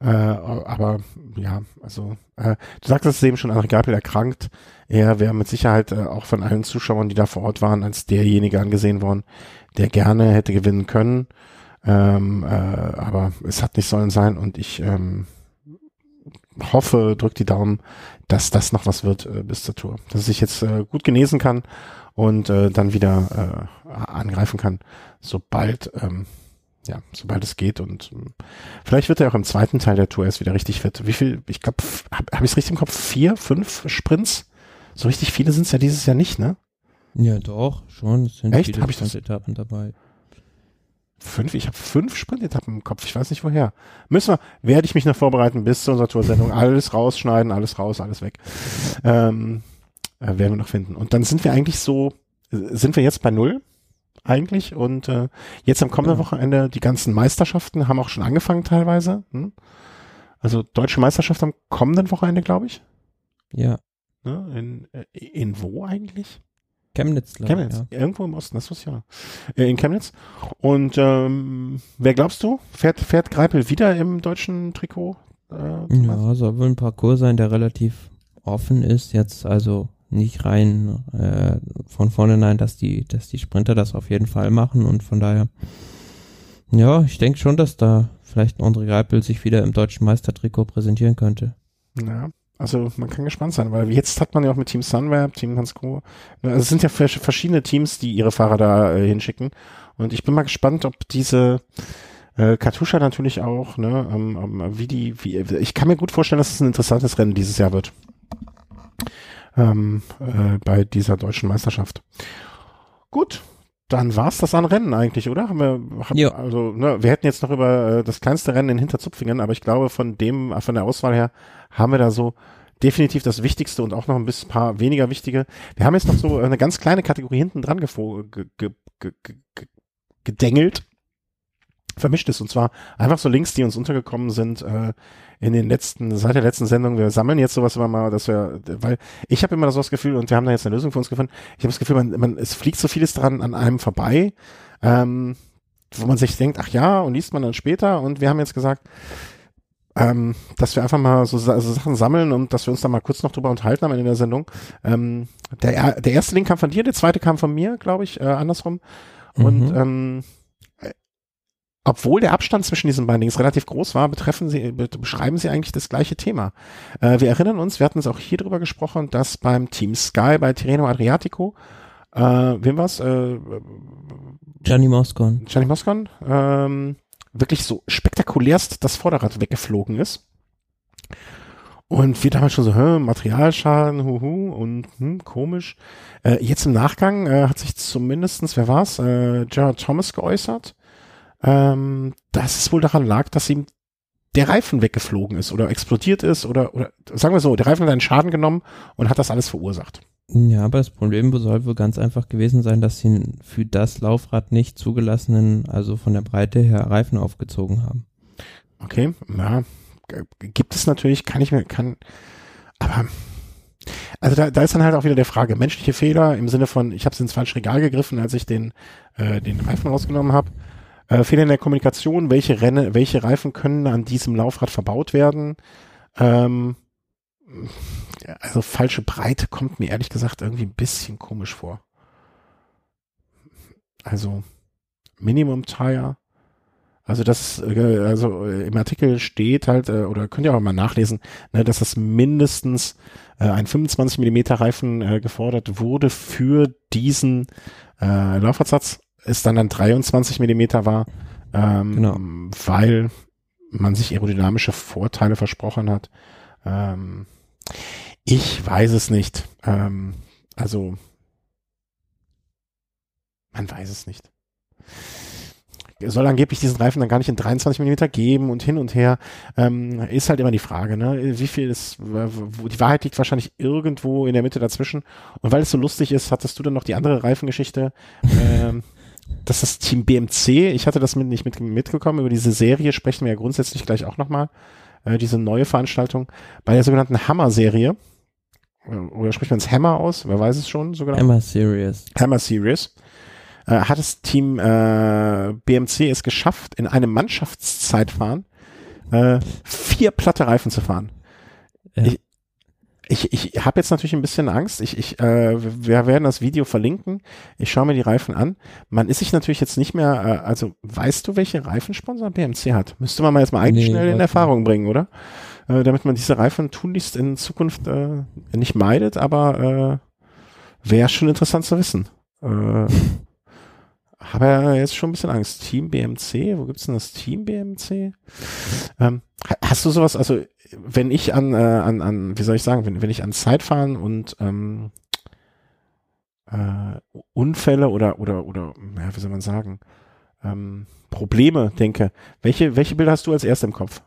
A: äh, aber ja, also äh, du sagtest es eben schon, André Gabel erkrankt. Er wäre mit Sicherheit äh, auch von allen Zuschauern, die da vor Ort waren, als derjenige angesehen worden, der gerne hätte gewinnen können. Ähm, äh, aber es hat nicht sollen sein und ich ähm, hoffe, drückt die Daumen, dass das noch was wird äh, bis zur Tour. Dass ich jetzt äh, gut genesen kann und äh, dann wieder äh, angreifen kann, sobald, ähm, ja, sobald es geht. Und ähm, vielleicht wird er auch im zweiten Teil der Tour erst wieder richtig fit. Wie viel, ich glaube, habe hab ich es richtig im Kopf? Vier, fünf Sprints? So richtig viele sind es ja dieses Jahr nicht, ne?
B: Ja, doch, schon. Es sind
A: Echt? Habe ich das?
B: Etappen dabei.
A: Fünf? Ich habe fünf Sprintetappen im Kopf. Ich weiß nicht woher. Müssen wir, werde ich mich noch vorbereiten bis zu unserer Toursendung. Alles rausschneiden, alles raus, alles weg. Ähm, äh, werden wir noch finden. Und dann sind wir eigentlich so, sind wir jetzt bei null eigentlich. Und äh, jetzt am kommenden ja. Wochenende die ganzen Meisterschaften haben auch schon angefangen teilweise. Hm? Also deutsche Meisterschaft am kommenden Wochenende, glaube ich.
B: Ja.
A: Ne? In, äh, in wo eigentlich?
B: Chemnitz,
A: glaube Chemnitz, ja. irgendwo im Osten, das wusste ich ja. Äh, in Chemnitz. Und ähm, wer glaubst du? Fährt, fährt Greipel wieder im deutschen Trikot?
B: Äh, ja, soll wohl ein Parcours sein, der relativ offen ist, jetzt also nicht rein äh, von vornherein, dass die, dass die Sprinter das auf jeden Fall machen und von daher, ja, ich denke schon, dass da vielleicht André Greipel sich wieder im deutschen Meistertrikot präsentieren könnte.
A: Ja, also man kann gespannt sein, weil jetzt hat man ja auch mit Team Sunweb, Team Hansgrohe, also es sind ja verschiedene Teams, die ihre Fahrer da äh, hinschicken und ich bin mal gespannt, ob diese äh, Katusha natürlich auch, ne, ähm, ähm, wie die, wie, ich kann mir gut vorstellen, dass es ein interessantes Rennen dieses Jahr wird. Ähm, äh, bei dieser deutschen Meisterschaft. Gut, dann war's das an Rennen eigentlich, oder? Haben wir, haben,
B: Ja.
A: also, ne, wir hätten jetzt noch über äh, das kleinste Rennen in Hinterzupfingen, aber ich glaube, von dem, von der Auswahl her, haben wir da so definitiv das Wichtigste und auch noch ein bisschen paar weniger wichtige. Wir haben jetzt noch so eine ganz kleine Kategorie hinten dran ge, ge, ge, gedengelt. Vermischt ist und zwar einfach so Links, die uns untergekommen sind äh, in den letzten, seit der letzten Sendung. Wir sammeln jetzt sowas immer mal, dass wir, weil ich habe immer so das Gefühl und wir haben da jetzt eine Lösung für uns gefunden. Ich habe das Gefühl, man, man, es fliegt so vieles dran an einem vorbei, ähm, wo man sich denkt, ach ja, und liest man dann später. Und wir haben jetzt gesagt, ähm, dass wir einfach mal so, so Sachen sammeln und dass wir uns da mal kurz noch drüber unterhalten am Ende der Sendung. Ähm, der, der erste Link kam von dir, der zweite kam von mir, glaube ich, äh, andersrum. Und
B: Mhm.
A: ähm, äh, obwohl der Abstand zwischen diesen beiden Links relativ groß war, betreffen sie, be beschreiben sie eigentlich das gleiche Thema. Äh, wir erinnern uns, wir hatten es auch hier drüber gesprochen, dass beim Team Sky bei Tirreno Adriatico, äh, wem war's? Äh,
B: Gianni Moscon.
A: Gianni Moscon, ähm, wirklich so spektakulärst das Vorderrad weggeflogen ist. Und wir damals schon so, hä, Materialschaden, huhu, und hm, komisch. Äh, jetzt im Nachgang äh, hat sich zumindestens, wer war's, äh, Gerard Thomas geäußert, ähm, dass es wohl daran lag, dass ihm der Reifen weggeflogen ist oder explodiert ist oder, oder sagen wir so, der Reifen hat einen Schaden genommen und hat das alles verursacht.
B: Ja, aber das Problem soll wohl ganz einfach gewesen sein, dass sie für das Laufrad nicht zugelassenen, also von der Breite her Reifen aufgezogen haben.
A: Okay, g- gibt es natürlich, kann ich mir, kann, aber, also da, da ist dann halt auch wieder der Frage, menschliche Fehler im Sinne von, ich habe es ins falsche Regal gegriffen, als ich den, äh, den Reifen rausgenommen habe. Äh, Fehler in der Kommunikation, welche Renne, welche Reifen können an diesem Laufrad verbaut werden? Ähm, also falsche Breite kommt mir ehrlich gesagt irgendwie ein bisschen komisch vor. Also Minimum Tire. Also das, äh, also äh, im Artikel steht halt, äh, oder könnt ihr auch mal nachlesen, ne, dass das mindestens äh, ein 25 Millimeter Reifen äh, gefordert wurde für diesen äh, Laufradsatz, es dann ein 23 Millimeter war, ähm,
B: Genau.
A: weil man sich aerodynamische Vorteile versprochen hat. Ähm, ich weiß es nicht. Ähm, also man weiß es nicht. Soll angeblich diesen Reifen dann gar nicht in 23 Millimeter geben und hin und her, ähm, ist halt immer die Frage, ne? Wie viel ist, wo, die Wahrheit liegt wahrscheinlich irgendwo in der Mitte dazwischen. Und weil es so lustig ist, hattest du dann noch die andere Reifengeschichte, ähm, das Team BMC, ich hatte das mit, nicht mit, mitgekommen, über diese Serie sprechen wir ja grundsätzlich gleich auch nochmal, äh, diese neue Veranstaltung, bei der sogenannten Hammer-Serie, oder spricht man es Hammer aus? Wer weiß es schon so genau?
B: Emma Serious.
A: Hammer Series, äh, hat das Team äh, BMC es geschafft, in einem Mannschaftszeitfahren äh, vier platte Reifen zu fahren.
B: Ja.
A: Ich, ich, ich habe jetzt natürlich ein bisschen Angst. Ich, ich, äh, wir werden das Video verlinken. Ich schaue mir die Reifen an. Man ist sich natürlich jetzt nicht mehr, äh, also weißt du, welche Reifensponsor BMC hat? Müsste man mal jetzt mal eigentlich
B: Nee,
A: schnell in Erfahrung bringen, oder? Äh, damit man diese Reifen tunlichst in Zukunft äh, nicht meidet, aber äh, wäre schon interessant zu wissen. Äh, habe ja jetzt schon ein bisschen Angst. Team BMC, wo gibt's denn das Team BMC? Ähm, ha- hast du sowas, also wenn ich an, äh, an, an, wie soll ich sagen, wenn, wenn ich an Zeitfahren und ähm, äh, Unfälle oder, oder, oder, ja, wie soll man sagen, ähm, Probleme denke, welche, welche Bilder hast du als erst im Kopf?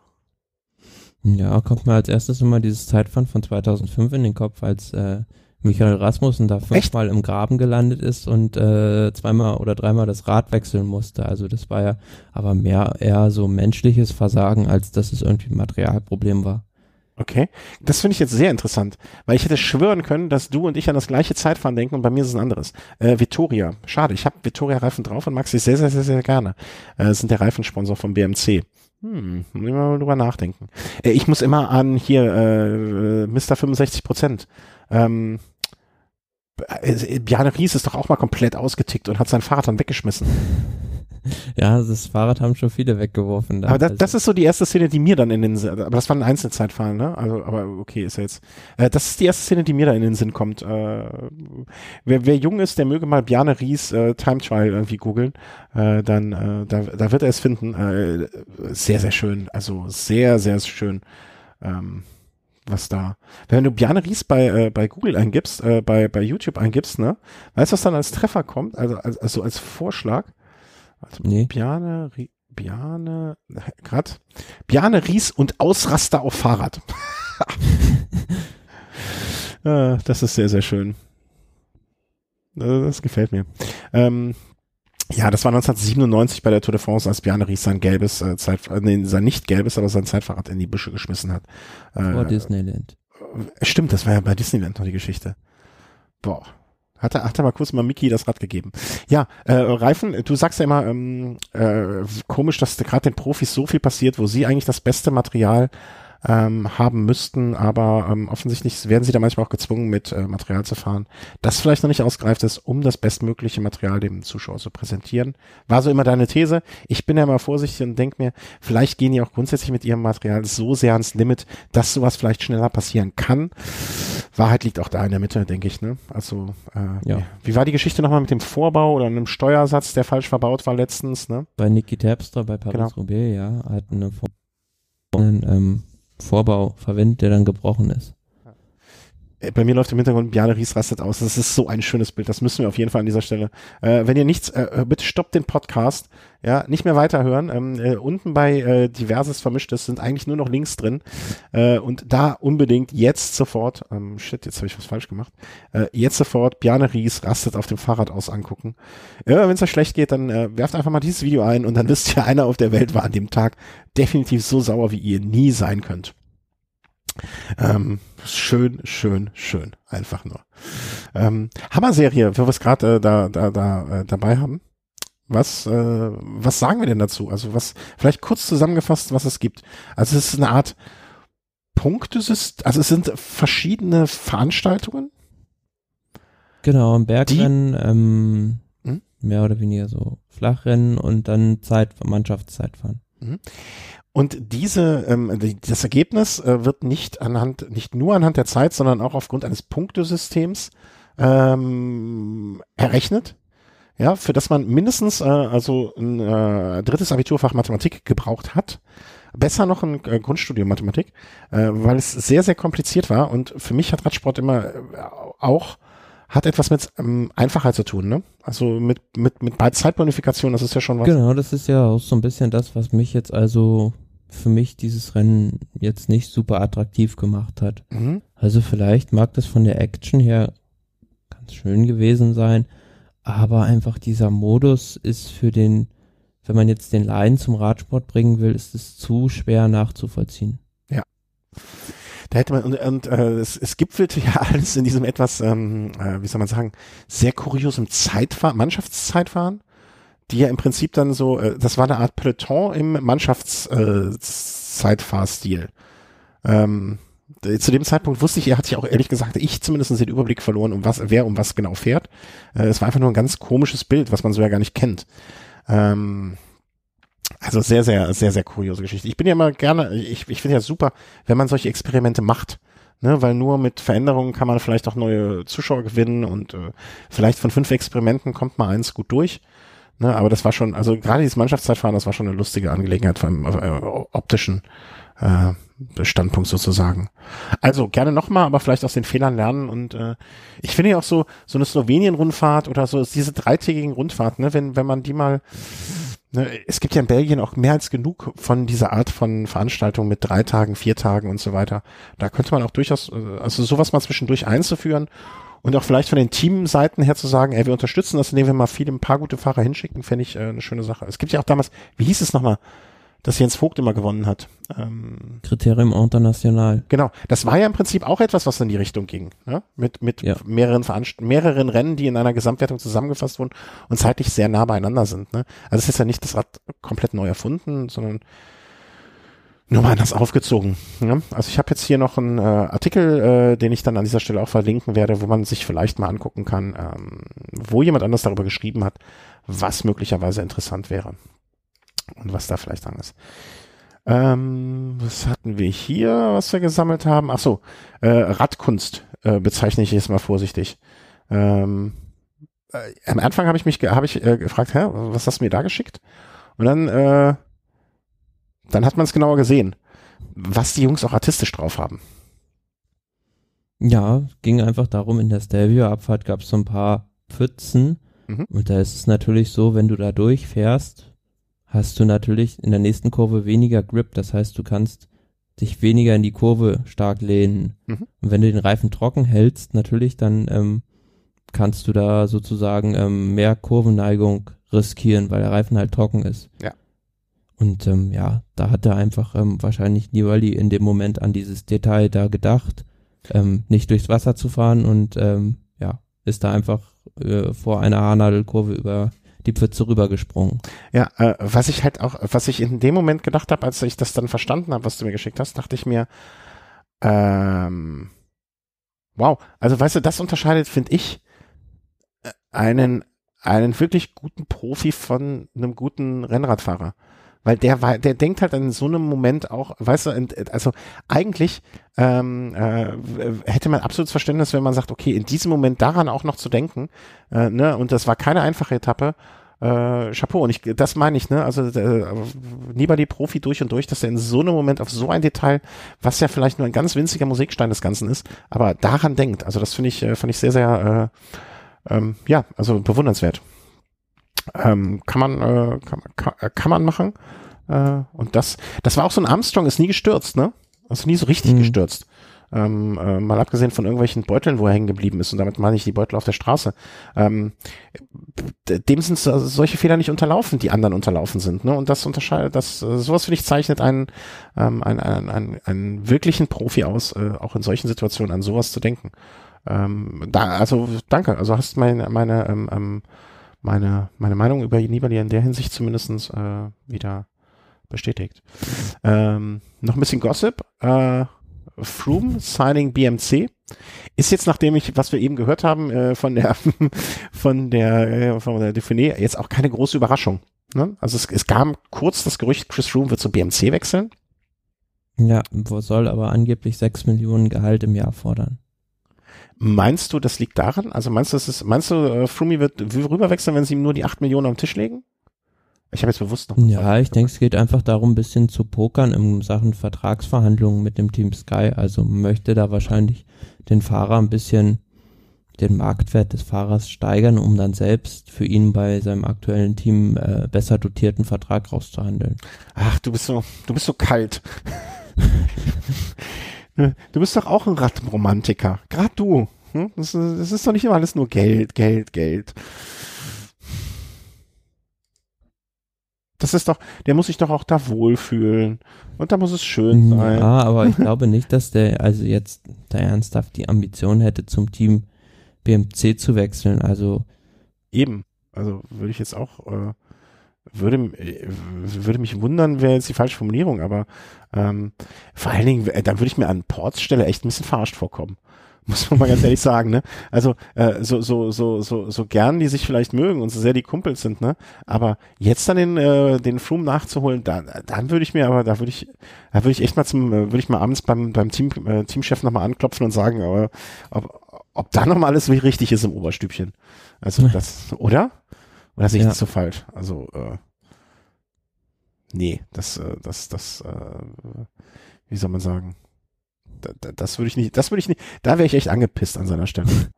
B: Ja, kommt mir als erstes immer dieses Zeitfahren von 2005 in den Kopf, als äh, Michael Rasmussen da fünfmal im Graben gelandet ist und äh, zweimal oder dreimal das Rad wechseln musste. Also das war ja aber mehr eher so menschliches Versagen, als dass es irgendwie ein Materialproblem war.
A: Okay, das finde ich jetzt sehr interessant, weil ich hätte schwören können, dass du und ich an das gleiche Zeitfahren denken und bei mir ist es ein anderes. Äh, Vittoria, schade, ich habe Vittoria Reifen drauf und mag sie sehr, sehr, sehr, sehr gerne. Äh, sind der Reifensponsor von BMC. Hm, muss ich mal drüber nachdenken. Äh, ich muss immer an hier äh, Mr. 65 Prozent. Ähm, äh, Bjarne Ries ist doch auch mal komplett ausgetickt und hat sein Fahrrad dann weggeschmissen.
B: Ja, das Fahrrad haben schon viele weggeworfen.
A: Da. Aber das, das ist so die erste Szene, die mir dann in den Sinn, aber das war ein Einzelzeitfahren, ne? Also, aber okay, ist ja jetzt. Äh, das ist die erste Szene, die mir da in den Sinn kommt. Äh, wer, wer jung ist, der möge mal Bjarne Ries äh, Time Trial irgendwie googeln. Äh, dann, äh, da, da wird er es finden. Äh, sehr, sehr schön. Also sehr, sehr schön. Ähm, was da. Wenn du Bjarne Ries bei, äh, bei Google eingibst, äh, bei, bei YouTube eingibst, ne, weißt du, was dann als Treffer kommt? Also, also, also als Vorschlag? Also nee. Bjarne, Bjarne, grad, Bjarne Ries und Ausraster auf Fahrrad. äh, das ist sehr, sehr schön. Das gefällt mir. Ähm, ja, das war 1997 bei der Tour de France, als Bjarne Ries sein gelbes äh, Zeit, äh, nee, sein nicht gelbes, aber sein Zeitfahrrad in die Büsche geschmissen hat.
B: Äh, Vor Disneyland.
A: Äh, stimmt, das war ja bei Disneyland noch die Geschichte. Boah. Hat er, hat er mal kurz mal Mickey das Rad gegeben. Ja, äh, Reifen, du sagst ja immer, ähm, äh, komisch, dass gerade den Profis so viel passiert, wo sie eigentlich das beste Material ähm, haben müssten, aber ähm, offensichtlich werden sie da manchmal auch gezwungen, mit äh, Material zu fahren, das vielleicht noch nicht ausgereift ist, um das bestmögliche Material dem Zuschauer zu präsentieren. War so immer deine These. Ich bin ja mal vorsichtig und denke mir, vielleicht gehen die auch grundsätzlich mit ihrem Material so sehr ans Limit, dass sowas vielleicht schneller passieren kann. Wahrheit liegt auch da in der Mitte, denke ich. Ne? Also äh, ja. wie war die Geschichte nochmal mit dem Vorbau oder einem Steuersatz, der falsch verbaut war letztens? Ne?
B: Bei Niki Terpstra bei Paris-Roubaix, genau. ja, hat eine ähm, Vorbau verwendet, der dann gebrochen ist.
A: Äh, bei mir läuft im Hintergrund Bjarne Ries rastet aus. Das ist so ein schönes Bild. Das müssen wir auf jeden Fall an dieser Stelle. Äh, wenn ihr nichts, äh, bitte stoppt den Podcast. Ja, nicht mehr weiterhören. Ähm, äh, unten bei äh, diverses Vermischtes sind eigentlich nur noch Links drin. Äh, und da unbedingt jetzt sofort, ähm, shit, jetzt habe ich was falsch gemacht. Jetzt sofort Bjarne Ries rastet auf dem Fahrrad aus angucken. Ja, wenn es euch schlecht geht, dann werft einfach mal dieses Video ein und dann wisst ihr, einer auf der Welt war an dem Tag definitiv so sauer, wie ihr nie sein könnt. Ähm, schön, schön, schön. Einfach nur. Ähm, Hammer-Serie, wo wir es gerade äh, da, da, da äh, dabei haben. Was, äh, was sagen wir denn dazu? Also was, vielleicht kurz zusammengefasst, was es gibt. Also es ist eine Art Punktesystem, also es sind verschiedene Veranstaltungen.
B: Genau, ein Bergrennen, ähm, hm? mehr oder weniger so Flachrennen und dann Zeit, Mannschaftszeitfahren.
A: Und diese, ähm, das Ergebnis äh, wird nicht anhand, nicht nur anhand der Zeit, sondern auch aufgrund eines Punktesystems ähm, errechnet. Ja, für das man mindestens äh, also ein äh, drittes Abiturfach Mathematik gebraucht hat. Besser noch ein äh, Grundstudium Mathematik, äh, weil es sehr, sehr kompliziert war. Und für mich hat Radsport immer äh, auch hat etwas mit ähm, Einfachheit zu tun, ne? Also mit mit mit Zeitbonifikation, das ist ja schon was.
B: Genau, das ist ja auch so ein bisschen das, was mich jetzt also für mich dieses Rennen jetzt nicht super attraktiv gemacht hat. Mhm. Also vielleicht mag das von der Action her ganz schön gewesen sein, aber einfach dieser Modus ist für den, wenn man jetzt den Laien zum Radsport bringen will, ist es zu schwer nachzuvollziehen.
A: Ja. Da hätte man, und, und äh, es, es gipfelte ja alles in diesem etwas, ähm, äh, wie soll man sagen, sehr kuriosem Zeitfahren, Mannschaftszeitfahren die ja im Prinzip dann so, äh, das war eine Art Peloton im Mannschaftszeitfahrstil. Äh, ähm, zu dem Zeitpunkt wusste ich, er hat sich auch ehrlich gesagt, ich zumindest den Überblick verloren, um was, wer um was genau fährt. Äh, es war einfach nur ein ganz komisches Bild, was man so ja gar nicht kennt. Ähm, also sehr, sehr, sehr, sehr kuriose Geschichte. Ich bin ja immer gerne, ich, ich finde ja super, wenn man solche Experimente macht. Ne, weil nur mit Veränderungen kann man vielleicht auch neue Zuschauer gewinnen und äh, vielleicht von fünf Experimenten kommt mal eins gut durch. Ne, aber das war schon, also gerade dieses Mannschaftszeitfahren, das war schon eine lustige Angelegenheit vom äh, optischen äh, Standpunkt sozusagen. Also gerne nochmal, aber vielleicht aus den Fehlern lernen und äh, ich finde ja auch so so eine Slowenien-Rundfahrt oder so diese dreitägigen Rundfahrten, ne, wenn wenn man die mal ne, es gibt ja in Belgien auch mehr als genug von dieser Art von Veranstaltungen mit drei Tagen, vier Tagen und so weiter. Da könnte man auch durchaus, äh, also sowas mal zwischendurch einzuführen und auch vielleicht von den Teamseiten her zu sagen, ey, wir unterstützen das, indem wir mal viele, ein paar gute Fahrer hinschicken, fände ich äh, eine schöne Sache. Es gibt ja auch damals, wie hieß es nochmal, dass Jens Vogt immer gewonnen hat.
B: Ähm, Kriterium International.
A: Genau, das war ja im Prinzip auch etwas, was in die Richtung ging. Ne? Mit, mit ja. mehreren, Veranst mehreren Rennen, die in einer Gesamtwertung zusammengefasst wurden und zeitlich sehr nah beieinander sind. Ne? Also es ist ja nicht das Rad komplett neu erfunden, sondern nur mal anders aufgezogen. Ja? Also ich habe jetzt hier noch einen äh, Artikel, äh, den ich dann an dieser Stelle auch verlinken werde, wo man sich vielleicht mal angucken kann, ähm, wo jemand anders darüber geschrieben hat, was möglicherweise interessant wäre und was da vielleicht dran ist. Ähm, was hatten wir hier, was wir gesammelt haben? Ach so, äh, Radkunst äh, bezeichne ich jetzt mal vorsichtig. Ähm, äh, am Anfang habe ich mich habe ich äh, gefragt, hä, was hast du mir da geschickt? Und dann äh, dann hat man es genauer gesehen, was die Jungs auch artistisch drauf haben.
B: Ja, ging einfach darum, in der Stelvio-Abfahrt gab es so ein paar Pfützen. Mhm. Und da ist es natürlich so, wenn du da durchfährst, hast du natürlich in der nächsten Kurve weniger Grip. Das heißt, du kannst dich weniger in die Kurve stark lehnen. Mhm. Und wenn du den Reifen trocken hältst, natürlich, dann ähm, kannst du da sozusagen ähm, mehr Kurvenneigung riskieren, weil der Reifen halt trocken ist.
A: Ja.
B: Und ähm, ja, da hat er einfach ähm, wahrscheinlich Nibali in dem Moment an dieses Detail da gedacht, ähm, nicht durchs Wasser zu fahren und ähm, ja, ist da einfach äh, vor einer Haarnadelkurve über die Pfütze rübergesprungen.
A: Ja, äh, was ich halt auch, was ich in dem Moment gedacht habe, als ich das dann verstanden habe, was du mir geschickt hast, dachte ich mir, ähm, wow, also weißt du, das unterscheidet, finde ich, äh, einen, einen wirklich guten Profi von einem guten Rennradfahrer. Weil der war, der denkt halt in so einem Moment auch, weißt du, also eigentlich ähm, äh, hätte man absolutes Verständnis, wenn man sagt, okay, in diesem Moment daran auch noch zu denken, äh, ne, und das war keine einfache Etappe. Äh, Chapeau, und ich, das meine ich, ne, also äh, Nibali Profi durch und durch, dass er in so einem Moment auf so ein Detail, was ja vielleicht nur ein ganz winziger Musikstein des Ganzen ist, aber daran denkt. Also das finde ich, äh, fand ich sehr, sehr, äh, ähm, ja, also bewundernswert. Ähm, kann man, äh, kann, kann, äh, kann man machen. Äh, und das, das war auch so ein Armstrong, ist nie gestürzt, ne? Also nie so richtig mhm. gestürzt. Ähm, äh, mal abgesehen von irgendwelchen Beuteln, wo er hängen geblieben ist, und damit meine ich die Beutel auf der Straße. Ähm, dem sind so, solche Fehler nicht unterlaufen, die anderen unterlaufen sind. Ne? Und das unterscheidet, das sowas finde ich zeichnet einen, ähm, einen, einen, einen, einen wirklichen Profi aus, äh, auch in solchen Situationen an sowas zu denken. Ähm, da, also danke, also hast meine meine ähm, ähm meine, meine Meinung über Nibali in der Hinsicht zumindestens äh, wieder bestätigt. Ähm, noch ein bisschen Gossip. Äh, Froome signing BMC ist jetzt, nachdem ich, was wir eben gehört haben, äh, von der von der äh, von der Dauphiné, jetzt auch keine große Überraschung. Ne? Also es, es gab kurz das Gerücht, Chris Froome wird zu BMC wechseln.
B: Ja, soll aber angeblich sechs Millionen Gehalt im Jahr fordern.
A: Meinst du, das liegt daran? Also meinst du, das ist, meinst du, äh, Frumi wird rüberwechseln, wenn sie ihm nur die 8 Millionen auf den Tisch legen? Ich habe jetzt bewusst noch.
B: Ja, ich denke, es geht einfach darum, ein bisschen zu pokern in Sachen Vertragsverhandlungen mit dem Team Sky. Also möchte da wahrscheinlich den Fahrer ein bisschen den Marktwert des Fahrers steigern, um dann selbst für ihn bei seinem aktuellen Team äh, besser dotierten Vertrag rauszuhandeln.
A: Ach, du bist so, du bist so kalt. Du bist doch auch ein Rattenromantiker. Gerade du. Hm? Das, ist, das ist doch nicht immer alles nur Geld, Geld, Geld. Das ist doch, der muss sich doch auch da wohlfühlen. Und da muss es schön sein.
B: Ja, aber ich glaube nicht, dass der, also jetzt da ernsthaft die Ambition hätte, zum Team BMC zu wechseln. Also.
A: Eben. Also würde ich jetzt auch, äh, würde, würde mich wundern, wäre jetzt die falsche Formulierung, aber ähm, vor allen Dingen, äh, dann würde ich mir an Ports Stelle echt ein bisschen verarscht vorkommen. Muss man mal ganz ehrlich sagen, ne? Also äh, so, so, so, so, so gern die sich vielleicht mögen und so sehr die Kumpels sind, ne? Aber jetzt dann den, äh, den Froome nachzuholen, da, dann würde ich mir aber, da würde ich, da würde ich echt mal zum, äh, würde ich mal abends beim, beim Team, äh, Teamchef nochmal anklopfen und sagen, aber, ob, ob da nochmal alles wie richtig ist im Oberstübchen. Also das, oder? Oder sehe ich ja. das so falsch? Also, äh, nee, das, äh, das, das, äh, wie soll man sagen? Da, das würde ich nicht, das würde ich nicht, da wäre ich echt angepisst an seiner Stelle.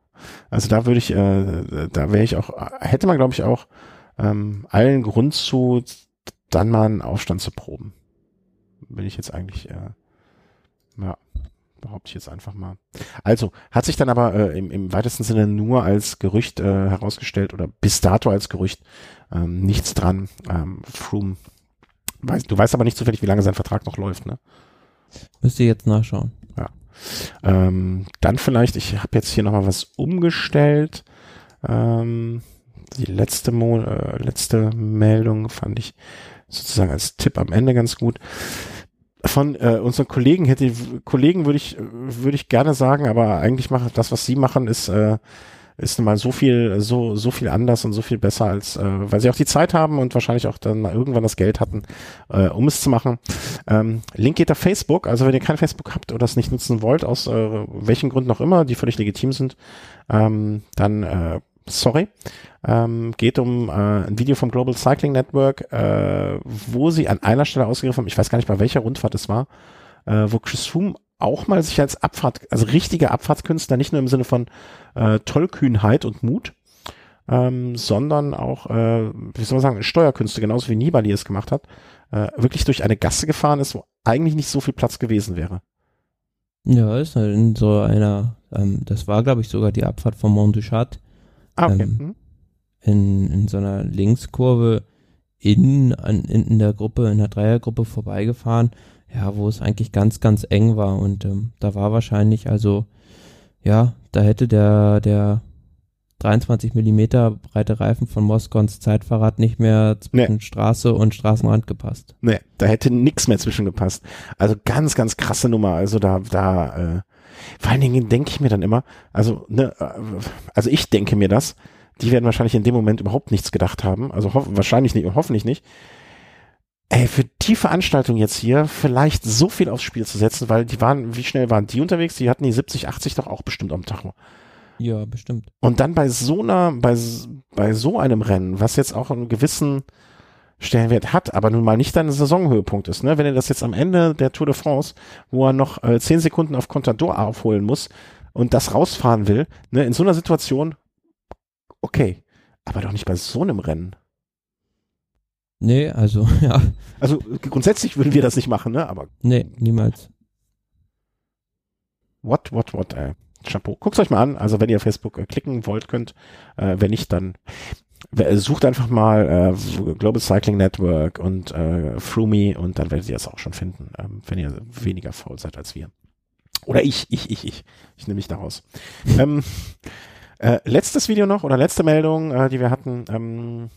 A: Also da würde ich, äh, da wäre ich auch, hätte man glaube ich auch ähm, allen Grund zu, dann mal einen Aufstand zu proben. Bin ich jetzt eigentlich, äh, behaupte ich jetzt einfach mal. Also, hat sich dann aber äh, im, im weitesten Sinne nur als Gerücht äh, herausgestellt oder bis dato als Gerücht ähm, nichts dran. Ähm, Froome, weiß, du weißt aber nicht zufällig, wie lange sein Vertrag noch läuft, ne?
B: Müsst ihr jetzt nachschauen.
A: Ja. Ähm, dann vielleicht, ich habe jetzt hier nochmal was umgestellt. Ähm, die letzte, Mo äh, letzte Meldung fand ich sozusagen als Tipp am Ende ganz gut von äh, unseren Kollegen hätte Kollegen würde ich würde ich gerne sagen, aber eigentlich mache das, was sie machen, ist äh, ist mal so viel so so viel anders und so viel besser als äh, weil sie auch die Zeit haben und wahrscheinlich auch dann irgendwann das Geld hatten, äh, um es zu machen. Ähm, Link geht auf Facebook, also wenn ihr kein Facebook habt oder es nicht nutzen wollt aus äh, welchen Gründen auch immer, die völlig legitim sind, ähm, dann äh, sorry, ähm, geht um äh, ein Video vom Global Cycling Network, äh, wo sie an einer Stelle ausgegriffen haben, ich weiß gar nicht, bei welcher Rundfahrt es war, äh, wo Chris Froome auch mal sich als Abfahrt, also richtiger Abfahrtskünstler, nicht nur im Sinne von äh, Tollkühnheit und Mut, ähm, sondern auch, äh, wie soll man sagen, Steuerkünste, genauso wie Nibali es gemacht hat, äh, wirklich durch eine Gasse gefahren ist, wo eigentlich nicht so viel Platz gewesen wäre.
B: Ja, ist halt in so einer, ähm, das war glaube ich sogar die Abfahrt von Mont du Chat. Ah, okay. Ähm, hm. in, in so einer Linkskurve in, in, in der Gruppe, in der Dreiergruppe vorbeigefahren ja, wo es eigentlich ganz, ganz eng war und ähm, da war wahrscheinlich, also ja, da hätte der, der 23 Millimeter breite Reifen von Moskons Zeitfahrrad nicht mehr zwischen nee. Straße und Straßenrand gepasst.
A: Nee, da hätte nix mehr zwischen gepasst. Also ganz, ganz krasse Nummer. Also da, da, äh, vor allen Dingen denke ich mir dann immer, also, ne, also ich denke mir das, die werden wahrscheinlich in dem Moment überhaupt nichts gedacht haben. Also wahrscheinlich nicht, hoffentlich nicht ey, für die Veranstaltung jetzt hier vielleicht so viel aufs Spiel zu setzen, weil die waren, wie schnell waren die unterwegs? Die hatten die 70, 80 doch auch bestimmt am Tag.
B: Ja, bestimmt.
A: Und dann bei so einer, bei, bei so einem Rennen, was jetzt auch einen gewissen Stellenwert hat, aber nun mal nicht dein Saisonhöhepunkt ist, ne? Wenn er das jetzt am Ende der Tour de France, wo er noch äh, 10 Sekunden auf Contador aufholen muss und das rausfahren will, ne, in so einer Situation, okay, aber doch nicht bei so einem Rennen.
B: Nee, also, ja.
A: Also grundsätzlich würden wir das nicht machen, ne? Aber.
B: Nee, niemals.
A: What, what, what, ey. Chapeau. Guckt euch mal an. Also wenn ihr Facebook äh, klicken wollt, könnt. Äh, wenn nicht, dann äh, sucht einfach mal äh, Global Cycling Network und äh, Frumi und dann werdet ihr es auch schon finden, ähm, wenn ihr weniger faul seid als wir. Oder ich, ich, ich, ich. Ich nehme mich daraus. ähm, äh, letztes Video noch oder letzte Meldung, äh, die wir hatten. Ähm,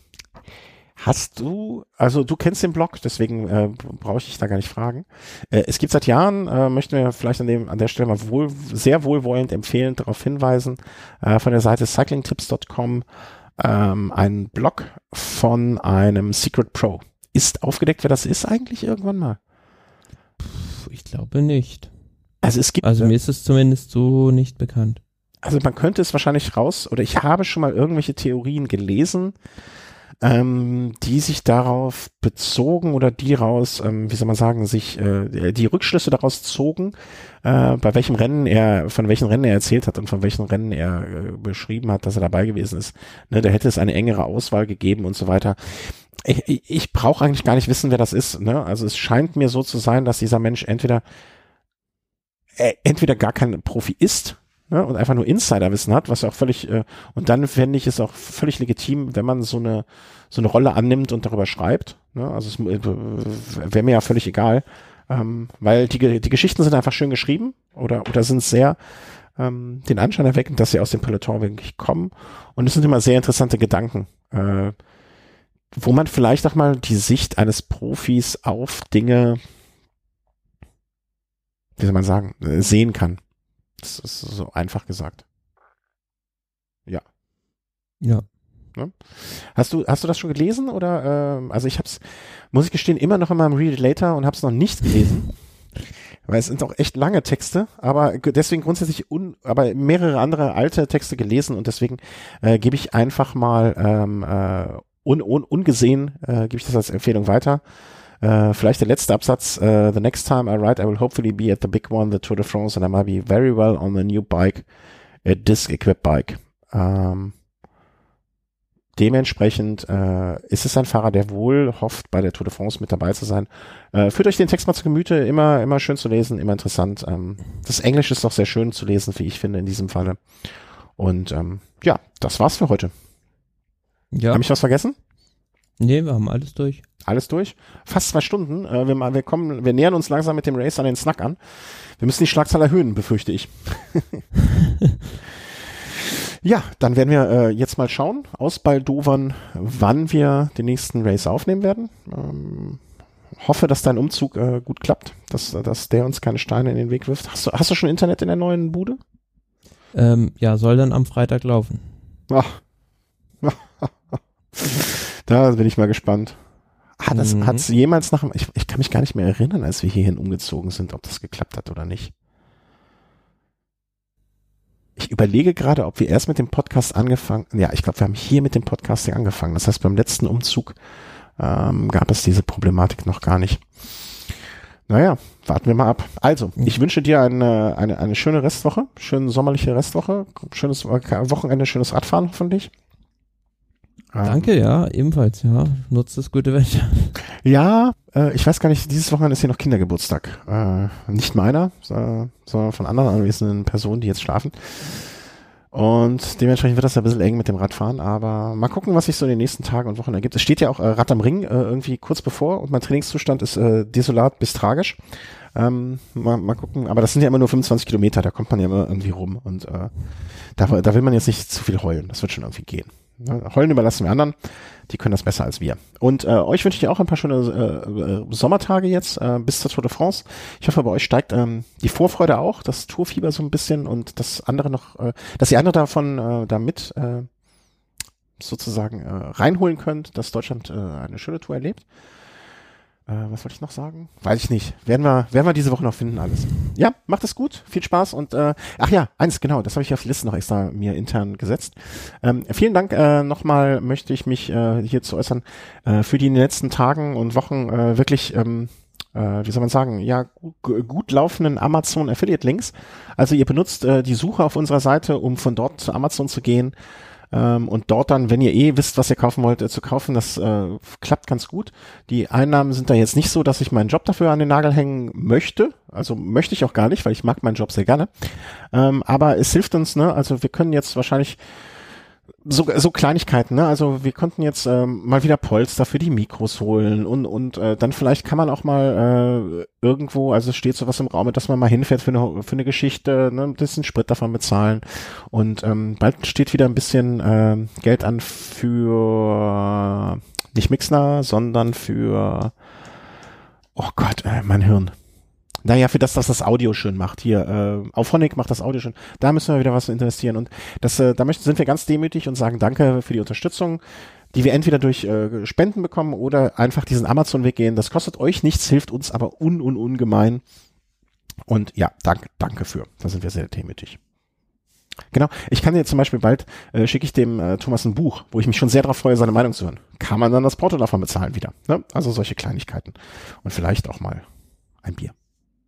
A: Hast du, also du kennst den Blog, deswegen äh, brauche ich dich da gar nicht fragen. Äh, es gibt seit Jahren, äh, möchten wir vielleicht an, dem, an der Stelle mal wohl, sehr wohlwollend empfehlen, darauf hinweisen, äh, von der Seite cyclingtips.com ähm, einen Blog von einem Secret Pro. Ist aufgedeckt, wer das ist eigentlich irgendwann mal?
B: Ich glaube nicht.
A: Also es gibt.
B: Also mir ist es zumindest so nicht bekannt.
A: Also man könnte es wahrscheinlich raus, oder ich habe schon mal irgendwelche Theorien gelesen, ähm, die sich darauf bezogen oder die raus, ähm, wie soll man sagen, sich äh, die Rückschlüsse daraus zogen, äh, bei welchem Rennen er, von welchen Rennen er erzählt hat und von welchen Rennen er äh, beschrieben hat, dass er dabei gewesen ist. Ne, da hätte es eine engere Auswahl gegeben und so weiter. Ich, ich, ich brauche eigentlich gar nicht wissen, wer das ist. Ne? Also es scheint mir so zu sein, dass dieser Mensch entweder äh, entweder gar kein Profi ist, ne, und einfach nur Insiderwissen hat, was ja auch völlig, äh, und dann fände ich es auch völlig legitim, wenn man so eine, so eine Rolle annimmt und darüber schreibt. Ne? Also es äh, wäre mir ja völlig egal, ähm, weil die, die Geschichten sind einfach schön geschrieben oder, oder sind sehr ähm, den Anschein erweckend, dass sie aus dem Peloton wirklich kommen. Und es sind immer sehr interessante Gedanken. Äh, wo man vielleicht auch mal die Sicht eines Profis auf Dinge, wie soll man sagen, äh, sehen kann. Das ist so einfach gesagt. Ja.
B: Ja.
A: Ne? Hast du hast du das schon gelesen oder ähm, also ich habe es muss ich gestehen immer noch in meinem Read It Later und habe es noch nicht gelesen, weil es sind auch echt lange Texte, aber deswegen grundsätzlich un, aber mehrere andere alte Texte gelesen und deswegen äh, gebe ich einfach mal ähm, äh, un, un, ungesehen äh, gebe ich das als Empfehlung weiter. Äh, vielleicht der letzte Absatz. Uh, the next time I ride, I will hopefully be at the big one, the Tour de France, and I might be very well on the new bike, a disc-equipped bike. Ähm, dementsprechend äh, ist es ein Fahrer, der wohl hofft, bei der Tour de France mit dabei zu sein. Äh, führt euch den Text mal zu Gemüte, immer, immer schön zu lesen, immer interessant. Ähm, das Englisch ist auch sehr schön zu lesen, wie ich finde, in diesem Falle. Und ähm, ja, das war's für heute. Ja. Habe ich was vergessen?
B: Nee, wir haben alles durch.
A: Alles durch? Fast zwei Stunden. Äh, wir, wir, kommen, wir nähern uns langsam mit dem Race an den Snack an. Wir müssen die Schlagzahl erhöhen, befürchte ich. ja, dann werden wir äh, jetzt mal schauen, aus Baldovern, wann wir den nächsten Race aufnehmen werden. Ähm, hoffe, dass dein Umzug äh, gut klappt, dass, dass der uns keine Steine in den Weg wirft. Hast du, hast du schon Internet in der neuen Bude?
B: Ähm, ja, soll dann am Freitag laufen.
A: Ach. da bin ich mal gespannt. Hat es
B: Mhm.
A: hat's jemals nach dem, ich, ich kann mich gar nicht mehr erinnern, als wir hierhin umgezogen sind, ob das geklappt hat oder nicht. Ich überlege gerade, ob wir erst mit dem Podcast angefangen, ja, ich glaube, wir haben hier mit dem Podcasting angefangen. Das heißt, beim letzten Umzug ähm, gab es diese Problematik noch gar nicht. Naja, warten wir mal ab. Also, ich wünsche dir eine, eine, eine schöne Restwoche, schöne sommerliche Restwoche, schönes Wochenende, schönes Radfahren hoffentlich. Ähm,
B: Danke, ja, ebenfalls, ja. Nutzt das gute Wetter.
A: Ja, äh, ich weiß gar nicht, dieses Wochenende ist hier noch Kindergeburtstag. Äh, nicht meiner, äh, sondern von anderen anwesenden Personen, die jetzt schlafen. Und dementsprechend wird das ja ein bisschen eng mit dem Radfahren, aber mal gucken, was sich so in den nächsten Tagen und Wochen ergibt. Es steht ja auch äh, Rad am Ring äh, irgendwie kurz bevor und mein Trainingszustand ist äh, desolat bis tragisch. Ähm, mal, mal gucken, aber das sind ja immer nur 25 Kilometer, da kommt man ja immer irgendwie rum und äh, da, da will man jetzt nicht zu viel heulen, das wird schon irgendwie gehen. Ne? Heulen überlassen wir anderen, die können das besser als wir. Und äh, euch wünsche ich auch ein paar schöne äh, Sommertage jetzt äh, bis zur Tour de France. Ich hoffe, bei euch steigt ähm, die Vorfreude auch, das Tourfieber so ein bisschen und das andere noch, äh, dass ihr andere davon äh, da mit äh, sozusagen äh, reinholen könnt, dass Deutschland äh, eine schöne Tour erlebt. Äh, was wollte ich noch sagen? Weiß ich nicht. Werden wir, werden wir diese Woche noch finden alles. Ja, macht es gut, viel Spaß und äh, ach ja, eins genau, das habe ich auf die Liste noch extra mir intern gesetzt. Ähm, vielen Dank äh, nochmal möchte ich mich äh, hier zu äußern äh, für die in den letzten Tagen und Wochen äh, wirklich ähm, äh, wie soll man sagen, ja, gu gut laufenden Amazon Affiliate Links. Also ihr benutzt äh, die Suche auf unserer Seite, um von dort zu Amazon zu gehen ähm, und dort dann, wenn ihr eh wisst, was ihr kaufen wollt, äh, zu kaufen. Das äh, klappt ganz gut. Die Einnahmen sind da jetzt nicht so, dass ich meinen Job dafür an den Nagel hängen möchte. Also möchte ich auch gar nicht, weil ich mag meinen Job sehr gerne. Ähm, aber es hilft uns, ne? Also wir können jetzt wahrscheinlich so, so Kleinigkeiten, ne? Also wir konnten jetzt ähm, mal wieder Polster für die Mikros holen und und äh, dann vielleicht kann man auch mal äh, irgendwo, also es steht sowas im Raum, dass man mal hinfährt für eine für eine Geschichte, ne, ein bisschen Sprit davon bezahlen und ähm, bald steht wieder ein bisschen äh, Geld an für nicht Mixner, sondern für oh Gott, äh, mein Hirn. Naja, für das, dass das Audio schön macht. Hier, äh, auf Honig macht das Audio schön. Da müssen wir wieder was investieren. Und das, äh, da möchten, sind wir ganz demütig und sagen Danke für die Unterstützung, die wir entweder durch äh, Spenden bekommen oder einfach diesen Amazon-Weg gehen. Das kostet euch nichts, hilft uns aber un, un, ungemein. Und ja, danke, danke für. Da sind wir sehr demütig. Genau. Ich kann dir zum Beispiel bald, äh, schicke ich dem äh, Thomas ein Buch, wo ich mich schon sehr darauf freue, seine Meinung zu hören. Kann man dann das Porto davon bezahlen wieder. Ne? Also solche Kleinigkeiten. Und vielleicht auch mal ein Bier.